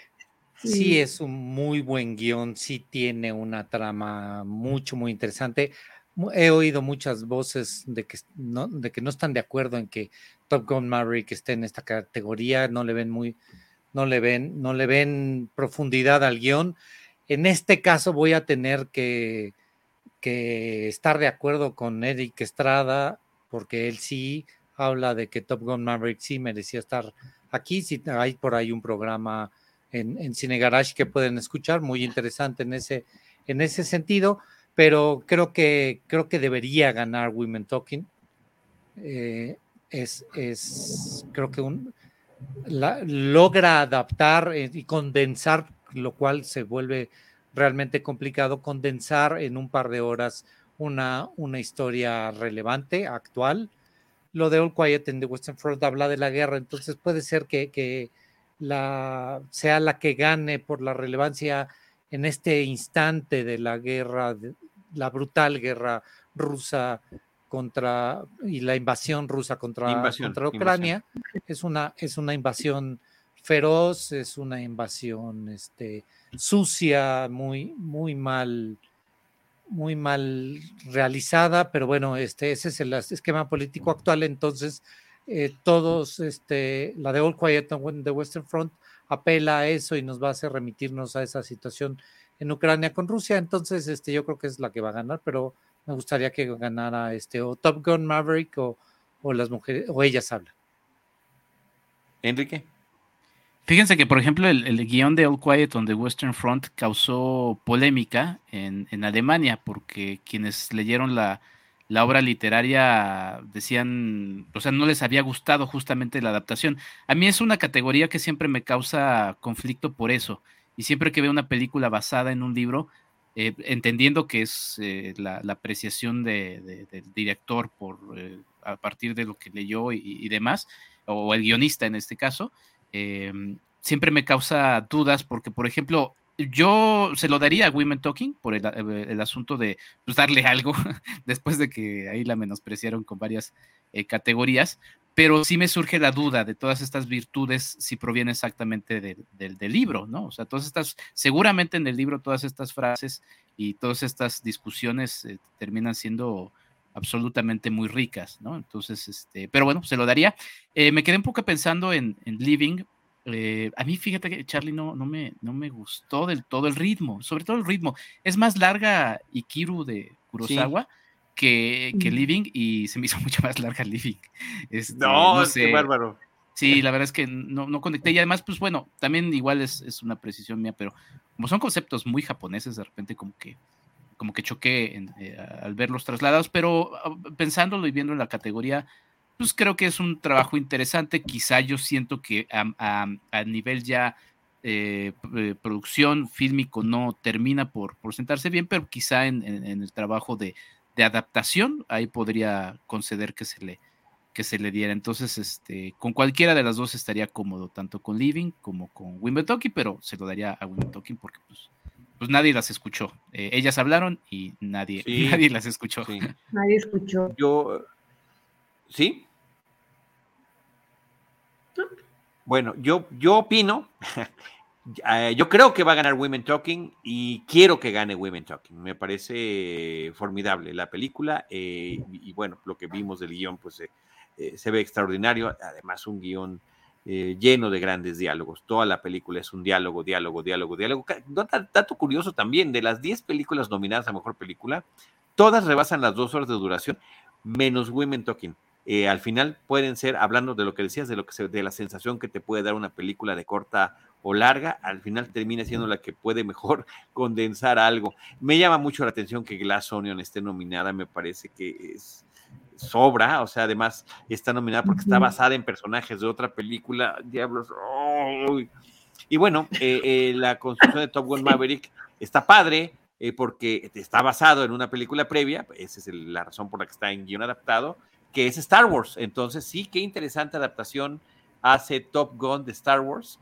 E: sí. es un muy buen guion, sí tiene una trama mucho, muy interesante. He oído muchas voces de que no, de que no están de acuerdo en que Top Gun Maverick esté en esta categoría, no le ven muy, no le ven, no le ven profundidad al guion. En este caso voy a tener que, que estar de acuerdo con Eric Estrada, porque él sí habla de que Top Gun Maverick sí merecía estar aquí. Si hay por ahí un programa en, en Cine Garage que pueden escuchar, muy interesante en ese, en ese sentido, pero creo que, creo que debería ganar Women Talking. Eh, es, es, creo que un, logra adaptar eh, y condensar, lo cual se vuelve realmente complicado, condensar en un par de horas una, una historia relevante, actual. Lo de All Quiet en the Western Front habla de la guerra, entonces puede ser que, la, sea la que gane por la relevancia en este instante de la guerra, la brutal guerra rusa contra y la invasión rusa contra, contra Ucrania es una es una invasión feroz, es una invasión este, sucia, muy muy mal muy mal realizada, pero bueno, este ese es el esquema político actual, entonces eh, todos este la de All Quiet on the Western Front apela a eso y nos va a hacer remitirnos a esa situación en Ucrania con Rusia, entonces este yo creo que es la que va a ganar, pero me gustaría que ganara este o Top Gun Maverick o, las mujeres o ellas hablan.
A: Enrique.
F: Fíjense que, por ejemplo, el, guion de All Quiet on the Western Front causó polémica en, Alemania porque quienes leyeron la, obra literaria decían, o sea, no les había gustado justamente la adaptación. A mí es una categoría que siempre me causa conflicto por eso. Y siempre que veo una película basada en un libro, eh, entendiendo que es eh, la, apreciación del director por, eh, a partir de lo que leyó y, demás, o el guionista en este caso, siempre me causa dudas porque, por ejemplo, yo se lo daría a Women Talking por el, asunto de pues, darle algo (laughs) después de que ahí la menospreciaron con varias categorías, pero sí me surge la duda de todas estas virtudes si proviene exactamente del libro, ¿no? O sea, todas estas, seguramente en el libro todas estas frases y todas estas discusiones eh, terminan siendo absolutamente muy ricas, ¿no? Entonces, este, pero bueno, se lo daría. Eh, me quedé un poco pensando en, Living. Eh, a mí, fíjate que Charlie no, no, me, no me gustó del todo el ritmo, sobre todo el ritmo. Es más larga Ikiru de Kurosawa que, Living y se me hizo (laughs) mucho más larga Living.
A: Este, no, es que bárbaro.
F: Sí, la verdad es que no, no conecté y además, pues bueno, también igual es, es, una precisión mía, pero como son conceptos muy japoneses, de repente como que como que choqué eh, al ver los trasladados, pero ah, pensándolo y viendo en la categoría, pues creo que es un trabajo interesante. Quizá yo siento que a, a, nivel ya eh, producción fílmico no termina por, por sentarse bien, pero quizá en el trabajo de, de adaptación, ahí podría conceder que se le, que se le diera. Entonces, este, con cualquiera de las dos estaría cómodo, tanto con Living como con Wimbledon, pero se lo daría a Wimbledon porque pues, pues nadie las escuchó. Eh, ellas hablaron y nadie, (laughs) nadie las escuchó. (laughs)
D: Nadie escuchó.
A: Yo, ¿sí? Bueno, yo, yo opino (laughs) Eh, yo creo que va a ganar Women Talking y quiero que gane Women Talking. Me parece formidable la película eh, y, bueno, lo que vimos del guion pues eh, se ve extraordinario. Además, un guion lleno de grandes diálogos. Toda la película es un diálogo, diálogo, diálogo, diálogo. Dato curioso también, de las 10 películas nominadas a Mejor Película, todas rebasan las dos horas de duración, menos Women Talking. al final pueden ser, hablando de lo que decías, de lo que se, de la sensación que te puede dar una película de corta o larga, al final termina siendo la que puede mejor (laughs) condensar algo. Me llama mucho la atención que Glass Onion esté nominada, me parece que es sobra, o sea, además está nominada porque está basada en personajes de otra película, Diablos. Y bueno, eh, eh, la construcción de Top Gun Maverick está padre, eh, porque está basado en una película previa, esa es la razón por la que está en guion adaptado, que es Star Wars. Entonces, sí, qué interesante adaptación hace Top Gun de Star Wars.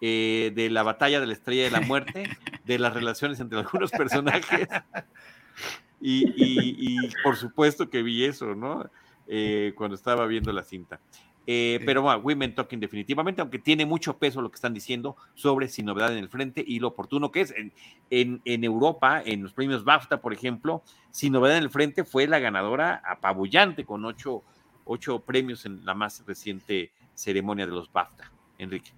A: De la batalla de la estrella de la muerte, de las relaciones entre algunos personajes. (laughs) Y, por supuesto que vi eso, ¿no? Eh, cuando estaba viendo la cinta. Eh, pero bueno, Women Talking definitivamente, aunque tiene mucho peso lo que están diciendo sobre Sin Novedad en el Frente y lo oportuno que es. En, en, Europa, en los premios BAFTA, por ejemplo, Sin Novedad en el Frente fue la ganadora apabullante con ocho, ocho premios en la más reciente ceremonia de los BAFTA. Enrique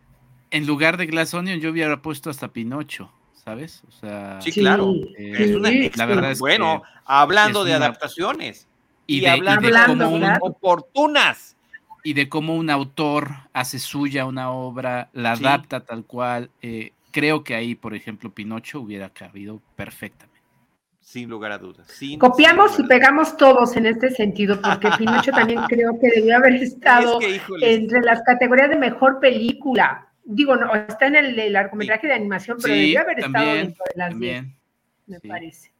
F: en lugar de Glass Onion yo hubiera puesto hasta Pinocho, ¿sabes? O sea,
A: sí, claro. Eh, la verdad es bueno, hablando de adaptaciones y, de, hablando de como oportunas
F: y de cómo un autor hace suya una obra, la adapta tal cual. Eh, creo que ahí, por ejemplo, Pinocho hubiera cabido perfectamente.
A: sin lugar a dudas.
D: Copiamos y pegamos todos en este sentido, porque Pinocho también (laughs) creo que debió haber estado entre las categorías de mejor película. Digo, no, está en el, largometraje de animación, pero debió haber estado dentro de las 10, me parece.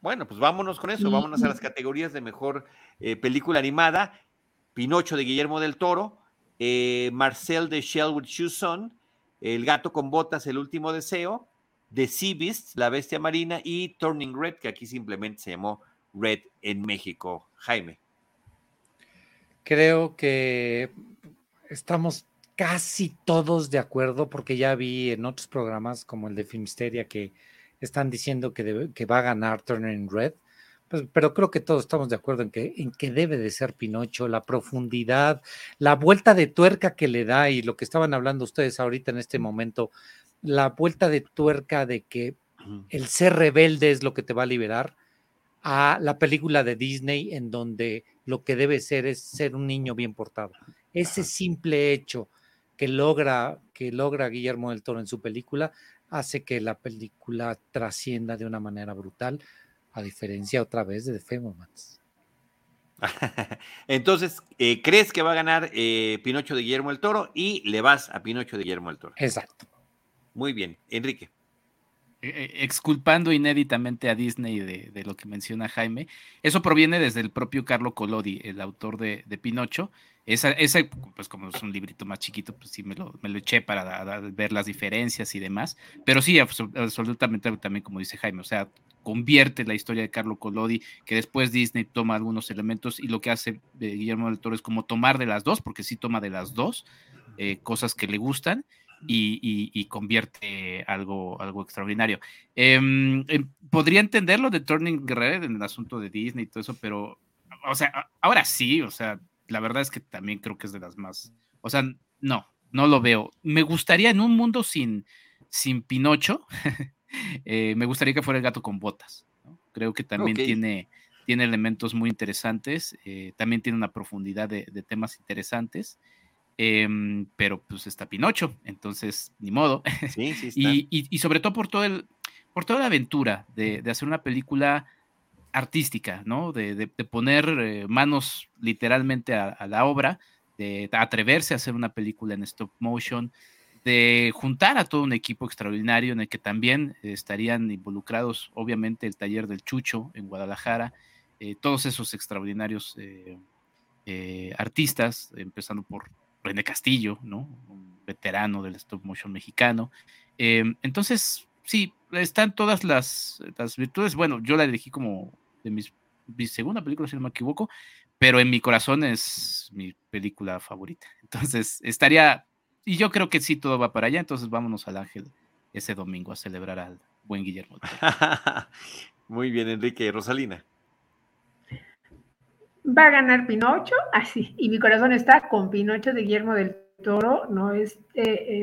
A: Bueno, pues vámonos con eso, vámonos a las categorías de mejor eh, película animada. Pinocho de Guillermo del Toro, eh, Marcel de Shelwood Chuson, El gato con botas, El último deseo, The Sea Beast, La bestia marina y Turning Red, que aquí simplemente se llamó Red en México. Jaime.
E: Creo que estamos casi todos de acuerdo porque ya vi en otros programas como el de Filmsteria que están diciendo que, que va a ganar Turning Red. Pues, pero creo que todos estamos de acuerdo en que, en que debe de ser Pinocho, la profundidad, la vuelta de tuerca que le da y lo que estaban hablando ustedes ahorita en este momento, la vuelta de tuerca de que el ser rebelde es lo que te va a liberar a la película de Disney en donde lo que debe ser es ser un niño bien portado. Ese simple hecho que logra, que logra Guillermo del Toro en su película hace que la película trascienda de una manera brutal a diferencia otra vez de The Famous (laughs)
A: Entonces, eh, ¿crees que va a ganar eh, Pinocho de Guillermo el Toro y le vas a Pinocho de Guillermo el Toro?
E: Exacto.
A: Muy bien, Enrique.
F: Eh, exculpando inéditamente a Disney de, lo que menciona Jaime, eso proviene desde el propio Carlo Collodi, el autor de, Pinocho. Esa, ese, pues como es un librito más chiquito, pues sí me lo, me lo eché para ver las diferencias y demás. Pero sí, absolutamente también como dice Jaime, o sea, convierte la historia de Carlo Collodi, que después Disney toma algunos elementos y lo que hace eh, Guillermo del Toro es como tomar de las dos, porque sí toma de las dos eh, cosas que le gustan y, convierte algo, algo extraordinario. Em, em, podría entenderlo de Turning Red en el asunto de Disney y todo eso, pero, o sea, ahora sí, o sea, la verdad es que también creo que es de las más, o sea, no, no lo veo. Me gustaría en un mundo sin, sin Pinocho, (laughs) Eh, me gustaría que fuera el gato con botas. Creo que también tiene, tiene elementos muy interesantes, eh, también tiene una profundidad de, temas interesantes, em, pero pues está Pinocho, entonces ni modo. (laughs) y, sobre todo por, todo el, por toda la aventura de, hacer una película artística, ¿no? De, poner eh, manos literalmente a, a, la obra, de atreverse a hacer una película en stop motion, de juntar a todo un equipo extraordinario en el que también estarían involucrados, obviamente, el taller del Chucho en Guadalajara, eh, todos esos extraordinarios eh, eh, artistas, empezando por René Castillo, ¿no? un veterano del stop motion mexicano. entonces, sí, están todas las, las, virtudes. Bueno, yo la elegí como de mis, mi segunda película, si no me equivoco, pero en mi corazón es mi película favorita. (laughs) Entonces, estaría y yo creo que sí todo va para allá, entonces vámonos al Ángel ese domingo a celebrar al buen Guillermo. (laughs)
A: Muy bien, Enrique. Rosalina.
D: Va a ganar Pinocho, así, y mi corazón está con Pinocho de Guillermo del Toro, ¿no? Este,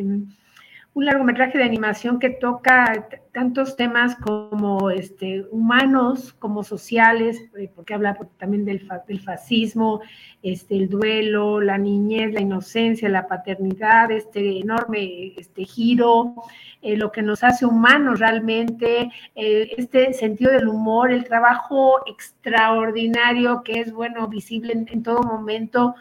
D: un largometraje de animación que toca tantos temas como este, humanos, como sociales, eh, porque habla también del, fascismo, este, el duelo, la niñez, la inocencia, la paternidad, este enorme este, giro, eh, lo que nos hace humanos realmente, eh, este sentido del humor, el trabajo extraordinario que es, bueno, visible en todo momento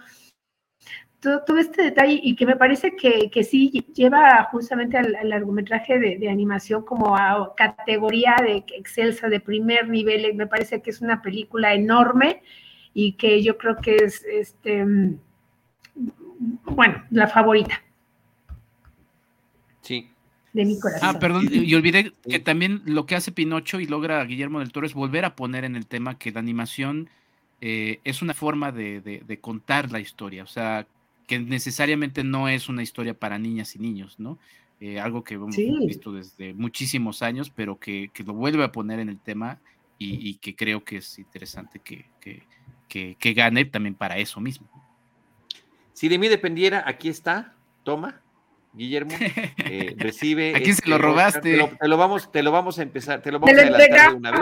D: todo, este detalle y que me parece que, que sí lleva justamente al, largometraje de, animación como a categoría de excelsa, de primer nivel. Me parece que es una película enorme y que yo creo que es, este, bueno, la favorita.
A: Sí.
D: De mi corazón.
F: Ah, perdón, y olvidé que también lo que hace Pinocho y logra Guillermo del Toro es volver a poner en el tema que la animación eh, es una forma de, de, contar la historia. O sea, que necesariamente no es una historia para niñas y niños, ¿no? Eh, algo que hemos visto desde muchísimos años, pero que, lo vuelve a poner en el tema y, que creo que es interesante que, que, gane también para eso mismo.
A: Si de mí dependiera, aquí está, toma, Guillermo, eh, (laughs) recibe.
F: ¿A quién se lo este robaste?
A: Te lo, vamos, te lo vamos a empezar, te lo vamos a adelantar de una vez.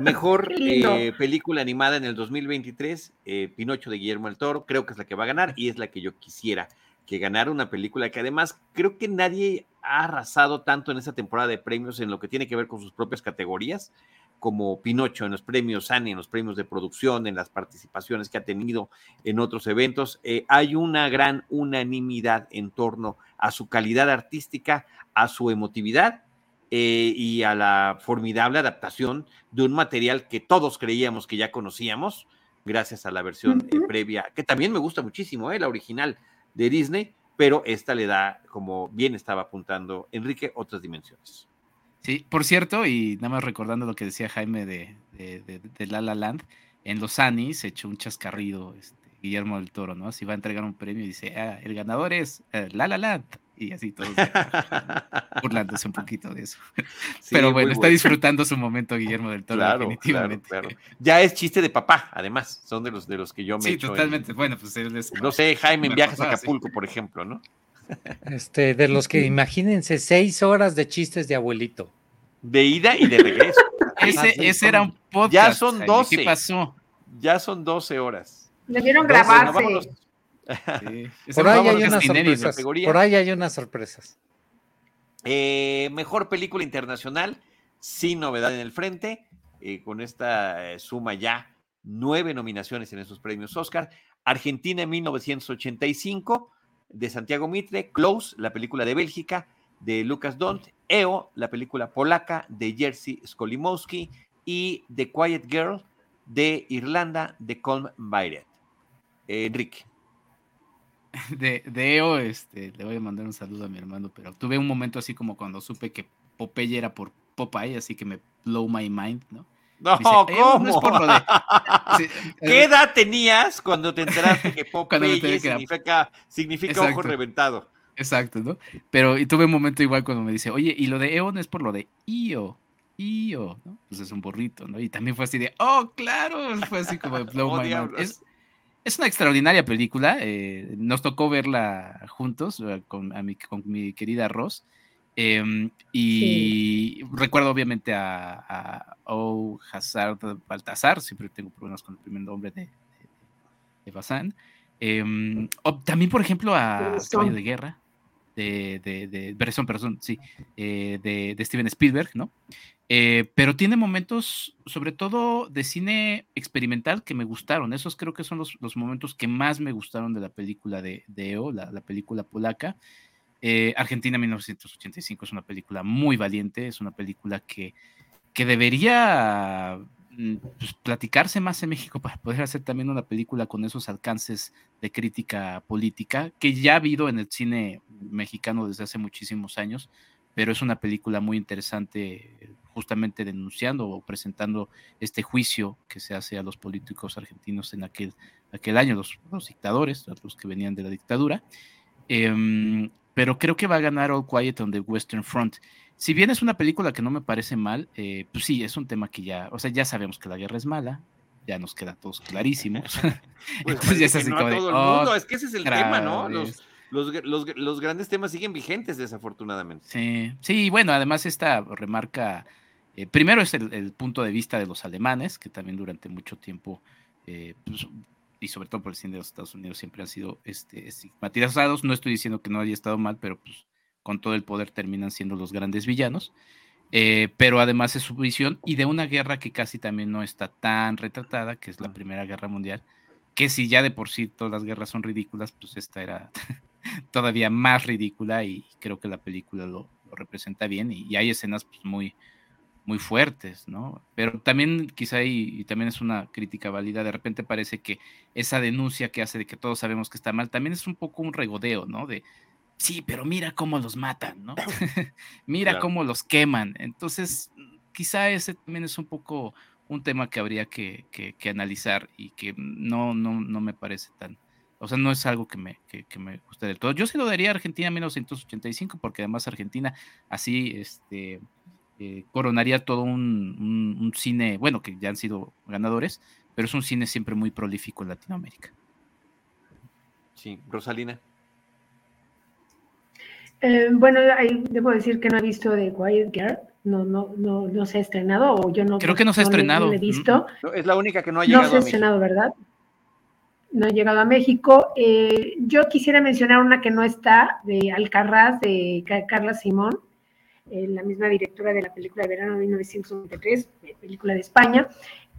A: Mejor eh, película animada en el 2023, eh, Pinocho de Guillermo del Toro, creo que es la que va a ganar y es la que yo quisiera que ganara una película que además creo que nadie ha arrasado tanto en esta temporada de premios en lo que tiene que ver con sus propias categorías como Pinocho en los premios ANI, en los premios de producción, en las participaciones que ha tenido en otros eventos. Eh, hay una gran unanimidad en torno a su calidad artística, a su emotividad eh, y a la formidable adaptación de un material que todos creíamos que ya conocíamos, gracias a la versión eh, previa, que también me gusta muchísimo, la original de Disney, pero esta le da, como bien estaba apuntando Enrique, otras dimensiones.
F: Sí, por cierto, y nada más recordando lo que decía Jaime de, de, La La Land, en los Anis se echó un chascarrido este, Guillermo del Toro, ¿no? Si va a entregar un premio y dice, ah, el ganador es eh, La La Land. Y así todo, (laughs) burlándose un poquito de eso. (laughs) Pero bueno, está disfrutando su momento (laughs) Guillermo del Toro, definitivamente.
A: Ya es chiste de papá, además, son de los de los que yo me
F: Sí, totalmente. Bueno, pues es,
A: No sé, Jaime en viajes a Acapulco, por ejemplo, ¿no?
E: Este, de los que imagínense seis horas de chistes de abuelito.
A: De ida y de regreso.
F: ese, era un podcast.
A: Ya son 12.
F: ¿Qué pasó?
A: Ya son 12 horas.
D: Debieron grabarse. (laughs)
E: Por, ahí hay unas sorpresas. Por ahí hay unas sorpresas.
A: mejor película internacional, sin novedad en el frente, eh, con esta eh, suma ya nueve nominaciones en esos premios Oscar. Argentina en 1985, de Santiago Mitre, Close, la película de Bélgica, de Lucas Dont, EO, la película polaca de Jerzy Skolimowski y The Quiet Girl de Irlanda de Colm Bayret. Enrique. (laughs)
F: De, de, EO, este, le voy a mandar un saludo a mi hermano, pero tuve un momento así como cuando supe que Popeye era por Popeye, así que me blow my mind, ¿no?
A: No, ¿cómo? (laughs) ¿Qué edad tenías cuando te enteraste que (laughs) Popeye significa, significa ojo reventado?
F: Exacto, ¿no? Pero y tuve un momento igual cuando me dice, oye, y lo de Eon es por lo de Io, Io, ¿no? Pues es un burrito, ¿no? Y también fue así de, oh, claro, fue así como de blow oh, my mind. Es, es, una extraordinaria película, eh, nos tocó verla juntos eh, con, mi, con mi querida Ross. Em, y recuerdo obviamente a, a O. Hazard Baltasar, siempre tengo problemas con el primer nombre de, de, de Bazán. Em, también, por ejemplo, a Caballo de Guerra, de, de, de sí, eh, de, Steven Spielberg, ¿no? Eh, pero tiene momentos, sobre todo de cine experimental, que me gustaron. Esos creo que son los, momentos que más me gustaron de la película de, EO, la, película polaca. Eh, Argentina 1985 es una película muy valiente, es una película que, que debería Mm, pues, platicarse más en México (laughs) para poder hacer también una película con esos alcances de crítica política que ya ha habido en el cine mexicano desde hace muchísimos años, pero es una película muy interesante justamente denunciando o presentando este juicio que se hace a los políticos argentinos en aquel, aquel año, los, los dictadores, los que venían de la dictadura. Em, pero creo que va a ganar All Quiet on the Western Front si bien es una película que no me parece mal, eh, pues sí, es un tema que ya, o sea, ya sabemos que la guerra es mala, ya nos queda todos clarísimos. (laughs)
A: pues (laughs) Entonces ya es así como de, oh, es que ese es el tema, ¿no? Los, los, los, grandes temas siguen vigentes, desafortunadamente.
F: Sí, sí, bueno, además esta remarca, eh, primero es el, punto de vista de los alemanes, que también durante mucho tiempo, eh, pues, y sobre todo por el cine de los Estados Unidos, siempre han sido este, estigmatizados. No estoy diciendo que no haya estado mal, pero pues con todo el poder terminan siendo los grandes villanos. Eh, pero además es su visión y de una guerra que casi también no está tan retratada, que es la Primera Guerra Mundial, que si ya de por sí todas las guerras son ridículas, pues esta era (laughs) todavía más ridícula y creo que la película lo, representa bien y, hay escenas pues, muy, muy fuertes, ¿no? Pero también quizá y, también es una crítica válida, de repente parece que esa denuncia que hace de que todos sabemos que está mal, también es un poco un regodeo, ¿no? De, sí, pero mira cómo los matan, ¿no? (laughs) mira cómo los queman. Entonces, quizá ese también es un poco un tema que habría que, analizar y que no, no, no me parece tan, o sea, no es algo que me, que, me guste del todo. Yo sí lo daría a Argentina 1985, porque además Argentina así este, eh, coronaría todo un, un, cine, bueno, que ya han sido ganadores, pero es un cine siempre muy prolífico en Latinoamérica.
A: Sí, Rosalina.
D: Eh, bueno, ahí debo decir que no he visto The Quiet Girl. No, no, no, no se ha estrenado o yo no.
F: Creo que no se ha estrenado.
D: he visto.
A: es la única que no ha llegado.
D: No se ha estrenado, ¿verdad? No ha llegado a México. Eh, yo quisiera mencionar una que no está, de Alcarraz, de Carla Simón, eh, la misma directora de la película de verano de 1993, película de España.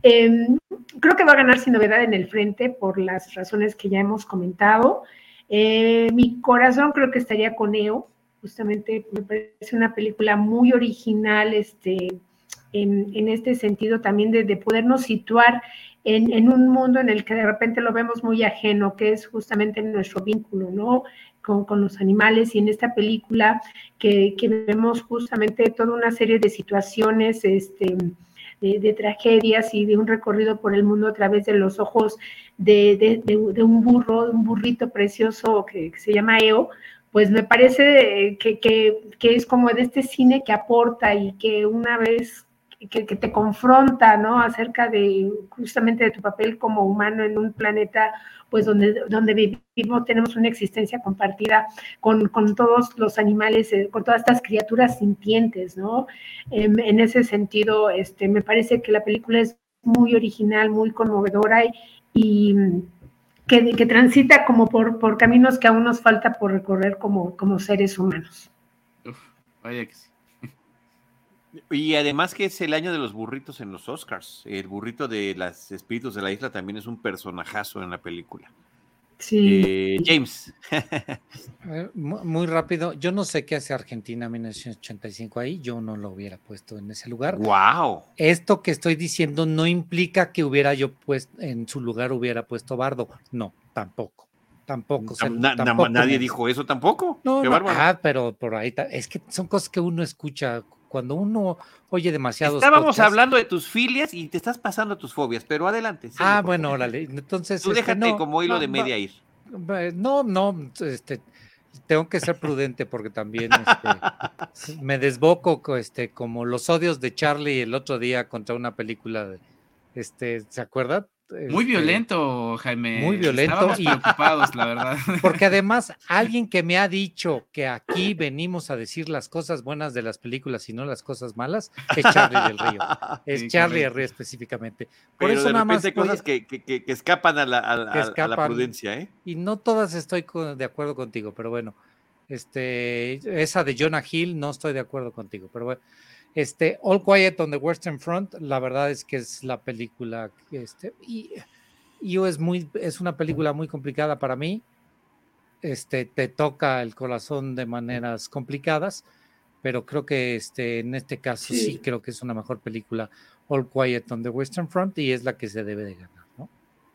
D: Em, creo que va a ganar sin novedad en el frente por las razones que ya hemos comentado. Eh, mi corazón creo que estaría con EO, justamente me parece una película muy original, este, en, este sentido también de, podernos situar en, un mundo en el que de repente lo vemos muy ajeno, que es justamente nuestro vínculo, ¿no? Con, los animales y en esta película que, vemos justamente toda una serie de situaciones, este, de, tragedias y de un recorrido por el mundo a través de los ojos de, un burro, un burrito precioso que, se llama EO, pues me parece que, que, es como de este cine que aporta y que una vez que, te confronta, ¿no? Acerca de justamente de tu papel como humano en un planeta, pues donde, donde vivimos, tenemos una existencia compartida con, todos los animales, eh, con todas estas criaturas sintientes, ¿no? en ese sentido, este, me parece que la película es muy original, muy conmovedora y, que, que, transita como por, por caminos que aún nos falta por recorrer como, como seres humanos.
F: vaya que sí.
A: Y además que es el año de los burritos en los Oscars. El burrito de los espíritus de la isla también es un personajazo en la película.
D: Sí.
A: Eh, James. (laughs)
E: Muy rápido. Yo no sé qué hace Argentina en 1985 ahí. Yo no lo hubiera puesto en ese lugar.
A: Wow.
E: Esto que estoy diciendo no implica que hubiera yo puesto en su lugar hubiera puesto Bardo. No, tampoco. Tampoco.
A: nadie dijo eso tampoco.
E: No, no ah, pero por ahí es que son cosas que uno escucha cuando uno oye demasiado.
A: Estábamos hablando de tus filias y te estás pasando a tus fobias, pero adelante.
E: ah, bueno, órale. Entonces.
A: Tú este, déjate como hilo de media ir.
E: No, no, este, tengo que ser prudente porque también este, (laughs) me desboco este, como los odios de Charlie el otro día contra una película. De, este, ¿Se acuerdan?
F: Muy este, violento, Jaime.
E: Muy violento.
F: y preocupados, la verdad. (laughs)
E: Porque además, alguien que me ha dicho que aquí venimos a decir las cosas buenas de las películas y no las cosas malas, es Charlie del Río. (laughs) Es Charlie del Río específicamente.
A: Por eso nada más. cosas que, que, escapan a la, a, la, prudencia, ¿eh?
E: Y no todas estoy de acuerdo contigo, pero bueno. Este, esa de Jonah Hill, no estoy de acuerdo contigo, pero bueno. Este, All Quiet on the Western Front, la verdad es que es la película, este, y, yo es muy, es una película muy complicada para mí. Este, te toca el corazón de maneras complicadas, pero creo que este, en este caso sí. creo que es una mejor película All Quiet on the Western Front y es la que se debe de ganar.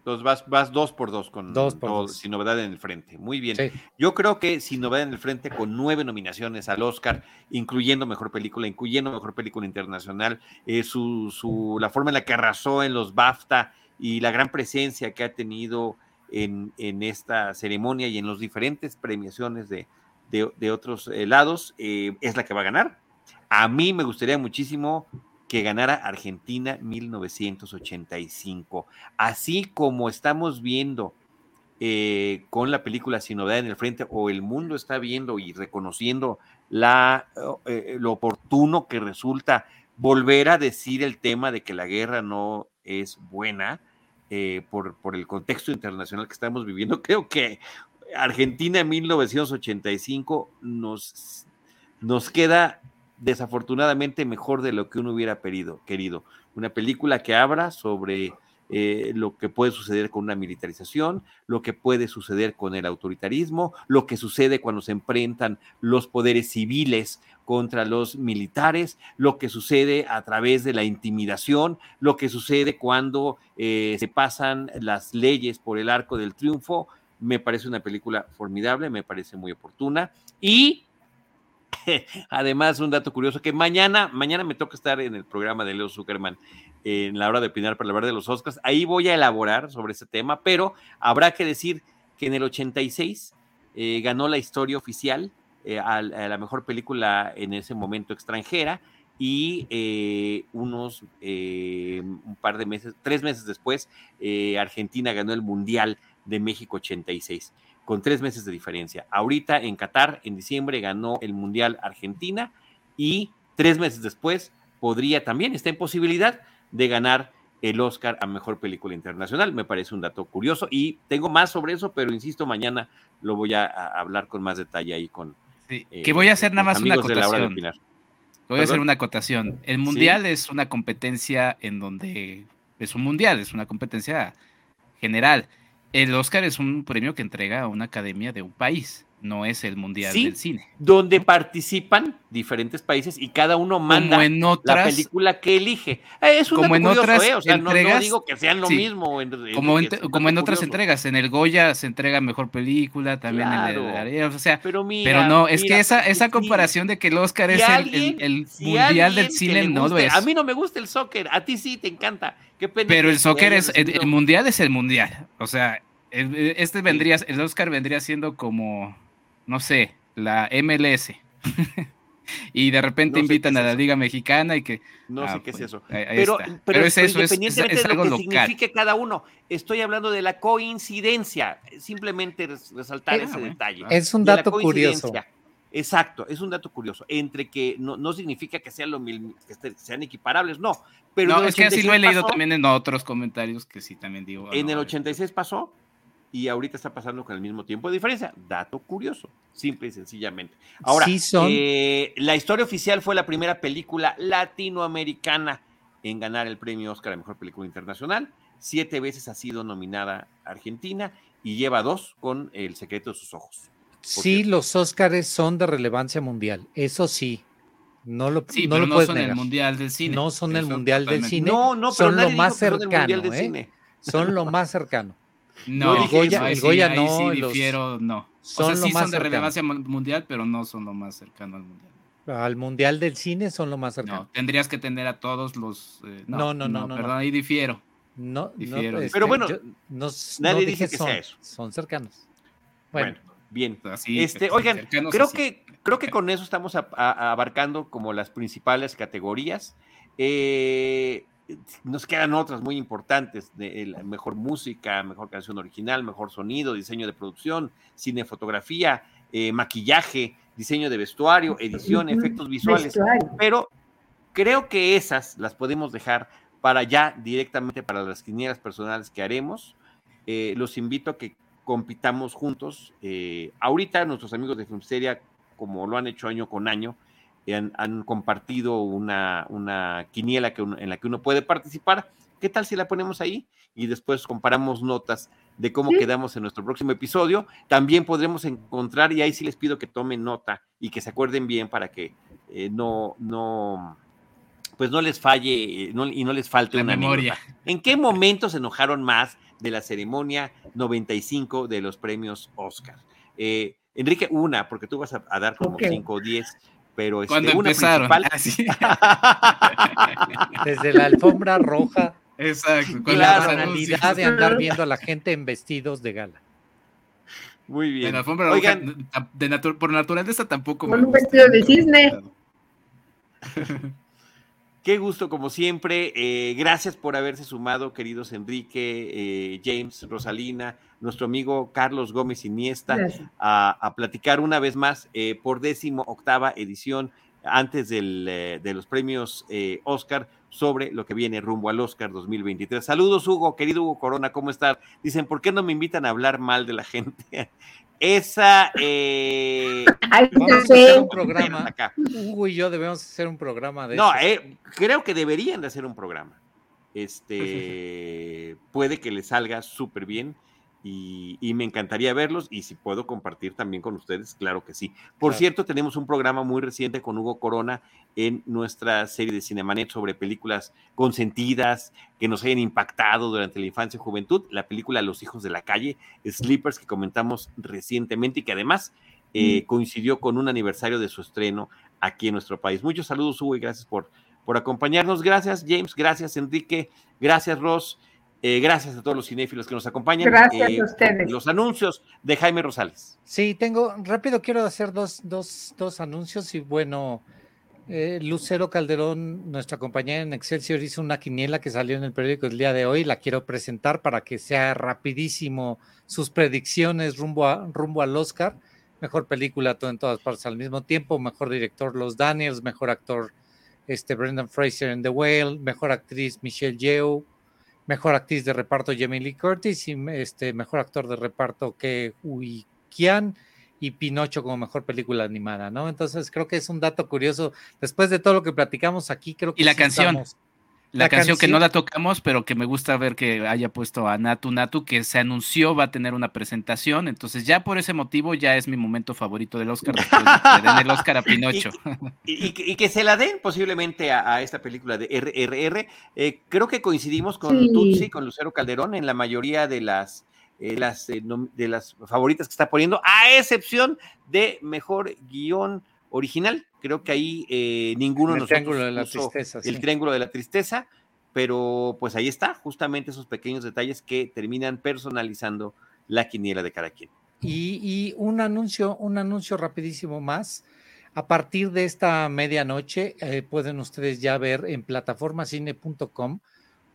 A: Entonces vas, vas dos por dos con
E: dos por
A: Sin Novedad en el Frente. Muy bien. Yo creo que Sin Novedad en el Frente, con nueve nominaciones al Oscar, incluyendo Mejor Película, incluyendo Mejor Película Internacional, eh, su, su, la forma en la que arrasó en los BAFTA y la gran presencia que ha tenido en, en esta ceremonia y en los diferentes premiaciones de, de, otros eh, lados, eh, es la que va a ganar. A mí me gustaría muchísimo que ganara Argentina 1985. Así como estamos viendo eh, con la película Sin Novedad en el Frente, o el mundo está viendo y reconociendo la, eh, lo oportuno que resulta volver a decir el tema de que la guerra no es buena eh, por, por el contexto internacional que estamos viviendo. (laughs) Creo que Argentina en 1985 nos, nos queda desafortunadamente mejor de lo que uno hubiera querido. Una película que habla sobre eh, lo que puede suceder con una militarización, lo que puede suceder con el autoritarismo, lo que sucede cuando se enfrentan los poderes civiles contra los militares, lo que sucede a través de la intimidación, lo que sucede cuando eh, se pasan las leyes por el arco del triunfo. Me parece una película formidable, me parece muy oportuna y (laughs) Además, un dato curioso que mañana, mañana me toca estar en el programa de Leo Zuckerman en la hora de opinar para hablar de los Oscars. Ahí voy a elaborar sobre ese tema, pero habrá que decir que en el 86 eh, ganó la historia oficial eh, a, la mejor película en ese momento extranjera y eh, unos un par de meses, tres meses después, Argentina ganó el Mundial de México 86 con tres meses de diferencia. Ahorita en Qatar, en diciembre, ganó el Mundial Argentina y tres meses después podría también, está en posibilidad de ganar el Oscar a Mejor Película Internacional. Me parece un dato curioso y tengo más sobre eso, pero insisto, mañana lo voy a, a hablar con más detalle ahí con...
F: Sí, que voy a hacer nada más una acotación. Voy a hacer una acotación. El Mundial ¿Sí? es una competencia en donde es un Mundial, es una competencia general. El Oscar es un premio que entrega a una academia de un país no es el Mundial
A: sí,
F: del Cine.
A: Donde participan diferentes países y cada uno manda
F: en otras,
A: la película que elige. Es un
F: como en
A: curioso,
F: otras
A: eh, o sea,
F: entregas,
A: no, no, digo que sean lo
F: sí,
A: mismo. En, en,
F: como en,
A: es
F: como en otras entregas, en el Goya se entrega mejor película, también
A: Claro.
F: en el, o sea,
A: pero, mira,
F: pero no, es
A: mira,
F: que esa, esa comparación de que el Oscar
A: si
F: es el,
A: alguien-
F: el- el
A: si
F: Mundial del Cine,
A: le
F: no lo
A: guste-
F: es.
A: A mí no me gusta el soccer, a ti sí te encanta. Qué pena
F: Pero el soccer es, el, el Mundial es el Mundial. O sea, este vendría, el Oscar vendría siendo como, no sé, la MLS. (laughs) y de repente
A: No
F: invitan a la
A: eso.
F: Liga Mexicana y que...
A: No
F: Ah,
A: sé qué es eso.
F: ahí- ahí
A: Pero,
F: es eso, es, es-
A: independientemente
F: es
A: de lo que
F: local.
A: signifique cada uno, estoy hablando de la coincidencia. Simplemente res- resaltar
F: Ah,
A: ese
F: bueno.
A: detalle.
E: Es un dato curioso.
A: Exacto, es un dato curioso. Entre que no, no significa que sean, lo mil- que este- sean equiparables, no. Pero
F: no, es que así lo he
A: 86
F: leído
A: pasó,
F: también en otros comentarios que sí también digo.
A: En
F: no,
A: el 86 pasó y ahorita está pasando con el mismo tiempo de diferencia. Dato curioso, simple y sencillamente. Ahora,
E: Sí son-
A: eh, la historia oficial fue la primera película latinoamericana en ganar el premio Oscar a Mejor Película Internacional. Siete veces ha sido nominada Argentina y lleva dos con El secreto de sus ojos.
E: Sí,
A: cierto.
E: los Óscares son de relevancia mundial, eso sí. No lo,
F: Sí,
E: no
F: pero
E: lo
F: no
E: puedes
F: son el. Mundial del Cine.
E: No son el Mundial del. Cine.
A: No, no, pero
E: son
A: nadie
E: lo
A: dijo
E: más
A: que son el Mundial
E: cercano,
A: del
E: ¿eh?
A: Cine.
E: Son lo (laughs) más cercano.
F: No,
A: No
F: Goya,
A: eso.
F: ahí sí,
E: Goya
F: ahí
E: no,
F: sí
E: los-
F: difiero, no.
E: son
F: o
E: lo
F: sea, sí
E: más
F: son de
E: cercano.
F: relevancia mu- mundial, pero no son lo más cercano al mundial.
E: Al Mundial del Cine son lo más cercano.
F: No, tendrías que tener a todos los. eh, no,
E: No, no, no, no,
F: Perdón,
E: no.
F: ahí difiero.
E: No, no,
F: Difiero.
E: este,
A: Pero bueno,
E: yo no,
A: nadie
E: no
A: dice
E: dije
A: que
E: son,
A: sea eso.
E: Son cercanos.
A: Bueno,
E: Bueno,
A: bien.
F: Así,
A: Este, oigan, creo
F: así.
A: que, creo que con eso estamos a- a- abarcando como las principales categorías. Eh, nos quedan otras muy importantes, de la mejor música, mejor canción original, mejor sonido, diseño de producción, cine, fotografía, eh, maquillaje, diseño de vestuario, edición, efectos visuales.
D: vestuario.
A: Pero creo que esas las podemos dejar para ya directamente para las quinielas personales que haremos. Eh, los invito a que compitamos juntos. Eh, ahorita nuestros amigos de Filmsteria, como lo han hecho año con año, eh, han, han compartido una, una quiniela que uno- en la que uno puede participar. ¿Qué tal si la ponemos ahí? Y después comparamos notas de cómo
D: Sí.
A: quedamos en nuestro próximo episodio. También podremos encontrar, y ahí sí les pido que tomen nota y que se acuerden bien para que eh, no, no, pues no les falle eh, no- y no les falte
F: La
A: una
F: memoria.
A: anécdota. ¿En qué momento se enojaron más de la ceremonia 95 de los premios Oscar? Eh, Enrique, una, porque tú vas a, a dar como
D: Ok.
A: 5 o 10, pero este,
F: Cuando
A: una
F: empezaron.
A: principal.
F: Ah, sí.
E: desde la alfombra roja
F: Exacto.
E: y
F: cuando
E: la banalidad de andar viendo a la gente en vestidos de gala.
A: Muy bien.
F: En la alfombra
A: Oigan,
F: roja, de natu- por naturaleza tampoco
D: Con
F: me
D: un
F: gusta.
D: vestido de cisne. (laughs)
A: Qué gusto, como siempre. Eh, gracias por haberse sumado, queridos Enrique, eh, James, Rosalina, nuestro amigo Carlos Gómez Iniesta, a, a platicar una vez más eh, por décimo octava edición antes del, de los premios Oscar sobre lo que viene rumbo al Oscar 2023. Saludos, Hugo, querido Hugo Corona, ¿cómo estás? Dicen, ¿por qué no me invitan a hablar mal de la gente? Esa... eh,
D: Ay,
E: Vamos
D: ya
E: a hacer un programa.
A: acá.
E: Hugo y yo debemos hacer un programa de
A: No, eh, creo que deberían de hacer un programa. Este puede que les salga súper bien y, y me encantaría verlos y si puedo compartir también con ustedes, claro que sí. Por
E: Claro.
A: cierto, tenemos un programa muy reciente con Hugo Corona en nuestra serie de Cinemanet sobre películas consentidas que nos hayan impactado durante la infancia y juventud. La película Los hijos de la calle, Sleepers, que comentamos recientemente y que además eh, coincidió con un aniversario de su estreno aquí en nuestro país. Muchos saludos, Hugo, y gracias por, por acompañarnos. Gracias, James. Gracias, Enrique. Gracias, Ross. Eh, gracias a todos los cinéfilos que nos acompañan.
D: Gracias
A: Eh,
D: a ustedes.
A: Los anuncios de Jaime Rosales.
E: Sí, tengo, rápido quiero hacer dos, dos, dos anuncios y bueno, eh, Lucero Calderón, nuestra compañera en Excelsior, hizo una quiniela que salió en el periódico el día de hoy, la quiero presentar para que sea rapidísimo sus predicciones rumbo, a, rumbo al Oscar, mejor película todo en todas partes al mismo tiempo, mejor director Los Daniels, mejor actor este Brendan Fraser en The Whale, mejor actriz Michelle Yeoh, mejor actriz de reparto Jamie Lee Curtis y este, mejor actor de reparto que Hui Kian y Pinocho como mejor película animada, ¿no? Entonces creo que es un dato curioso. Después de todo lo que platicamos aquí, creo que...
F: Y la canción. La, canción, que no la tocamos, pero que me gusta ver que haya puesto a Natu Natu, que se anunció va a tener una presentación. Entonces, ya por ese motivo, ya es mi momento favorito del Oscar. De den el Oscar a (laughs) Pinocho.
A: y, que se la den posiblemente a, esta película de RRR. Eh, creo que coincidimos con Tutsi, con Lucero Calderón, en la mayoría de las, eh, las eh, de las favoritas que está poniendo, a excepción de mejor guion original. Creo que ahí eh, ninguno
E: el
A: nos
E: triángulo de la tristeza,
A: el triángulo de la tristeza, pero pues ahí está, justamente esos pequeños detalles que terminan personalizando la quiniela de cada quien.
E: Y, un anuncio, un anuncio rapidísimo más. A partir de esta medianoche eh, pueden ustedes ya ver en plataformacine.com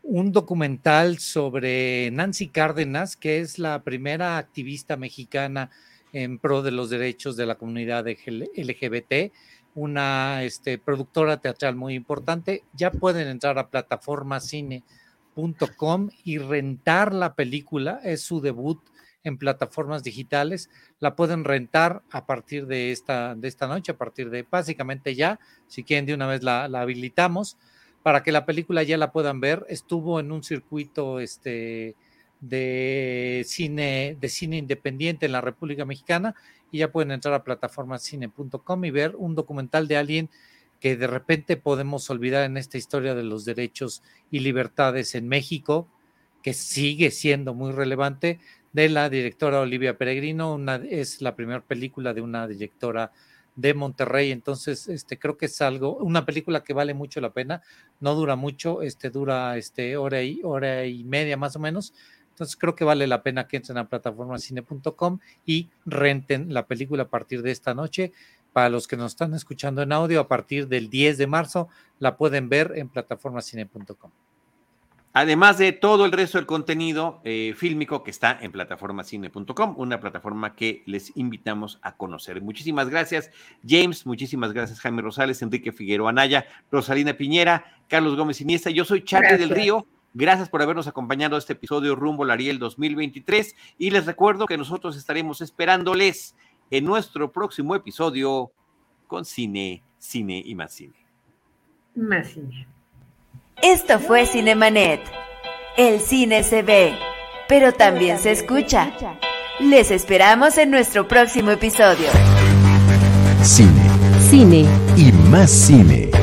E: un documental sobre Nancy Cárdenas, que es la primera activista mexicana en pro de los derechos de la comunidad LGBT, una este, productora teatral muy importante. Ya pueden entrar a plataformacine.com y rentar la película, es su debut en plataformas digitales, la pueden rentar a partir de esta, de esta noche, a partir de básicamente ya, si quieren de una vez la, la habilitamos, para que la película ya la puedan ver. Estuvo en un circuito este, de cine, de cine independiente en la República Mexicana y ya pueden entrar a plataformacine.com y ver un documental de alguien que de repente podemos olvidar en esta historia de los derechos y libertades en México, que sigue siendo muy relevante, de la directora Olivia Peregrino, una, es la primera película de una directora de Monterrey, entonces este creo que es algo, una película que vale mucho la pena, no dura mucho, este dura este hora y hora y media más o menos, entonces creo que vale la pena que entren a plataformacine.com y renten la película a partir de esta noche. Para los que nos están escuchando en audio, a partir del 10 de marzo la pueden ver en plataformacine.com.
A: Además de todo el resto del contenido eh, fílmico que está en plataformacine.com, una plataforma que les invitamos a conocer. Muchísimas gracias, James. Muchísimas gracias, Jaime Rosales, Enrique Figueroa Anaya, Rosalina Piñera, Carlos Gómez Iniesta. Yo soy Charlie del Río. Gracias por habernos acompañado a este episodio rumbo al Ariel 2023 y les recuerdo que nosotros estaremos esperándoles en nuestro próximo episodio con cine, cine y más cine.
D: Más cine.
C: Esto fue Cinemanet. El cine se ve, pero también se escucha. Les esperamos en nuestro próximo episodio.
B: Cine.
C: Cine.
B: Y más cine.